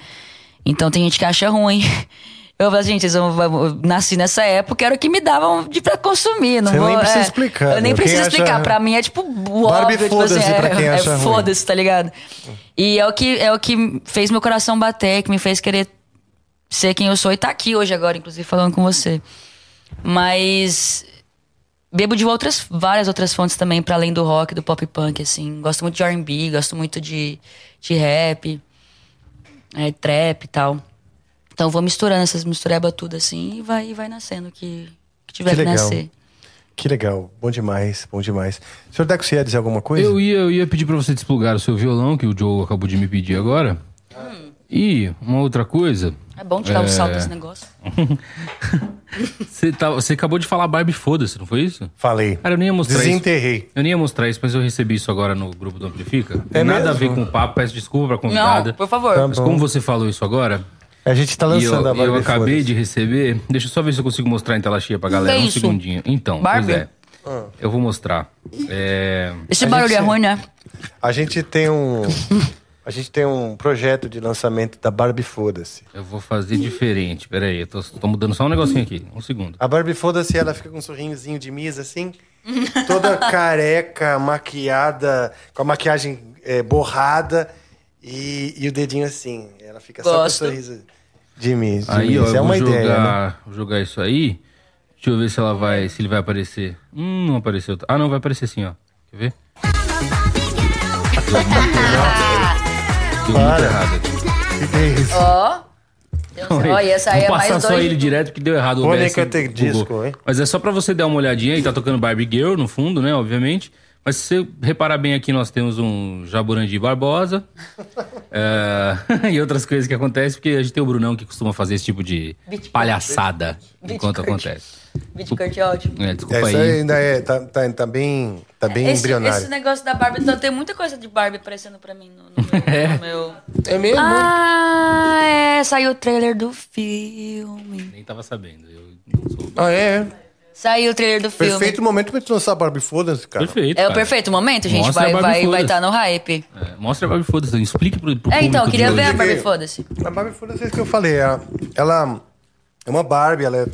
Então tem gente que acha ruim. Eu falo, gente, eu, nasci nessa época, era o que me davam de pra consumir. Não Você vou, nem precisa é, explicar, Eu nem né? preciso Quem acha- explicar. Pra mim é tipo o Barbie, óbvio, tipo assim, foda-se é, pra quem é acha ruim. foda-se, tá ligado? E é o, que, é o que fez meu coração bater, que me fez querer ser quem eu sou e tá aqui hoje agora, inclusive, falando com você. Mas bebo de outras, várias outras fontes também, para além do rock, do pop punk, assim. Gosto muito de R&B, gosto muito de, de rap, é, trap e tal. Então vou misturando essas misturebas tudo assim e vai, e vai nascendo o que, que tiver Que que, legal. nascer. Que legal, bom demais, bom demais. Senhor Deco, você ia dizer alguma coisa? Eu ia, eu ia pedir pra você desplugar o seu violão, que o Joe acabou de me pedir agora. E uma outra coisa. É bom tirar É. o salto desse negócio. Você, tá- você acabou de falar Barbie foda-se, não foi isso? Falei. Cara, eu nem ia mostrar Desenterrei. isso. Eu nem ia mostrar isso, mas eu recebi isso agora no grupo do Amplifica. É Nada a mesmo? ver com o papo, peço desculpa pra convidada. Não, por favor. Tá Mas como você falou isso agora, A gente tá lançando eu, a Barbie eu acabei de receber. Deixa eu só ver se eu consigo mostrar em tela cheia pra galera. Um segundinho. Então, Barbie? pois é. Eu vou mostrar. É, Esse A barulho gente- é ruim, né? A gente tem um. A gente tem um projeto de lançamento da Barbie Foda-se. Eu vou fazer diferente. Pera aí, eu tô, tô mudando só um negocinho aqui. Um segundo. A Barbie Foda-se, ela fica com um sorrinhozinho de misa, assim, toda careca, maquiada, com a maquiagem é, borrada e, e o dedinho assim. Ela fica só com o Gosto. sorriso de misa. Aí, ó, Isso é uma vou ideia, né? jogar, vou jogar isso aí. Deixa eu ver se ela vai, se ele vai aparecer. Hum, não apareceu. Ah, não, vai aparecer sim, ó. Quer ver? Deu muito Para. errado aqui. O que que é isso? Ó. Ó, e essa aí Vou é passar mais só dois. ele direto porque deu errado o OBS disco, hein? Mas é só pra você dar uma olhadinha aí, tá tocando Barbie Girl no fundo, né, obviamente. Mas se você reparar bem aqui, nós temos um Jaburandi Barbosa. é, e outras coisas que acontecem, porque a gente tem o Brunão que costuma fazer esse tipo de Beat palhaçada Beat enquanto acontece. Kurt é ótimo. É, desculpa Essa aí. ainda é, tá, tá, tá bem, tá bem Esse, embrionário. esse negócio da Barbie, então, tem muita coisa de Barbie aparecendo pra mim no, no meu, no meu- É mesmo? Ah, é, saiu o trailer do filme. Nem tava sabendo. Eu não sou... Ah, é? Saiu o trailer do filme. Perfeito momento pra gente lançar a Barbie Foda-se, cara. Perfeito. É o cara. perfeito momento, gente. Mostra vai a Barbie vai vai estar no hype. É, mostra a Barbie Foda-se, explique pro, pro É, então, eu queria ver a. Barbie, foda-se. A Barbie Foda-se é isso que eu falei. Ela, ela é uma Barbie, ela é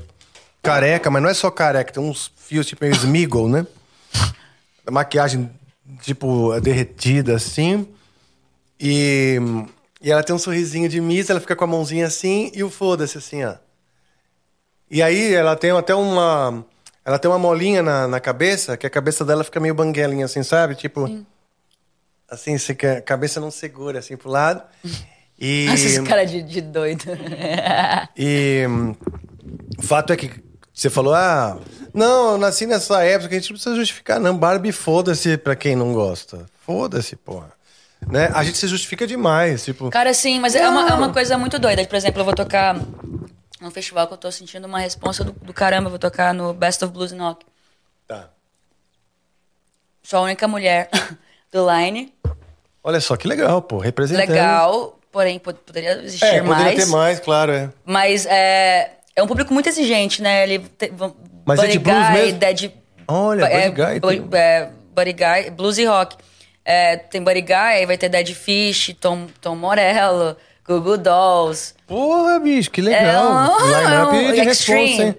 careca, mas não é só careca, tem uns fios tipo meio Smiggle, né? A maquiagem, tipo, é derretida assim. E, e ela tem um sorrisinho de missa, ela fica com a mãozinha assim e o foda-se assim, ó. E aí ela tem até uma. Ela tem uma molinha na, na cabeça, que a cabeça dela fica meio banguelinha, assim, sabe? Tipo. Assim, você, que a cabeça não segura assim pro lado. E. Nossa, esse cara de, de doido. E o fato é que você falou, ah, não, eu nasci nessa época que a gente não precisa justificar, não. Barbie, foda-se pra quem não gosta. Foda-se, porra. Né? A gente se justifica demais, tipo. Cara, sim, mas é uma, é uma coisa muito doida. Por exemplo, eu vou tocar num festival que eu tô sentindo uma responsa do, do caramba. Eu vou tocar no Best of Blues and Rock. Tá. Sou a única mulher do line. Olha só que legal, pô, representando. Legal, porém pod- poderia existir É, poderia mais. ter mais, claro, é. Mas é, é um público muito exigente, né? Ele te, Mas é de Buddy blues Guy, mesmo? Dead, Olha, é, Buddy Guy, tem- é, Buddy Guy, blues e rock. É, tem Buddy Guy, aí vai ter Dead Fish, Tom, Tom Morello, Google Dolls. Porra, bicho, que É legal. um- Line-up é um de extreme. responsa, hein?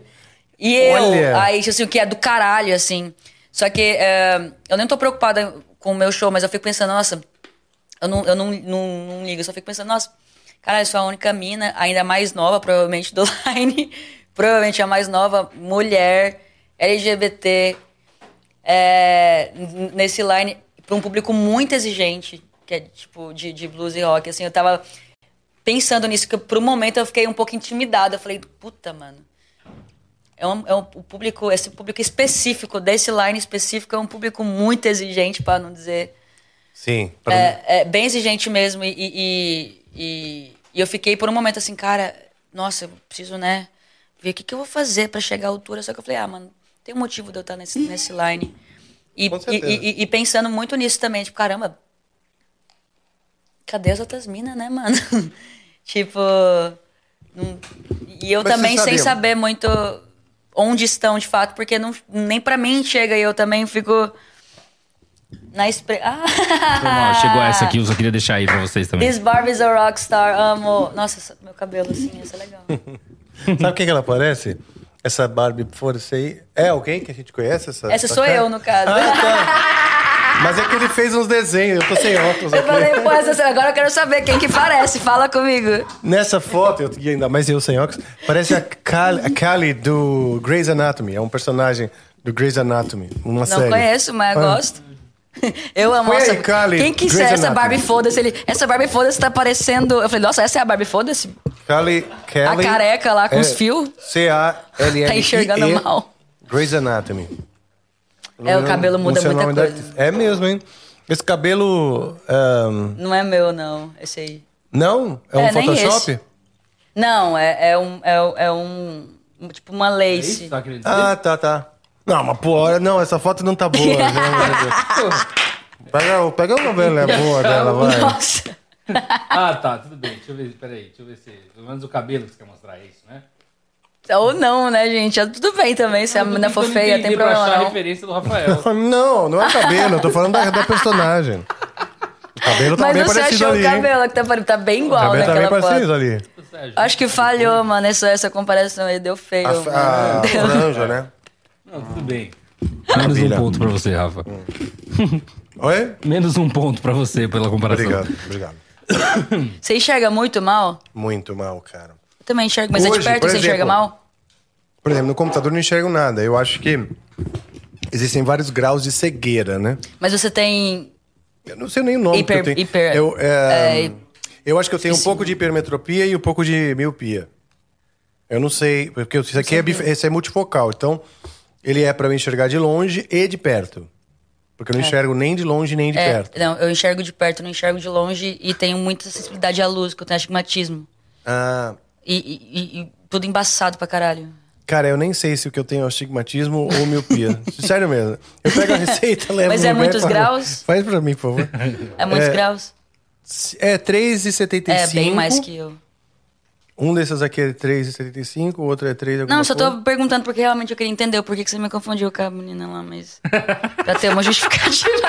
E eu, Olha. aí, tipo assim, o que é do caralho, assim. Só que é, eu nem tô preocupada com o meu show, mas eu fico pensando, nossa, eu não, eu não, não, não ligo, eu só fico pensando, nossa, cara, eu sou a única mina, ainda mais nova, provavelmente, do line, provavelmente a mais nova mulher LGBT é, nesse line, pra um público muito exigente, que é tipo de, de blues e rock, assim, eu tava pensando nisso, que por um momento eu fiquei um pouco intimidada. Eu falei, puta, mano. É um, é um o público, esse público específico, desse line específico, é um público muito exigente, para não dizer. Sim. pra- É, é bem exigente mesmo. E, e, e- e eu fiquei por um momento assim, cara, nossa, eu preciso, né, ver o que, que eu vou fazer para chegar à altura. Só que eu falei, ah, mano, tem um motivo de eu estar nesse, nesse line. E, Com e, e- e pensando muito nisso também, tipo, caramba, cadê as outras minas, né, mano? tipo. não- E eu Mas também sem saber muito onde estão de fato, porque não, nem pra mim chega e eu também fico. Na expre... Ah! Chegou essa aqui, eu só queria deixar aí pra vocês também. This Barbie's a rockstar, amo. Nossa, meu cabelo assim, isso é legal. Sabe quem que ela parece? Essa Barbie, foda-se aí. É alguém que a gente conhece? Essa, Essa sou cara? eu, no caso. Ah, tá. Mas é que ele fez uns desenhos, eu tô sem óculos Eu aqui. falei, pô, essa- agora eu quero saber quem que parece, fala comigo. Nessa foto, eu, e ainda mais eu sem óculos, parece a Callie, a Callie do Grey's Anatomy. É um personagem do Grey's Anatomy, uma Não série. conheço, mas Ah. gosto. Eu amo. Aí, Nossa, Kali, quem quiser Grey's essa. Barbie foda-se, ele, essa Barbie foda-se tá parecendo. Eu falei, nossa, essa é a Barbie foda-se? Callie, Callie, A careca lá com é os fios. C-A-L-L-I-E. Tá enxergando mal. Grey's Anatomy. É, o cabelo muda o muita coisa. É mesmo, hein? Esse cabelo... Não é meu, não, esse aí. não? É um É, Photoshop? Não, é, é um. É, é um. Tipo uma É isso lace. tá? Ah, tá, tá. Não, mas pô, não, essa foto não tá boa. Pega, o- pega uma velha boa dela, vai. Nossa. Ah, tá, tudo bem. Deixa eu ver, peraí, deixa eu ver se. Pelo menos o cabelo que você quer mostrar é isso, né? Ou não, né, gente? É Tudo bem também, se a menina for feia, tem pra problema achar a não. referência do Rafael. Não, não é cabelo, eu tô falando da, da personagem. O cabelo tá Mas bem você parecido achou ali, o hein? cabelo que tá, tá bem O igual cabelo tá bem parecido foto. ali. Acho que falhou, mano, essa, essa comparação aí deu feio. A, a Deu- franja, né? Não, tudo bem. Menos um ponto pra você, Rafa. Oi? Menos um ponto pra você pela comparação. Obrigado, obrigado. Você enxerga muito mal? Muito mal, cara. Também enxergo, mas é de Hoje, perto você enxerga mal? Por exemplo, no computador eu não enxergo nada. Eu acho que existem vários graus de cegueira, né? Mas você tem. Eu não sei nem o nome Hiper- que eu tenho. hiper- eu, é, é, eu acho que eu tenho um pouco de hipermetropia e um pouco de miopia. Eu não sei, porque isso aqui é, esse é multifocal. Então, ele é para eu enxergar de longe e de perto. Porque eu não enxergo nem de longe nem de É, perto. não, eu enxergo de perto, não enxergo de longe e tenho muita sensibilidade à luz, que eu tenho astigmatismo. Ah, E, e- e- tudo embaçado pra caralho. cara, eu nem sei se o que eu tenho é astigmatismo ou miopia. Sério mesmo. Eu pego a receita, levo Mas é muitos falo, graus? Faz pra mim, por favor. É muitos É, graus? É 3,75. É, bem mais que eu. Um desses aqui é 3,75, o outro é 3 alguma Não, só coisa. tô perguntando porque realmente eu queria entender por que que você me confundiu com a menina lá, mas. pra ter uma justificativa.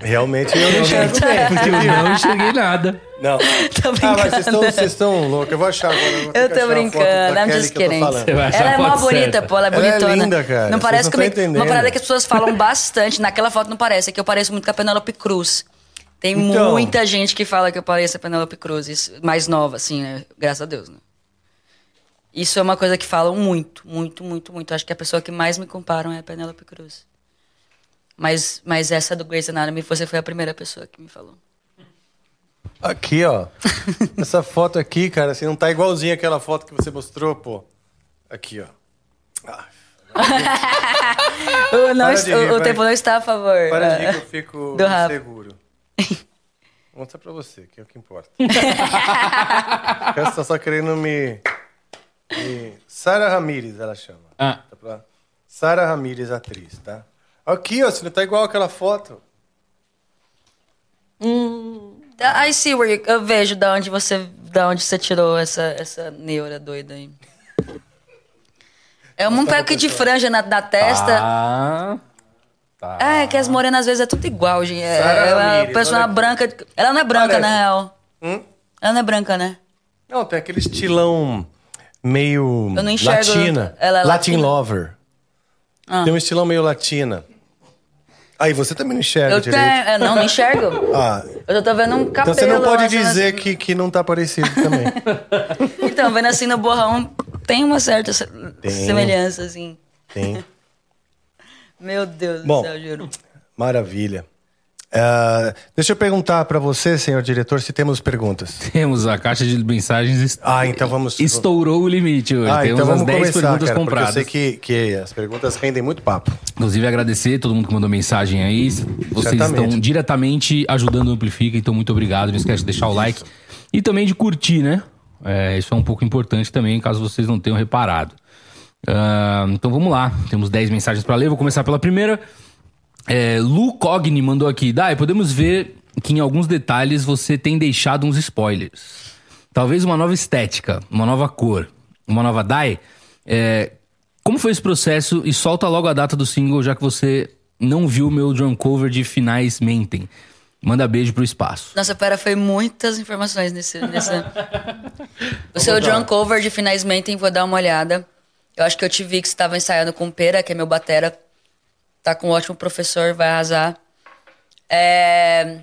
Realmente eu não enxergo bem. Porque eu não enxerguei nada. Não. tô brincando. Ah, mas vocês estão, vocês estão loucos. Eu vou achar agora. Eu, vou Eu tô brincando, I'm just kidding. Ela é mó bonita, pô, ela é Ela é bonitona. linda, cara. Não Vocês parece não entendendo. Uma parada que as pessoas falam bastante. Naquela foto não parece, é que eu pareço muito com a Penélope Cruz. Tem Então. muita gente que fala que eu pareço a Penélope Cruz, isso- mais nova, assim, né? Graças a Deus, né? Isso é uma coisa que falam muito, muito, muito, muito. Acho que a pessoa que mais me comparam é a Penélope Cruz. Mas, mas essa do Grey's Anatomy, você foi a primeira pessoa que me falou. Aqui, ó. Essa foto aqui, cara, assim, não tá igualzinha aquela foto que você mostrou, pô. Aqui, ó. Ah, O, não, rir, o- tempo não está a favor. para de rir que eu fico Do inseguro. Vou mostrar pra você, que é o que importa. Tá só querendo me... me... Sara Ramirez, ela chama. Ah, Tá pra- Sara Ramirez, atriz, tá? Aqui, ó, se não tá igual aquela foto. I see where you, eu vejo da onde você, da onde você tirou essa, essa neura doida aí. É um pouco de franja na, na testa. ah, tá. É, que as morenas às vezes é tudo igual, gente. É, ela é pessoa olha branca. Ela não é branca, Parece. na real. Hum? Ela não é branca, né? Não, tem aquele estilão meio Eu não enxergo- latina. ela é Latin latina? lover. Ah. Tem um estilão meio latina. Aí você também não enxerga Eu direito. tenho. é, Não, não enxergo. Ah, Eu só tô vendo um cabelo. então você não pode achando dizer assim. que, que não tá parecido também. Então, vendo assim no borrão, tem uma certa Tem. semelhança, assim. Tem. Meu Deus Bom. do céu, juro. Maravilha. Ah, deixa eu perguntar pra você, senhor diretor, se temos perguntas. Temos a caixa de mensagens. est- Ah, então vamos- Estourou o limite hoje. Ah, Temos então as vamos 10 começar, perguntas cara, compradas. porque eu sei que, que as perguntas rendem muito papo. Inclusive, agradecer todo mundo que mandou mensagem aí. Vocês Certamente. estão diretamente ajudando o Amplifica, então muito obrigado. Não esquece de deixar o like. E também de curtir, né? É, isso é um pouco importante também, caso vocês não tenham reparado. Ah, então vamos lá. Temos 10 mensagens para ler. Vou começar pela primeira. É, Lu Cogni mandou aqui. Dai, podemos ver que em alguns detalhes você tem deixado uns spoilers. Talvez uma nova estética, uma nova cor, uma nova Dai. É, como foi esse processo? E solta logo a data do single, já que você não viu meu drum cover de Finais Mentem. Manda beijo pro espaço. Nossa, pera, foi muitas informações nesse. nesse... o seu drum cover de Finais Mentem, vou dar uma olhada. Eu acho que eu te vi que você estava ensaiando com o Pera, que é meu batera. Tá com um ótimo professor, vai arrasar. É...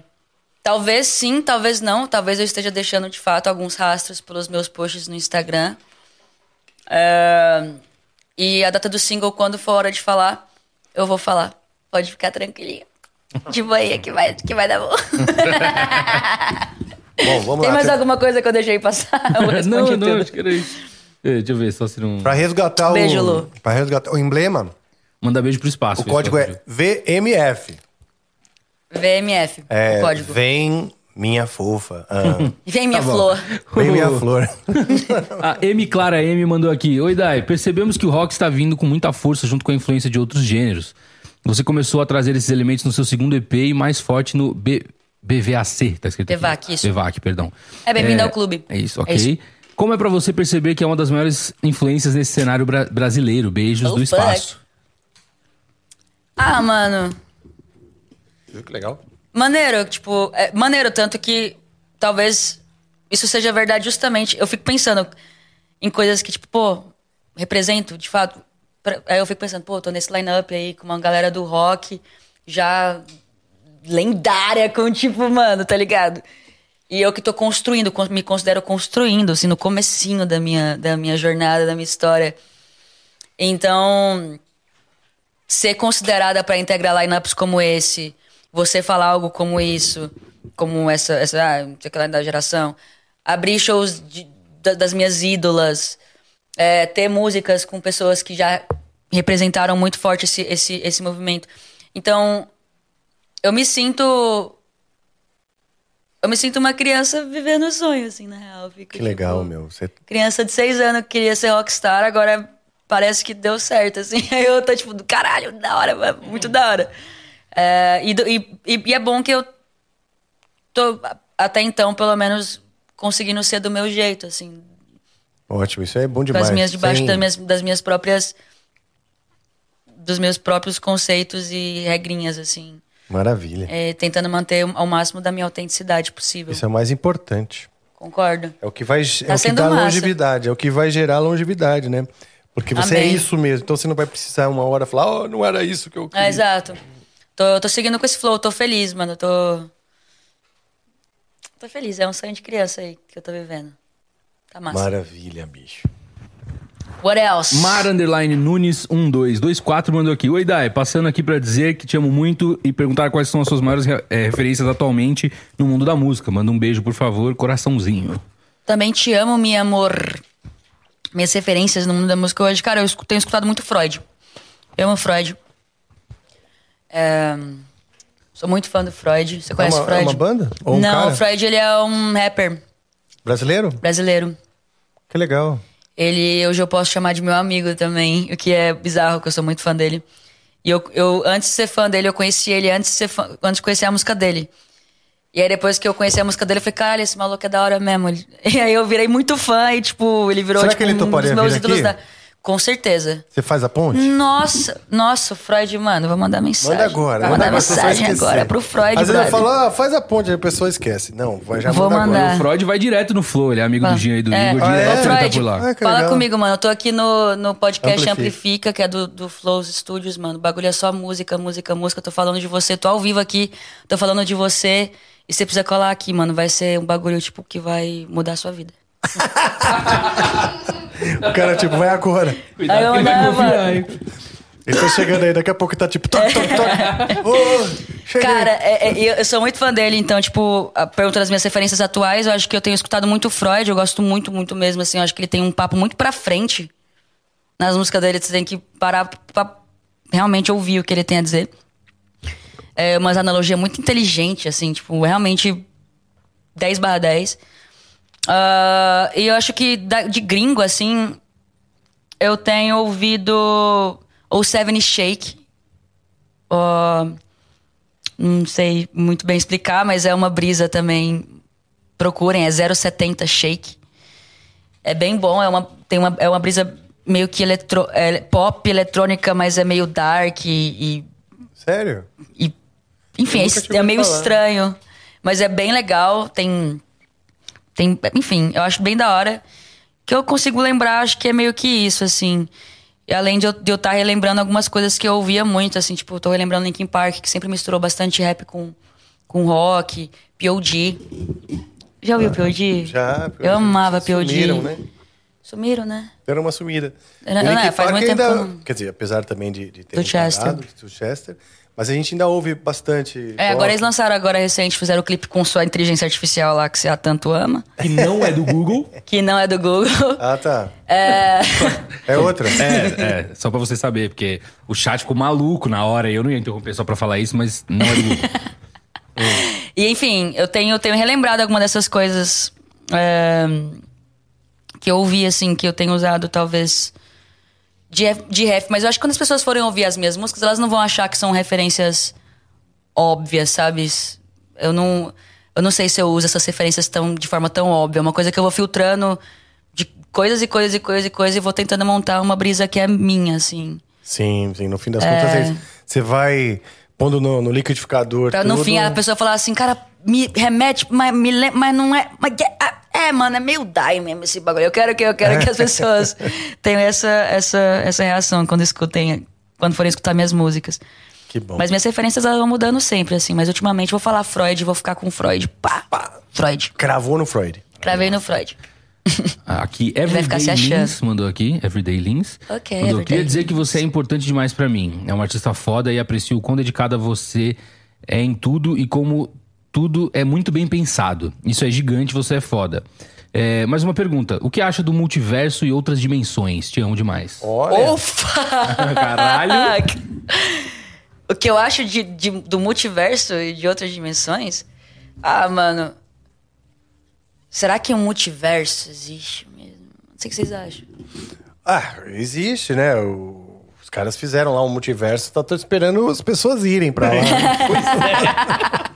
Talvez sim, talvez não. Talvez eu esteja deixando de fato alguns rastros pelos meus posts no Instagram. É, E a data do single, quando for hora de falar, eu vou falar. Pode ficar tranquilinho. De boinha que vai, que vai dar bom. Bom, vamos Tem lá. mais alguma coisa que eu deixei passar? Eu respondi não, tudo. não, acho que era isso. É, deixa eu ver, só se não. Pra resgatar Beijo, o. Lu. Pra resgatar o emblema, Manda beijo pro espaço. o código é VMF. VMF, É, o código. Vem minha fofa. Ah, Vem minha Tá flor. vem minha flor. A M Clara M mandou aqui. Oi, Dai. Percebemos que o rock está vindo com muita força junto com a influência de outros gêneros. Você começou a trazer esses elementos no seu segundo EP e mais forte no B... BVAC, tá escrito BVAC, aqui. isso. BVAC, perdão. É, bem-vindo ao clube. É isso, É ok. isso. Como é pra você perceber que é uma das maiores influências nesse cenário bra- brasileiro? Beijos Oh, do espaço. Ah, mano. Viu que legal? Maneiro, tipo, é maneiro, tanto que talvez isso seja verdade justamente. Eu fico pensando em coisas que, tipo, pô, represento, de fato. Pra- Aí eu fico pensando, pô, tô nesse line-up aí com uma galera do rock já lendária, com tipo, mano, tá ligado? E eu que tô construindo, con- me considero construindo, assim, no comecinho da minha, da minha jornada, da minha história. Então, ser considerada para integrar lineups como esse, você falar algo como isso, como essa, essa ah, sei da geração, abrir shows de- da- das minhas ídolas, é, ter músicas com pessoas que já representaram muito forte esse, esse, esse movimento. Então, eu me sinto. Eu me sinto uma criança vivendo o sonho, assim, na real. Fico, Que legal, tipo, meu. Você criança de seis anos que queria ser rockstar, agora parece que deu certo, assim. Aí eu tô tipo, do caralho, da hora, muito da hora. É, e, e, e- é bom que eu tô, até então, pelo menos, conseguindo ser do meu jeito, assim. Ótimo, isso é bom demais. as minhas, debaixo Sem- das minhas, das minhas próprias... Dos meus próprios conceitos e regrinhas, assim. Maravilha. É, tentando manter ao máximo da minha autenticidade possível. Isso é o mais importante. Concordo. É o que vai, é o que Tá dá massa. longevidade, é o que vai gerar longevidade, né? Porque você é Amém. isso mesmo, então você não vai precisar uma hora falar, oh, não era isso que eu queria. É, exato. Tô, tô seguindo com esse flow, tô feliz, mano. Tô. Tô feliz, é um sonho de criança aí que eu tô vivendo. Tá massa. Maravilha, bicho. What else? Mar Underline Nunes 1224 mandou aqui. Oi, Dai, passando aqui pra dizer que te amo muito e perguntar quais são as suas maiores eh, referências atualmente no mundo da música. Manda um beijo, por favor, coraçãozinho. Também te amo, meu amor. Minhas referências no mundo da música hoje, cara, eu tenho escutado muito Freud. Eu amo Freud. É, Sou muito fã do Freud. Você conhece é uma, Freud? É uma banda? Ou um Não, cara? o Freud ele é um rapper Brasileiro? brasileiro. Que legal. Ele, hoje eu posso chamar de meu amigo também, o que é bizarro, que eu sou muito fã dele. E eu, eu antes de ser fã dele, eu conheci ele antes de, ser fã, antes de conhecer a música dele. E aí depois que eu conheci a música dele, eu falei, caralho, esse maluco é da hora mesmo. E aí eu virei muito fã e, tipo, ele virou Será tipo, que ele um dos meus aqui? da. Com certeza. Você faz a ponte? Nossa, nossa, o Freud, mano, vou mandar mensagem. Manda agora. Vou manda mandar mensagem agora pro Freud, Às vezes eu brother. falo, ah, faz a ponte, aí a pessoa esquece. Não, vai já Vou manda mandar. agora. O Freud vai direto no Flow, ele é amigo do Jean e do É. Igor, Ah, direto é? ele tá Freud, por lá. Ah, fala legal. comigo, mano. Eu tô aqui no, no podcast Amplifica. Amplifica, que é do, do Flows Studios, mano. O bagulho é só música, música, música. Eu tô falando de você, tô ao vivo aqui, tô falando de você. E você precisa colar aqui, mano. Vai ser um bagulho, tipo, que vai mudar a sua vida. O cara, tipo, vai agora. Cuidado Aí eu que ele vai mandava- confiar, hein? Ele tá chegando aí, daqui a pouco tá tipo, toque, toque, toque. Ô, cheguei. Cara, é- é- eu, eu sou muito fã dele, então, tipo, a pergunta das minhas referências atuais, eu acho que eu tenho escutado muito Freud, eu gosto muito, muito mesmo, assim, eu acho que ele tem um papo muito pra frente nas músicas dele, você tem que parar pra realmente ouvir o que ele tem a dizer. É umas analogia muito inteligente, assim, tipo, realmente 10 barra 10. Ah, e eu acho que da- de gringo, assim, eu tenho ouvido o Seven Shake. ó, não sei muito bem explicar, mas é uma brisa também. Procurem, é 070 Shake. É bem bom, é uma, tem uma, é uma brisa meio que eletro, é pop eletrônica, mas é meio dark e, Sério? e- enfim, é, é meio falar. estranho, mas é bem legal. Tem, tem, enfim, eu acho bem da hora que eu consigo lembrar. Acho que é meio que isso, assim. E além de eu estar relembrando algumas coisas que eu ouvia muito, assim, tipo, eu tô relembrando Linkin Park, que sempre misturou bastante rap com, com rock, P.O.D. Já ouviu P.O.D? Já. Eu amava P.O.D. Sumiram, né? Sumiram, né? Deram uma sumida. Era- não, é, faz Park muito tempo ainda, que eu não- Quer dizer, apesar também de, de ter Do Chester. do Chester. Mas a gente ainda ouve bastante. É, agora rock. eles lançaram agora recente, fizeram o clipe com sua inteligência artificial lá, que você a tanto ama, Que não é do Google. que não é do Google. Ah, tá. É. É outra? É, é, só pra você saber, porque o chat ficou maluco na hora e eu não ia interromper só pra falar isso, mas não é do Google. E enfim, eu tenho, tenho relembrado alguma dessas coisas é, que eu ouvi, assim, que eu tenho usado talvez de, de ref. Mas eu acho que quando as pessoas forem ouvir as minhas músicas, elas não vão achar que são referências óbvias, sabe? Eu não, eu não sei se eu uso essas referências tão, de forma tão óbvia. É uma coisa que eu vou filtrando de coisas e coisas e coisas e coisas e vou tentando montar uma brisa que é minha, assim. Sim, sim. No fim das É. contas, é você vai Pondo no, no liquidificador. Pra no tudo. fim a pessoa falar assim, cara, me remete, mas, me mas não é. Mas é, é, mano, é meio die mesmo esse bagulho. Eu quero que, eu quero que as pessoas tenham essa, essa, essa reação quando escutem, quando forem escutar minhas músicas. Que bom. Mas minhas referências elas vão mudando sempre, assim. Mas ultimamente eu vou falar Freud, vou ficar com Freud. Pá! Freud. Cravou no Freud. Cravei no Freud. Aqui, ficar se Everyday. Lins mandou aqui, Everyday Lins. Ok, mandou, Everyday Queria dizer Lins. que você é importante demais pra mim. É uma artista foda e aprecio o quão dedicada você é em tudo e como tudo é muito bem pensado. Isso é gigante, você é foda. É, mais uma pergunta. O que acha do multiverso e outras dimensões? Te amo demais. Olha. Ufa! Caralho! o que eu acho de, de- do multiverso e de outras dimensões? Ah, mano. Será que um multiverso existe mesmo? Não sei o que vocês acham. Ah, existe, né? O- Os caras fizeram lá um multiverso, tá tô esperando as pessoas irem pra lá. pois é,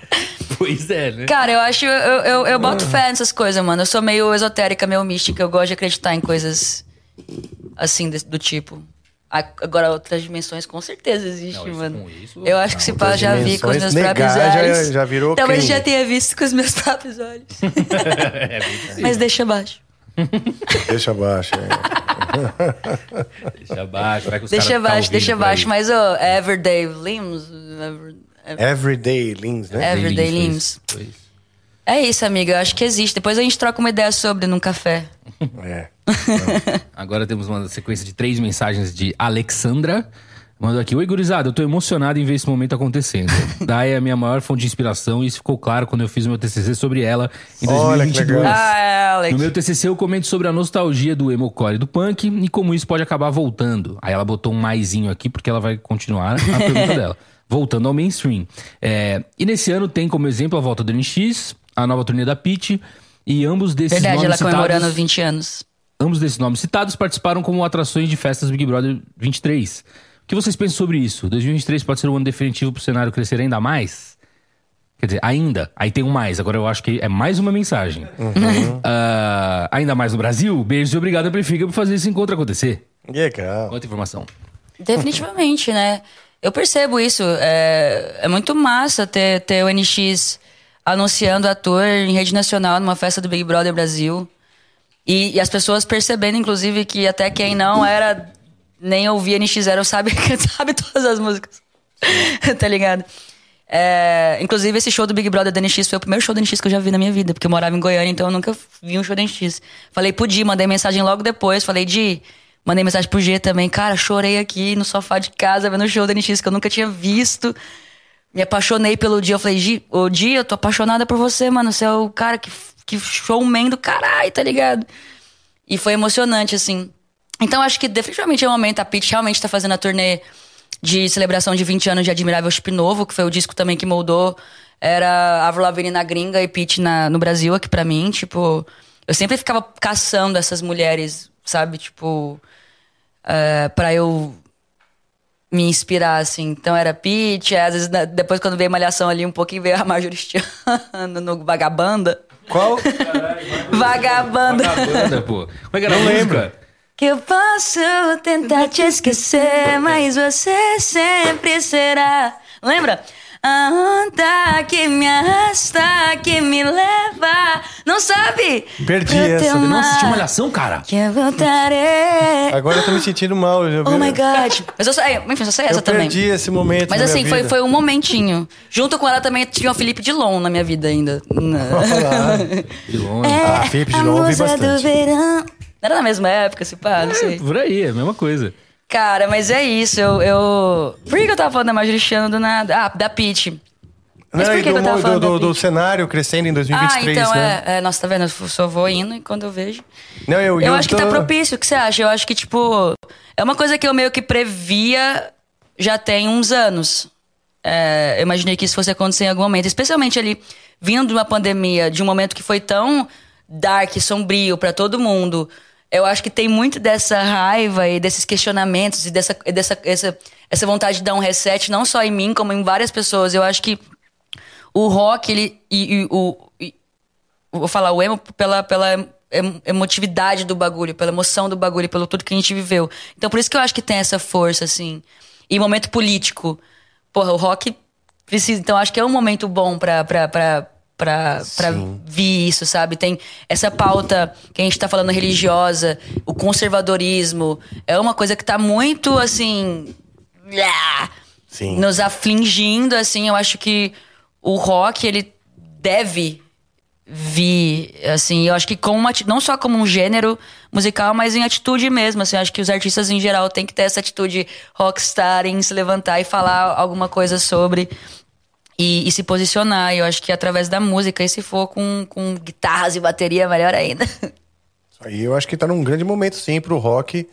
né? Cara, eu acho. Eu, eu, eu boto fé nessas coisas, mano. Eu sou meio esotérica, meio mística. Eu gosto de acreditar em coisas assim, do tipo. Agora, outras dimensões com certeza existem, Não, isso mano. com isso- eu acho que se pá, já vi com os meus dimensões, próprios negar já- olhos. já virou Talvez crime. já tenha visto com os meus próprios olhos. É Mas deixa abaixo. Deixa abaixo. é. Deixa abaixo, vai que os Deixa tá abaixo, ouvindo deixa abaixo. Mas, ô, Everyday Limbs. Ever- Everyday Lins, né? Everyday Limbs, Limbs. É isso, amiga. Eu acho que existe. Depois a gente troca uma ideia sobre num café. É. Agora temos uma sequência de três mensagens de Alexandra. Mandou aqui, oi gurizada, eu tô emocionado em ver esse momento acontecendo. Dai é a minha maior fonte de inspiração e isso ficou claro quando eu fiz o meu TCC sobre ela em Olha que 2022. legal. Ah, Alex. No meu TCC eu comento sobre a nostalgia do emocore e do punk e como isso pode acabar voltando. Aí ela botou um maisinho aqui porque ela vai continuar a pergunta dela. Voltando ao mainstream. É, e nesse ano tem como exemplo a volta do NX, a nova turnê da Pitty e ambos desses Verdade, nomes ela citados... comemorando 20 anos. Ambos desses nomes citados participaram como atrações de festas Big Brother 23. O que vocês pensam sobre isso? 2023 pode ser um ano definitivo pro cenário crescer ainda mais? Quer dizer, ainda. Aí tem um mais. Agora eu acho que é mais uma mensagem. Ah, ainda mais no Brasil? Beijos e obrigado, Amplifica, por fazer esse encontro acontecer. Legal. Outra informação. Definitivamente, né? Eu percebo isso. É, é muito massa ter, ter o NX anunciando ator em rede nacional numa festa do Big Brother Brasil. E, e as pessoas percebendo, inclusive, que até quem não era nem ouvia NX0 sabe, sabe todas as músicas. tá ligado? É, inclusive, esse show do Big Brother da NX foi o primeiro show da NX que eu já vi na minha vida, porque eu morava em Goiânia, então eu nunca vi um show da NX. Falei pro Di, mandei mensagem logo depois. Falei, Di, mandei mensagem pro G também. Cara, chorei aqui no sofá de casa vendo o show da NX que eu nunca tinha visto. Me apaixonei pelo Di. Eu falei, Di, ô Di, eu tô apaixonada por você, mano. Você é o cara que, que showman do caralho, tá ligado? E foi emocionante, assim. Então, acho que definitivamente é o momento. A Pitty realmente tá fazendo a turnê de celebração de 20 anos de Admirável Chip Novo, que foi o disco também que moldou. Era Avril Lavigne na gringa e Pitty na, no Brasil, aqui pra mim. Tipo, eu sempre ficava caçando essas mulheres, sabe? Tipo, é, pra eu me inspirar, assim. Então era Pitty, às vezes depois quando veio Malhação ali, um pouquinho veio a Marjorie Stiano no Vagabanda. Qual? Vagabanda. Banda, pô. Como é que era Não a música? lembro. Que eu posso tentar te esquecer, mas você sempre será. Lembra? A onda que me arrasta, que me leva. Não sabe? Perdi essa. não mar, assistiu Malhação, cara? Que eu voltarei. Agora eu tô me sentindo mal. Eu, Oh my God. Mas eu sei, enfim, eu sei essa eu também. perdi esse momento. Mas assim, foi, vida. foi um momentinho. Junto com ela também tinha o Felipe Dilon na minha vida ainda. De longe. Ah, Felipe Dilon, ouvi musa bastante. do verão. Não era na mesma época, se pá, não sei. Por aí, é a mesma coisa. Cara, mas é isso, eu, eu... Por que que eu tava falando da Marjorie Chiano do nada? Ah, da Pitty. Mas Não, por e que do, que eu tava falando do, do, do cenário crescendo em 2023, Ah, então né? é, é. Nossa, tá vendo? Eu só vou indo e quando eu vejo... Não, eu, Eu, acho que tô- tá propício, o que você acha? Eu acho que, tipo... É uma coisa que eu meio que previa já tem uns anos. É, eu imaginei que isso fosse acontecer em algum momento. Especialmente ali, vindo de uma pandemia, de um momento que foi tão dark, sombrio pra todo mundo. Eu acho que tem muito dessa raiva e desses questionamentos e dessa, e dessa essa, essa vontade de dar um reset, não só em mim, como em várias pessoas. Eu acho que o rock, ele. E, e o, e- vou falar o emo pela, pela em- emotividade do bagulho, pela emoção do bagulho, pelo tudo que a gente viveu. Então por isso que eu acho que tem essa força, assim. E momento político. Porra, o rock precisa. Então acho que é um momento bom pra. pra, pra Sim. vir isso, sabe? Tem essa pauta que a gente tá falando religiosa, o conservadorismo. É uma coisa que tá muito, assim. Sim. Nos afligindo, assim. Eu acho que o rock, ele deve vir, assim. Eu acho que como uma, não só como um gênero musical, mas em atitude mesmo, assim. Eu acho que os artistas em geral têm que ter essa atitude rockstar em se levantar e falar alguma coisa sobre e, e se posicionar. E eu acho que através da música, e se for com, com guitarras e bateria, melhor ainda. Aí eu acho que tá num grande momento, sim, pro rock.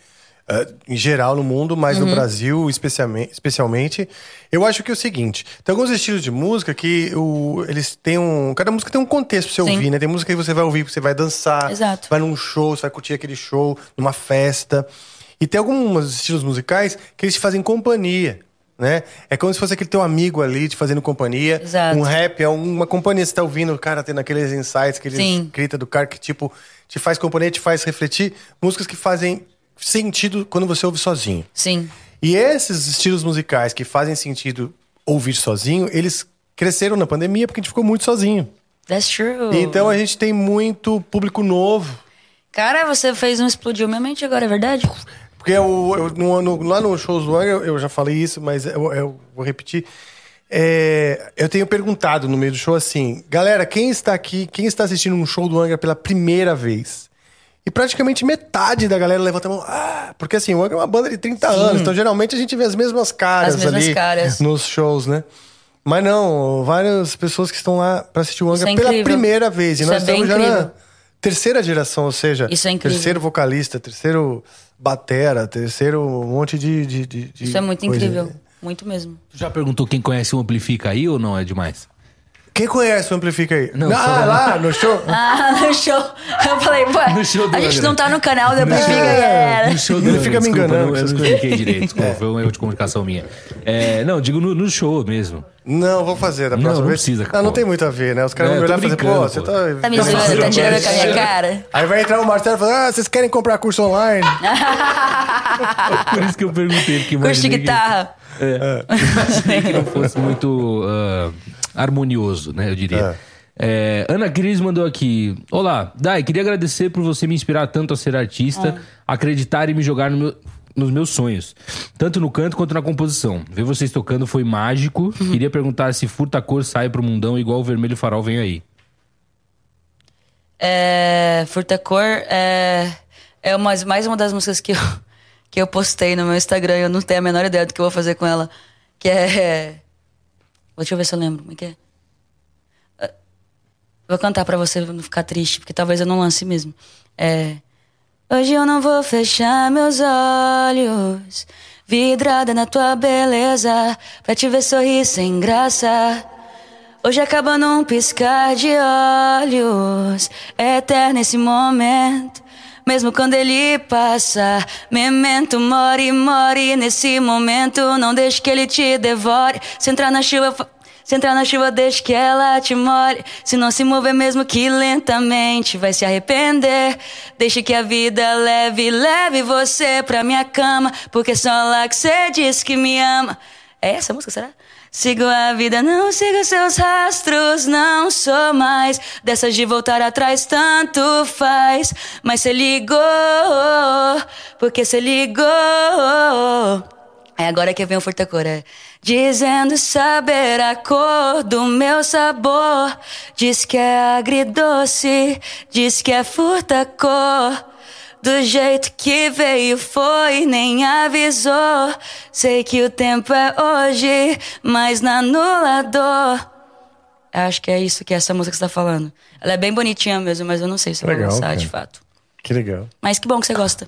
eh, em geral no mundo, mas Uhum. no Brasil especialmente, especialmente. Eu acho que é o seguinte: tem alguns estilos de música que o, eles têm um. Cada música tem um contexto pra você Sim. ouvir, né? Tem música que você vai ouvir, que você vai dançar, Exato. vai num show, você vai curtir aquele show, numa festa. E tem alguns estilos musicais que eles te fazem companhia. Né? É como se fosse aquele teu amigo ali te fazendo companhia. Exato. Um rap é uma companhia. Você tá ouvindo o cara tendo aqueles insights, aqueles Sim. escrita do cara que, tipo, te faz companhia, te faz refletir. Músicas que fazem sentido quando você ouve sozinho. Sim. E esses estilos musicais que fazem sentido ouvir sozinho, eles cresceram na pandemia porque a gente ficou muito sozinho. That's true. Então a gente tem muito público novo. Cara, você fez um explodiu minha mente agora, é verdade? Porque eu, eu- no- no- lá no Shows do Angra, eu, já falei isso, mas eu, eu vou repetir. É, eu tenho perguntado no meio do show assim, galera, quem está aqui, quem está assistindo um show do Angra pela primeira vez? E praticamente metade da galera levanta a mão. Ah, porque assim, o Angra é uma banda de 30 anos, então geralmente a gente vê as mesmas caras As mesmas ali caras. nos shows, né? Mas não, várias pessoas que estão lá pra assistir o Angra é pela primeira vez. E Isso nós é estamos já na. Terceira geração, ou seja, Isso é terceiro vocalista, terceiro batera, terceiro monte de. de, de- de Isso é muito coisa. incrível. Muito mesmo. Tu já perguntou quem conhece o Amplifica aí ou não é demais? Quem conhece o Amplifica aí? Não, ah, só- lá no show. Ah, no show. Eu falei, ué, No show do a gente não tá no canal da Amplifica, É, galera. No show Ele Angra, fica me desculpa, enganando não- Eu não expliquei direito, desculpa, foi um erro de comunicação minha. É, não, digo no, no show mesmo. Não, vou fazer da Não, próxima não vez. precisa, Ah, não pô. tem muito a ver, né? Os caras É, vão tô olhar e fazer, pô, você pô. tá. Tá me zoando, tá tirando com a minha cara. Aí vai entrar o Marcelo e falar: Ah, vocês querem comprar curso online? Por isso que eu perguntei. Porque Curso de guitarra. imaginei que não fosse muito ah, harmonioso, né? Eu diria. É, Ana Cris mandou aqui. Olá, Dai, queria agradecer por você me inspirar tanto a ser artista, acreditar e me jogar no meu- nos meus sonhos. Tanto no canto quanto na composição. Ver vocês tocando foi mágico. Queria perguntar se Furta Cor sai pro mundão igual o Vermelho Farol vem aí. É, Furta Cor é, é uma, mais uma das músicas que eu, que eu postei no meu Instagram. Eu não tenho a menor ideia do que eu vou fazer com ela. Que é. Deixa eu ver se eu lembro. Como é que é? É, Vou cantar pra você não ficar triste, porque talvez eu não lance mesmo. É. Hoje eu não vou fechar meus olhos, vidrada na tua beleza, pra te ver sorrir sem graça. Hoje acaba num piscar de olhos, é eterno esse momento. Mesmo quando ele passa, memento, more, more nesse momento. Não deixe que ele te devore. Se entrar na chuva, se entrar na chuva, deixe que ela te molhe. Se não se mover, mesmo que lentamente, vai se arrepender. Deixe que a vida leve, leve você pra minha cama. Porque só lá que você diz que me ama. É essa a música, será? Sigo a vida, não sigo seus rastros, não sou mais dessas de voltar atrás, tanto faz. Mas você ligou, porque você ligou. É agora que vem o furtacor, é. Dizendo saber a cor do meu sabor. Diz que é agridoce, diz que é furtacor. Do jeito que veio foi, nem avisou. Sei que o tempo é hoje, mas na anulador. Acho que é isso que essa música está falando. Ela é bem bonitinha mesmo, mas eu não sei se eu vou Legal, lançar cara. de fato. Que legal. Mas que bom que você gosta.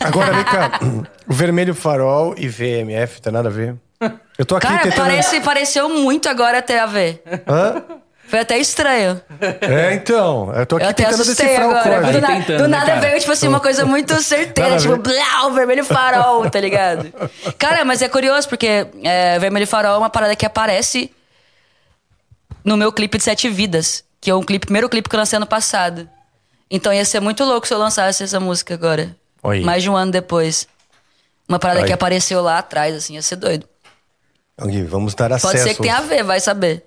Agora vem cá. O Vermelho Farol e VMF, tem nada a ver. Eu tô aqui Cara, tentando. parece, pareceu muito agora até a ver. Hã? Foi até estranho. É, então. Eu tô aqui Eu até tentando decifrar o agora. código. Do, na- tentando, do né, nada cara? veio, tipo assim, uma coisa muito certeira. Tipo, blá, o vermelho farol, tá ligado? Cara, mas é curioso, porque é, vermelho farol é uma parada que aparece no meu clipe de Sete Vidas. Que é um clipe, primeiro clipe que eu lancei ano passado. Então ia ser muito louco se eu lançasse essa música agora. Oi. Mais de um ano depois. Uma parada Aí. que apareceu lá atrás, assim, ia ser doido. Gui, vamos dar acesso. Pode ser que tenha a ver, vai saber.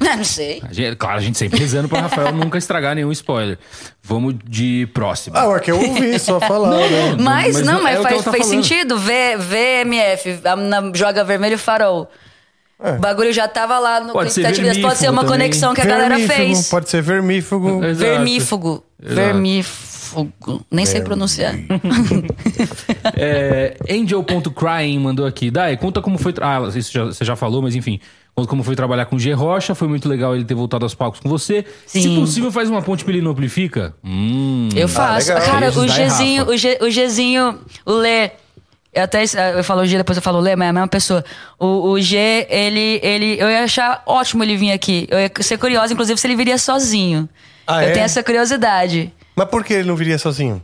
não sei. A gente- claro, a gente sempre rezando pra Rafael nunca estragar nenhum spoiler. Vamos de próximo. Ah, é que eu ouvi só falar, né? Mas, mas não, não- mas é faz, tá fez falando. sentido. V, VMF, a menina joga vermelho e farol. O bagulho já tava lá no É. Pode ser. Pode ser uma vermífugo também. conexão que a galera Vermífugo, fez. Pode ser vermífugo. Exato. Vermífugo. Exato. Vermífugo. Nem sei pronunciar. É, Angel.crying mandou aqui. Dai, conta como foi. Ah, isso já- você já falou, mas enfim. Como foi trabalhar com o G Rocha. Foi muito legal ele ter voltado aos palcos com você. Se Sim. possível, faz uma ponte pra ele não amplifica. Hum. Eu faço. legal. Cara, o Gzinho, o, G, o Gzinho, o Lê. Eu até eu falo o G, depois eu falo o Lê, mas é a mesma pessoa. O, o G, ele, ele. Eu ia achar ótimo ele vir aqui. Eu ia ser curiosa, inclusive, se ele viria sozinho. Ah, eu é? tenho essa curiosidade. Mas por que ele não viria sozinho?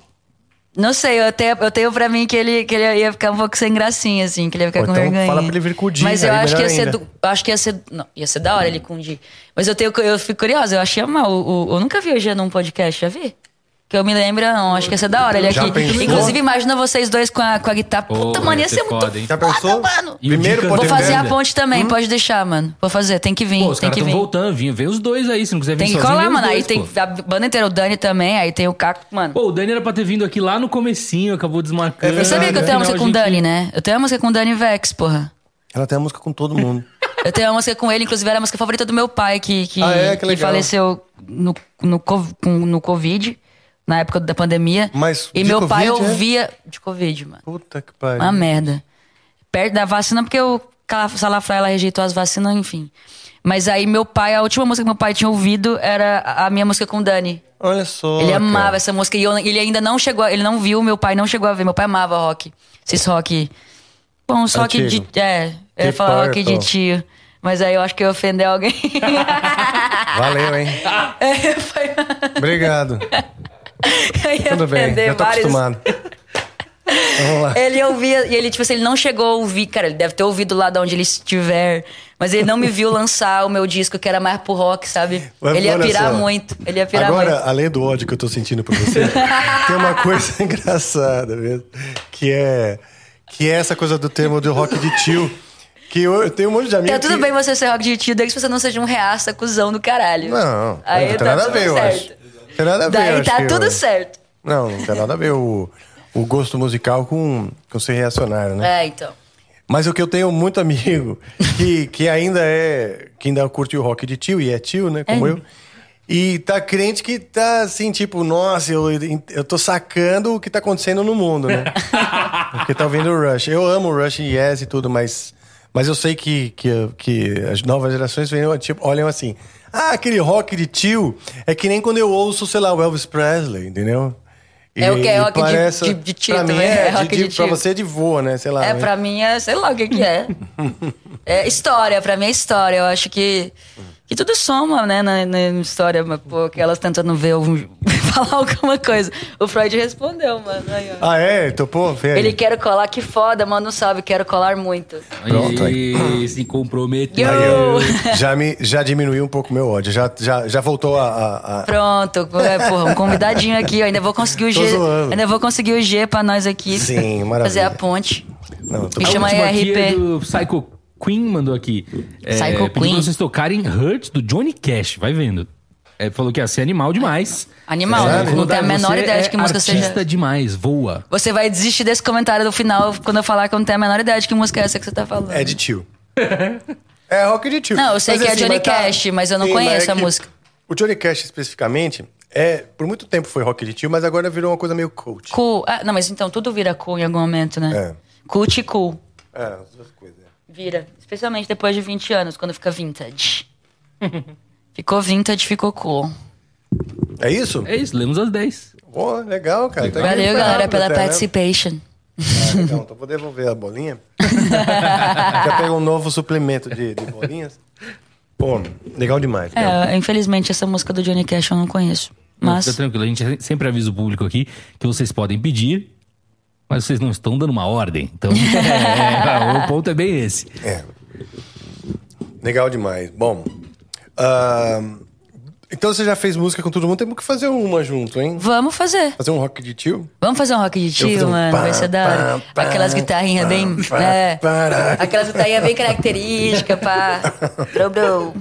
Não sei, eu tenho, eu tenho pra mim que ele, que ele ia ficar um pouco sem gracinha, assim, que ele ia ficar Ou com então vergonha. fala pra ele vir com o Di, Mas eu acho que ia ser. Do, eu acho que ia ser. Não, ia ser da hora ele com o Di. Mas eu, tenho, eu fico curiosa, eu achei mal. O, o- eu nunca vi o G num podcast, já vi? Que eu me lembro, não. Acho que ia ser da hora ele Já aqui. pensou? Inclusive, imagina vocês dois com a, com a guitarra. Puta, mano, ia ia ser, ser muito foda, hein? Já foda, pensou? mano. E o Primeiro Vou fazer a ponte também, pode deixar, mano. Vou fazer, tem que vir, Pô, os tem caras que estão vir. voltando. Vem, vem os dois aí. Se não quiser vir Tem que sozinho, colar, vem os mano. Aí dois, tem pô. a banda inteira, o Dani também, aí tem o Caco, mano. Pô, o Dani era pra ter vindo aqui lá no comecinho, acabou desmarcando. É Você sabia que eu tenho uma música com o Dani, né? Eu tenho uma música com o Dani Vex, porra. Ela tem a música com todo mundo. Eu tenho uma música com ele, inclusive era a música favorita do meu pai, que, que, Ah, é? Que legal. faleceu no, no, co- com- no Covid, na época da pandemia. Mas e meu pai Covid, é? ouvia. De Covid, mano. Puta que pariu. Uma merda. Perto da vacina, porque o Salafra ela rejeitou as vacinas, enfim. Mas aí meu pai, a última música que meu pai tinha ouvido era a minha música com o Dani. Olha só. Ele cara. amava essa música e eu- ele ainda não chegou, ele não viu, meu pai não chegou a ver. Meu pai amava rock. Esses rock. Bom, só que de. É, Deep falar rock de Purple. tio. Mas aí eu acho que eu ia ofender alguém. Valeu, hein? É, foi- Obrigado. eu ia Tudo bem, já tô vários- acostumado. Vamos lá. Ele ouvia, e ele, tipo assim, ele não chegou a ouvir, cara, ele deve ter ouvido lá de onde ele estiver. Mas ele não me viu lançar o meu disco, que era mais pro rock, sabe? Mas ele ia pirar só. muito. Ele ia pirar Agora, muito. além do ódio que eu tô sentindo por você, tem uma coisa engraçada mesmo, que é que é essa coisa do termo do rock de tio, que eu, eu tenho um monte de amigos Tá tudo que... bem você ser rock de tio, desde que você não seja um reaça, cuzão do caralho. Não, Aí não tem tá nada a ver, eu certo. acho. Não tem nada a ver, Daí tá tudo eu- certo. Não, não tem nada a ver o, o gosto musical com, com ser reacionário, né? É, então. Mas o que eu tenho muito amigo que, que ainda é. que ainda curte o rock de tio, e é tio, né? Como É. eu. E tá crente que tá assim, tipo, nossa, eu, eu tô sacando o que tá acontecendo no mundo, né? Porque tá ouvindo o Rush. Eu amo o Rush e Yes e tudo, mas, mas eu sei que, que, que as novas gerações vêm, tipo, olham assim. Ah, aquele rock de tio é que nem quando eu ouço, sei lá, o Elvis Presley, entendeu? É o que é e rock de- de- de tio Pra também, é, é rock de, de de, pra você é de vô, né? Sei lá. É, né? pra mim é, sei lá o que que é. É história, pra mim é história. Eu acho que, que tudo soma, né, na, na história. Pô, que elas tentando ver, algum- falar alguma coisa. O Freud respondeu, mano. Aí, ó. Ah, é? Topou? Aí. Ele quer colar, que foda, mano, não sabe, quero colar muito. Pronto, Aí, se comprometeu. Aí eu já, me, já diminuiu um pouco o meu ódio. Já, já, já voltou a. a- a- Pronto, é, porra, um convidadinho aqui, ó. Ainda vou conseguir o G. Ainda vou conseguir o G pra nós aqui. Sim, maravilha. Fazer a ponte. Não, tô... Me chama RP. é do Psycho Queen mandou aqui. É, Psycho Queen. pra vocês tocarem Hurt do Johnny Cash. Vai vendo. É, falou que ia ser animal demais. Animal, Sério? não, não tenho a menor ideia de é que música artista seja. demais, voa. Você vai desistir desse comentário do final quando eu falar que eu não tenho a menor ideia de que música é essa que você tá falando. É de tio. é rock de tio. Não, eu sei Mas que é assim, Johnny mas tá- Cash, mas eu não Sim, conheço é a música. O Johnny Cash, especificamente, é, por muito tempo foi rock de tio, mas agora virou uma coisa meio coach. Cool. Ah, não, mas então tudo vira cool em algum momento, né? É. Cult e cool. É, as duas coisas. Vira. Especialmente depois de 20 anos, quando fica vintage. ficou vintage, ficou cool. É isso? É isso, lemos as 10. Pô, legal, cara. Tá Valeu, indo galera, pela até, né? participation. Ah, legal, então vou devolver a bolinha. Já pegou um novo suplemento de, de bolinhas. Pô, legal demais. É, infelizmente essa música do Johnny Cash eu não conheço. Não, Mas Fica tranquilo, a gente sempre avisa o público aqui que vocês podem pedir, mas vocês não estão dando uma ordem. Então, é, o ponto é bem esse. É. Legal demais. Bom, ahn, então você já fez música com todo mundo, temos que fazer uma junto, hein? Vamos fazer. Fazer um rock de tio? Vamos fazer um rock de tio, um mano. pá, Vai ser da hora. pá, Aquelas guitarrinhas bem. pá, é, pá. aquelas guitarrinhas bem características, pá. Deu, deu.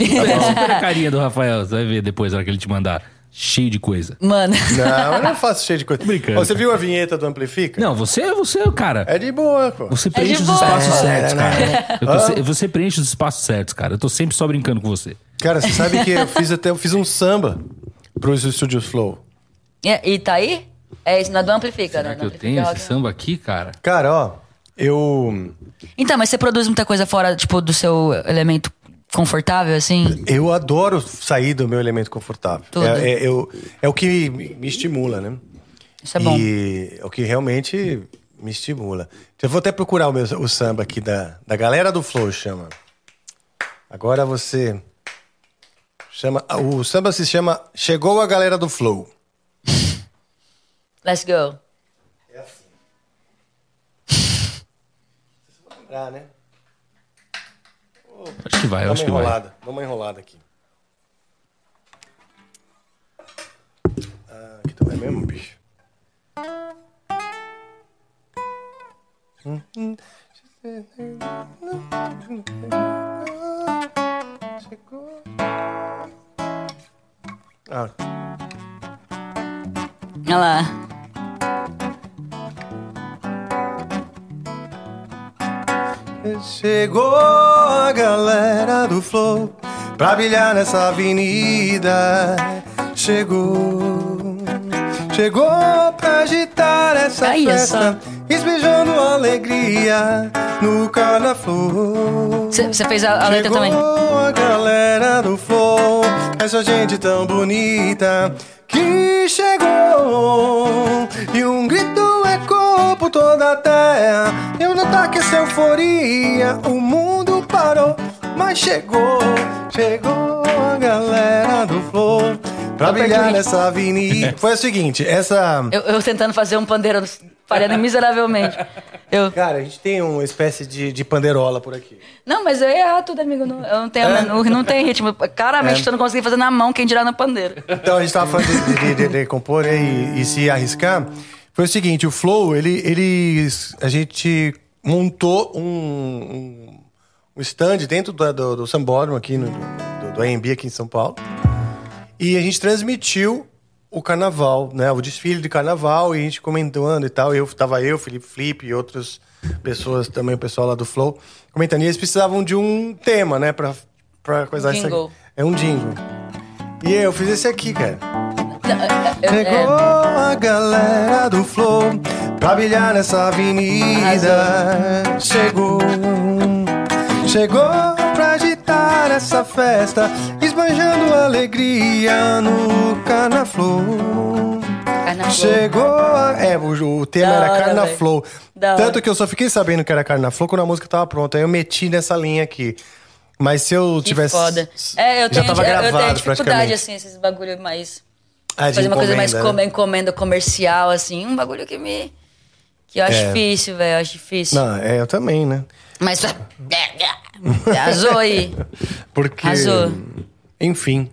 Olha super a carinha do Rafael, você vai ver depois na hora que ele te mandar. Cheio de coisa. Mano. Não, eu não faço cheio de coisa. Brincando. Você viu a vinheta do Amplifica? Não, você, você, cara. É de boa, pô. Você preenche os boa. espaços É, certos, né? cara. Eu tô se- você preenche os espaços certos, cara. Eu tô sempre só brincando com você. Cara, você sabe que eu fiz até eu fiz um samba pros Studios Flow. E, e tá aí? É isso, não é do Amplifica, Será né? que eu Amplifica tenho esse samba aqui, cara? Cara, ó, eu Então, mas você produz muita coisa fora, tipo, do seu elemento confortável, assim? eu adoro sair do meu elemento confortável. É, é, eu- é o que me, me estimula, né? Isso é bom. E é o que realmente me estimula. Eu vou até procurar o, meu, o samba aqui da, da galera do Flow, chama. Agora você. Chama, o samba se chama Chegou a Galera do Flow. Let's go. É assim. Vocês vão lembrar, né? Acho que vai, eu acho uma que vai. enrolada. Dá uma enrolada aqui. Ah, aqui também é mesmo, bicho. Chegou. Ah, Olha lá. Chegou a galera do Flow pra brilhar nessa avenida. Chegou, chegou pra agitar essa festa, espejando alegria no Carnaflow. Você fez a, a letra Chegou também? a galera do Flow, essa gente tão bonita que chegou. E um grito por toda a terra. Eu não taque essa euforia, o mundo parou, mas chegou. Chegou a galera do Flow pra brilhar nessa avenida. Foi o seguinte, essa. Eu, eu tentando fazer um pandeiro, falhando miseravelmente. Eu, Cara, a gente tem uma espécie de, de pandeirola por aqui. não, mas eu ia errar tudo, amigo. Não, eu não tenho, É? não, não tem ritmo. Claramente, É. eu não consegui fazer na mão, quem dirá no pandeiro. Então, a gente tava falando de, de, de- de compor e, e se arriscar. Foi o seguinte, o Flow, ele, ele a gente montou um, um, um stand dentro do, do, do Sambódromo aqui, no, do, do AMB aqui em São Paulo. E a gente transmitiu o carnaval, né? O desfile de carnaval e a gente comentando e tal. Eu, tava eu, Felipe Flip e outras pessoas também, o pessoal lá do Flow, comentando. E eles precisavam de um tema, né? Pra, pra coisar essa... Jingle. É um jingle. E eu fiz esse aqui, cara. Chegou é, a galera do Flow pra brilhar nessa avenida. Chegou, chegou pra agitar essa festa, esbanjando alegria no Carnaflow. Carnaflow. Chegou a... É, o, o tema Da era hora, Carnaflow. Tanto que eu só fiquei sabendo que era Carnaflow quando a música tava pronta. Aí eu meti nessa linha aqui. Mas se eu que tivesse. foda. É, eu já tenho, tava eu- gravado eu tenho dificuldade, assim, esses bagulho mais... Ah, fazer uma coisa mais encomenda, como né? encomenda comercial, assim. Um bagulho que me... Que eu acho É. difícil, velho. Eu acho difícil. Não, é, eu também, né? Mas... Arrasou aí. Porque. Arrasou. Enfim.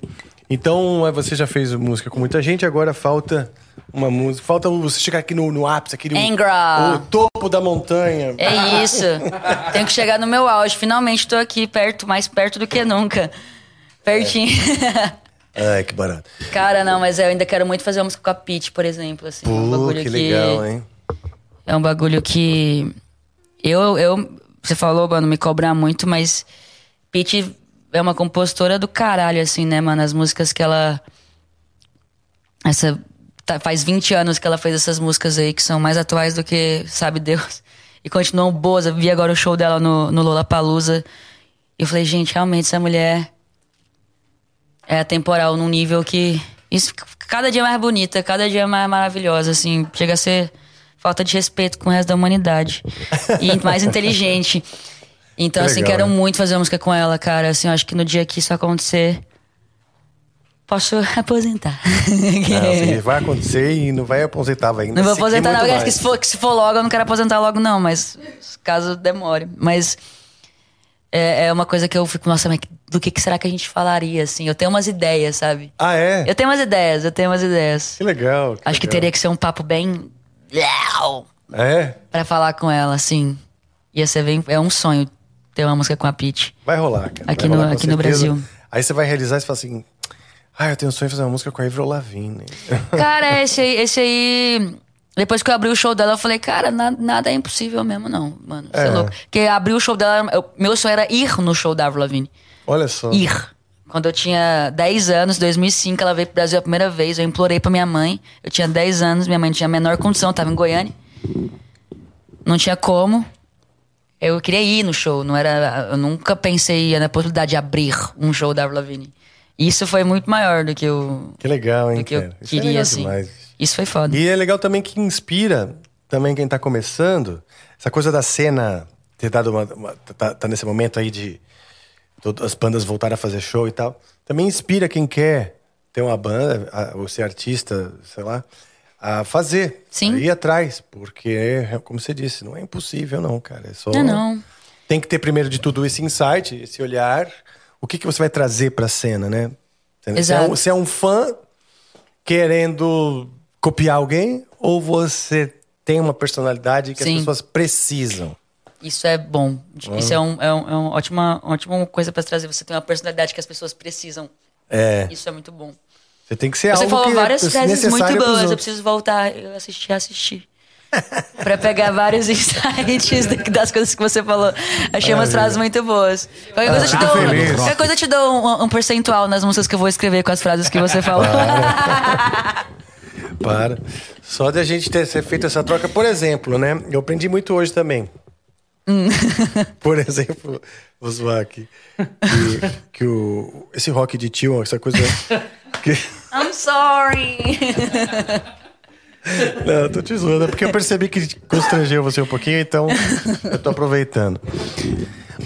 Então, é, você já fez música com muita gente, agora falta uma música. Falta você chegar aqui no, no ápice, aqui no o topo da montanha. É isso. Tenho que chegar no meu auge. Finalmente tô aqui perto, mais perto do que nunca. Pertinho. Ai, que barato. Cara, não, mas eu ainda quero muito fazer uma música com a Pete, por exemplo. Assim, um Pô, bagulho que legal, hein? É um bagulho que. Eu, eu. Você falou, mano, me cobrar muito, mas. Pete é uma compositora do caralho, assim, né, mano? As músicas que ela. Essa. tá- faz 20 anos que ela fez essas músicas aí que são mais atuais do que sabe Deus. E continuam boas. Eu vi agora o show dela no, no Lollapalooza. E eu falei, gente, realmente essa mulher é atemporal num nível que. Isso, cada dia é mais bonita, cada dia é mais maravilhosa, assim. Chega a ser falta de respeito com o resto da humanidade. e mais inteligente. Então, Que assim, legal, quero né? muito fazer uma música com ela, cara. Assim, eu acho que no dia que isso acontecer. Posso aposentar. Não, assim, vai acontecer e não vai aposentar, vai ainda Não vou aposentar, não. acho que se, for, que se for logo, eu não quero aposentar logo, não. Mas caso demore. Mas é, é uma coisa que eu fico, nossa, mas do que, que será que a gente falaria, assim? Eu tenho umas ideias, sabe? Ah, é? Eu tenho umas ideias, eu tenho umas ideias. Que legal. Acho que legal. teria que ser um papo bem. É? Pra falar com ela, assim. Ia ser bem. É um sonho ter uma música com a Pete. Vai rolar, cara. Aqui Vai no- rolar, aqui no. Brasil. Aí você vai realizar e fala assim... Ah, eu tenho um sonho de fazer uma música com a Avril Lavigne. Cara, esse aí, esse aí. Depois que eu abri o show dela, eu falei, cara, na- nada é impossível mesmo, não, mano. Você é. É. louco. Porque abrir o show dela, eu- meu sonho era ir no show da Avril Lavigne. Olha só. Ir. Quando eu tinha 10 anos, 2005, ela veio pro Brasil a primeira vez. Eu implorei pra minha mãe. Eu tinha 10 anos, minha mãe tinha a menor condição, tava em Goiânia. Não tinha como. Eu queria ir no show, não era, eu nunca pensei na possibilidade de abrir um show da Avril Lavigne. Isso foi muito maior do que eu, Que legal, hein, do que eu cara? É queria, legal assim. demais. Isso foi foda. E é legal também que inspira também quem tá começando. Essa coisa da cena ter dado uma. uma- tá, tá nesse momento aí de todas as bandas voltarem a fazer show e tal. Também inspira quem quer ter uma banda, a- ou ser artista, sei lá, a fazer. Sim. A ir atrás. Porque, como você disse, não é impossível, não, cara. É só. Não, não. Tem que ter primeiro de tudo esse insight, esse olhar. O que, que você vai trazer pra cena, né? Você é Exato. um- Você é um fã querendo copiar alguém ou você tem uma personalidade que Sim. as pessoas precisam? Isso é bom. Isso é, um, é, um, é uma ótima, ótima coisa pra trazer. Você tem uma personalidade que as pessoas precisam. É, Isso é muito bom. você tem que ser Você falou várias é frases muito boas. Eu preciso voltar. Eu assisti, assistir. pra pegar vários insights da- das coisas que você falou. Achei umas frases muito boas. Qualquer coisa, eu te dou, feliz. qualquer coisa eu te dou um, um percentual nas músicas que eu vou escrever com as frases que você falou. Para. Só de a gente ter, feito essa troca, por exemplo, né? Eu aprendi muito hoje também. Hum. Por exemplo, vou zoar aqui. Que, que o, esse rock de tio, essa coisa. Que, I'm sorry. não, tô te zoando, é porque eu percebi que constrangeu você um pouquinho, então eu tô aproveitando.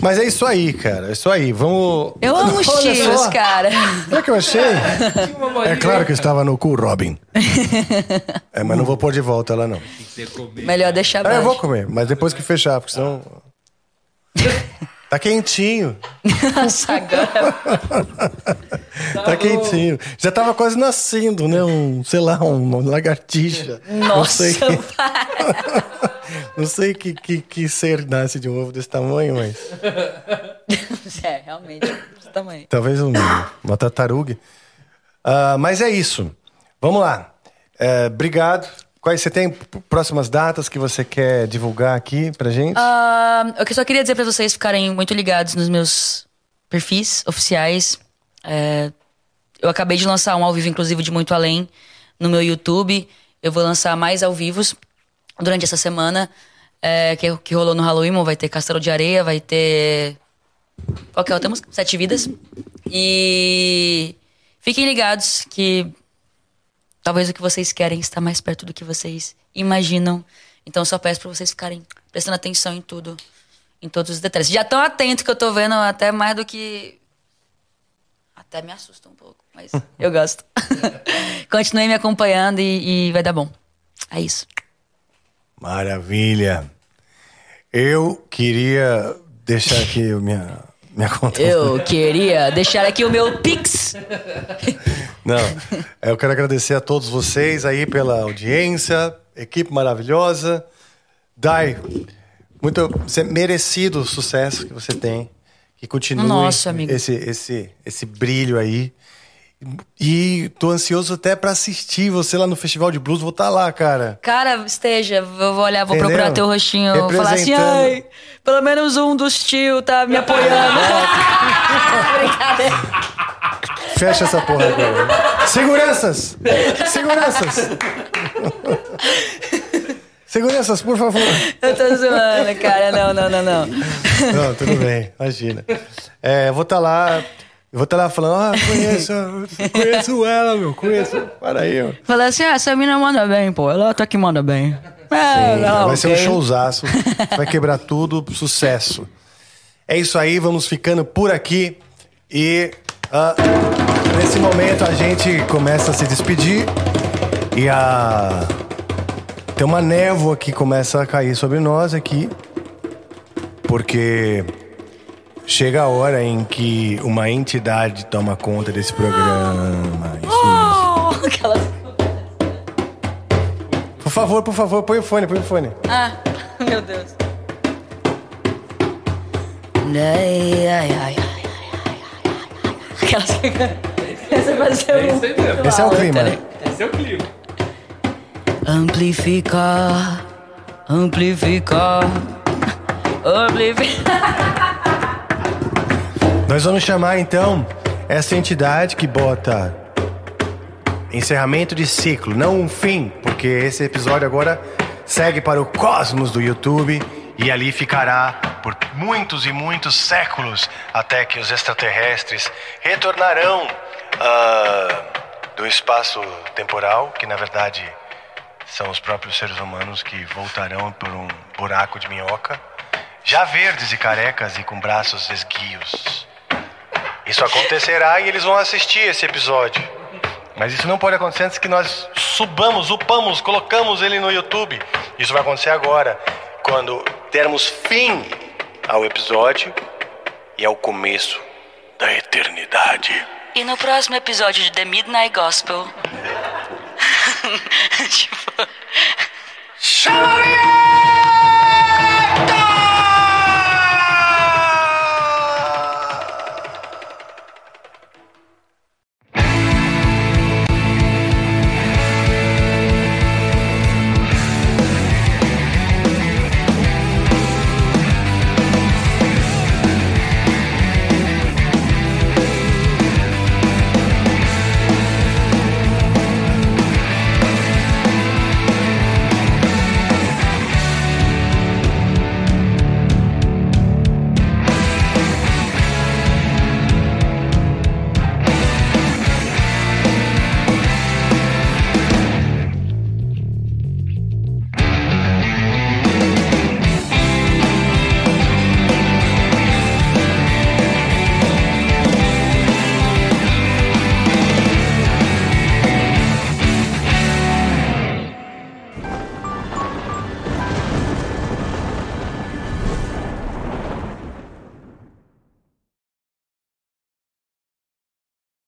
Mas é isso aí, cara. É isso aí. Vamos. Eu amo os só. cara. O que eu achei? É claro que estava no cu, Robin. É, mas não vou pôr de volta ela, não. Melhor deixar Ah, eu vou baixo. comer, mas depois que fechar, porque senão. Tá quentinho. Nossa, agora. Tá quentinho. Já tava quase nascendo, né? Um, sei lá, um, uma lagartixa. Não Nossa, sei, não sei que, que, que ser nasce de um ovo desse tamanho, mas. É, realmente. Esse tamanho. Talvez um, uma tartaruga. Ah, mas é isso. Vamos lá. É, obrigado. Quais você tem próximas datas que você quer divulgar aqui pra gente? Ah, eu só queria dizer pra vocês ficarem muito ligados nos meus perfis oficiais. É, eu acabei de lançar um ao vivo, inclusive, de Muito Além, no meu YouTube. Eu vou lançar mais ao vivos durante essa semana, é, que, que rolou no Halloween. Vai ter Castelo de Areia, vai ter. Qual que é outra música? Sete Vidas. E fiquem ligados que talvez o que vocês querem está mais perto do que vocês imaginam. Então só peço pra vocês ficarem prestando atenção em tudo, em todos os detalhes. Já tão atento que eu tô vendo até mais do que até me assusta um pouco, mas eu gosto. Continuem me acompanhando e, e vai dar bom. É isso. Maravilha. Eu queria deixar aqui a minha, minha conta. Eu queria deixar aqui o meu Pix. Não, eu quero agradecer a todos vocês aí pela audiência, equipe maravilhosa. Dai, muito merecido o sucesso que você tem. Que continue Nossa, esse esse esse brilho aí. E tô ansioso até pra assistir você lá no Festival de Blues. Vou estar lá, cara. Cara, esteja, eu vou olhar, vou Entendeu? procurar teu rostinho, vou falar assim, ai, pelo menos um dos tio tá me apoiando. Fecha essa porra agora. Seguranças! Seguranças! Seguranças, por favor. Eu tô zoando, cara. Não, não, não, não. Não, tudo bem, imagina. É, vou estar lá, eu vou estar lá falando, ah, conheço, conheço ela, meu, conheço. Para aí, ó. Falei assim, ah, essa mina manda bem, pô. Ela tá que manda bem. É, não, vai ser um showzaço, vai quebrar tudo, sucesso. É isso aí, vamos ficando por aqui e ah, nesse momento a gente começa a se despedir e a tem uma névoa que começa a cair sobre nós aqui porque Chega a hora em que uma entidade toma conta desse programa. Isso mesmo. Oh, aquelas... Por favor, por favor, põe o fone, põe o fone. Ah, meu Deus. Ai, ai, ai, ai, ai, ai, ai. Aquelas que... Essa vai ser É mesmo. Esse é o clima. Esse é o clima. Amplificar, amplificar, amplificar. Nós vamos chamar então essa entidade que bota encerramento de ciclo, não um fim, porque esse episódio agora segue para o cosmos do YouTube e ali ficará por muitos e muitos séculos até que os extraterrestres retornarão ah, do espaço temporal, que na verdade são os próprios seres humanos que voltarão por um buraco de minhoca, já verdes e carecas e com braços esguios. Isso acontecerá e eles vão assistir esse episódio. Mas isso não pode acontecer antes que nós subamos, upamos, colocamos ele no YouTube. Isso vai acontecer agora, quando dermos fim ao episódio e ao começo da eternidade. E no próximo episódio de The Midnight Gospel. tipo. Chama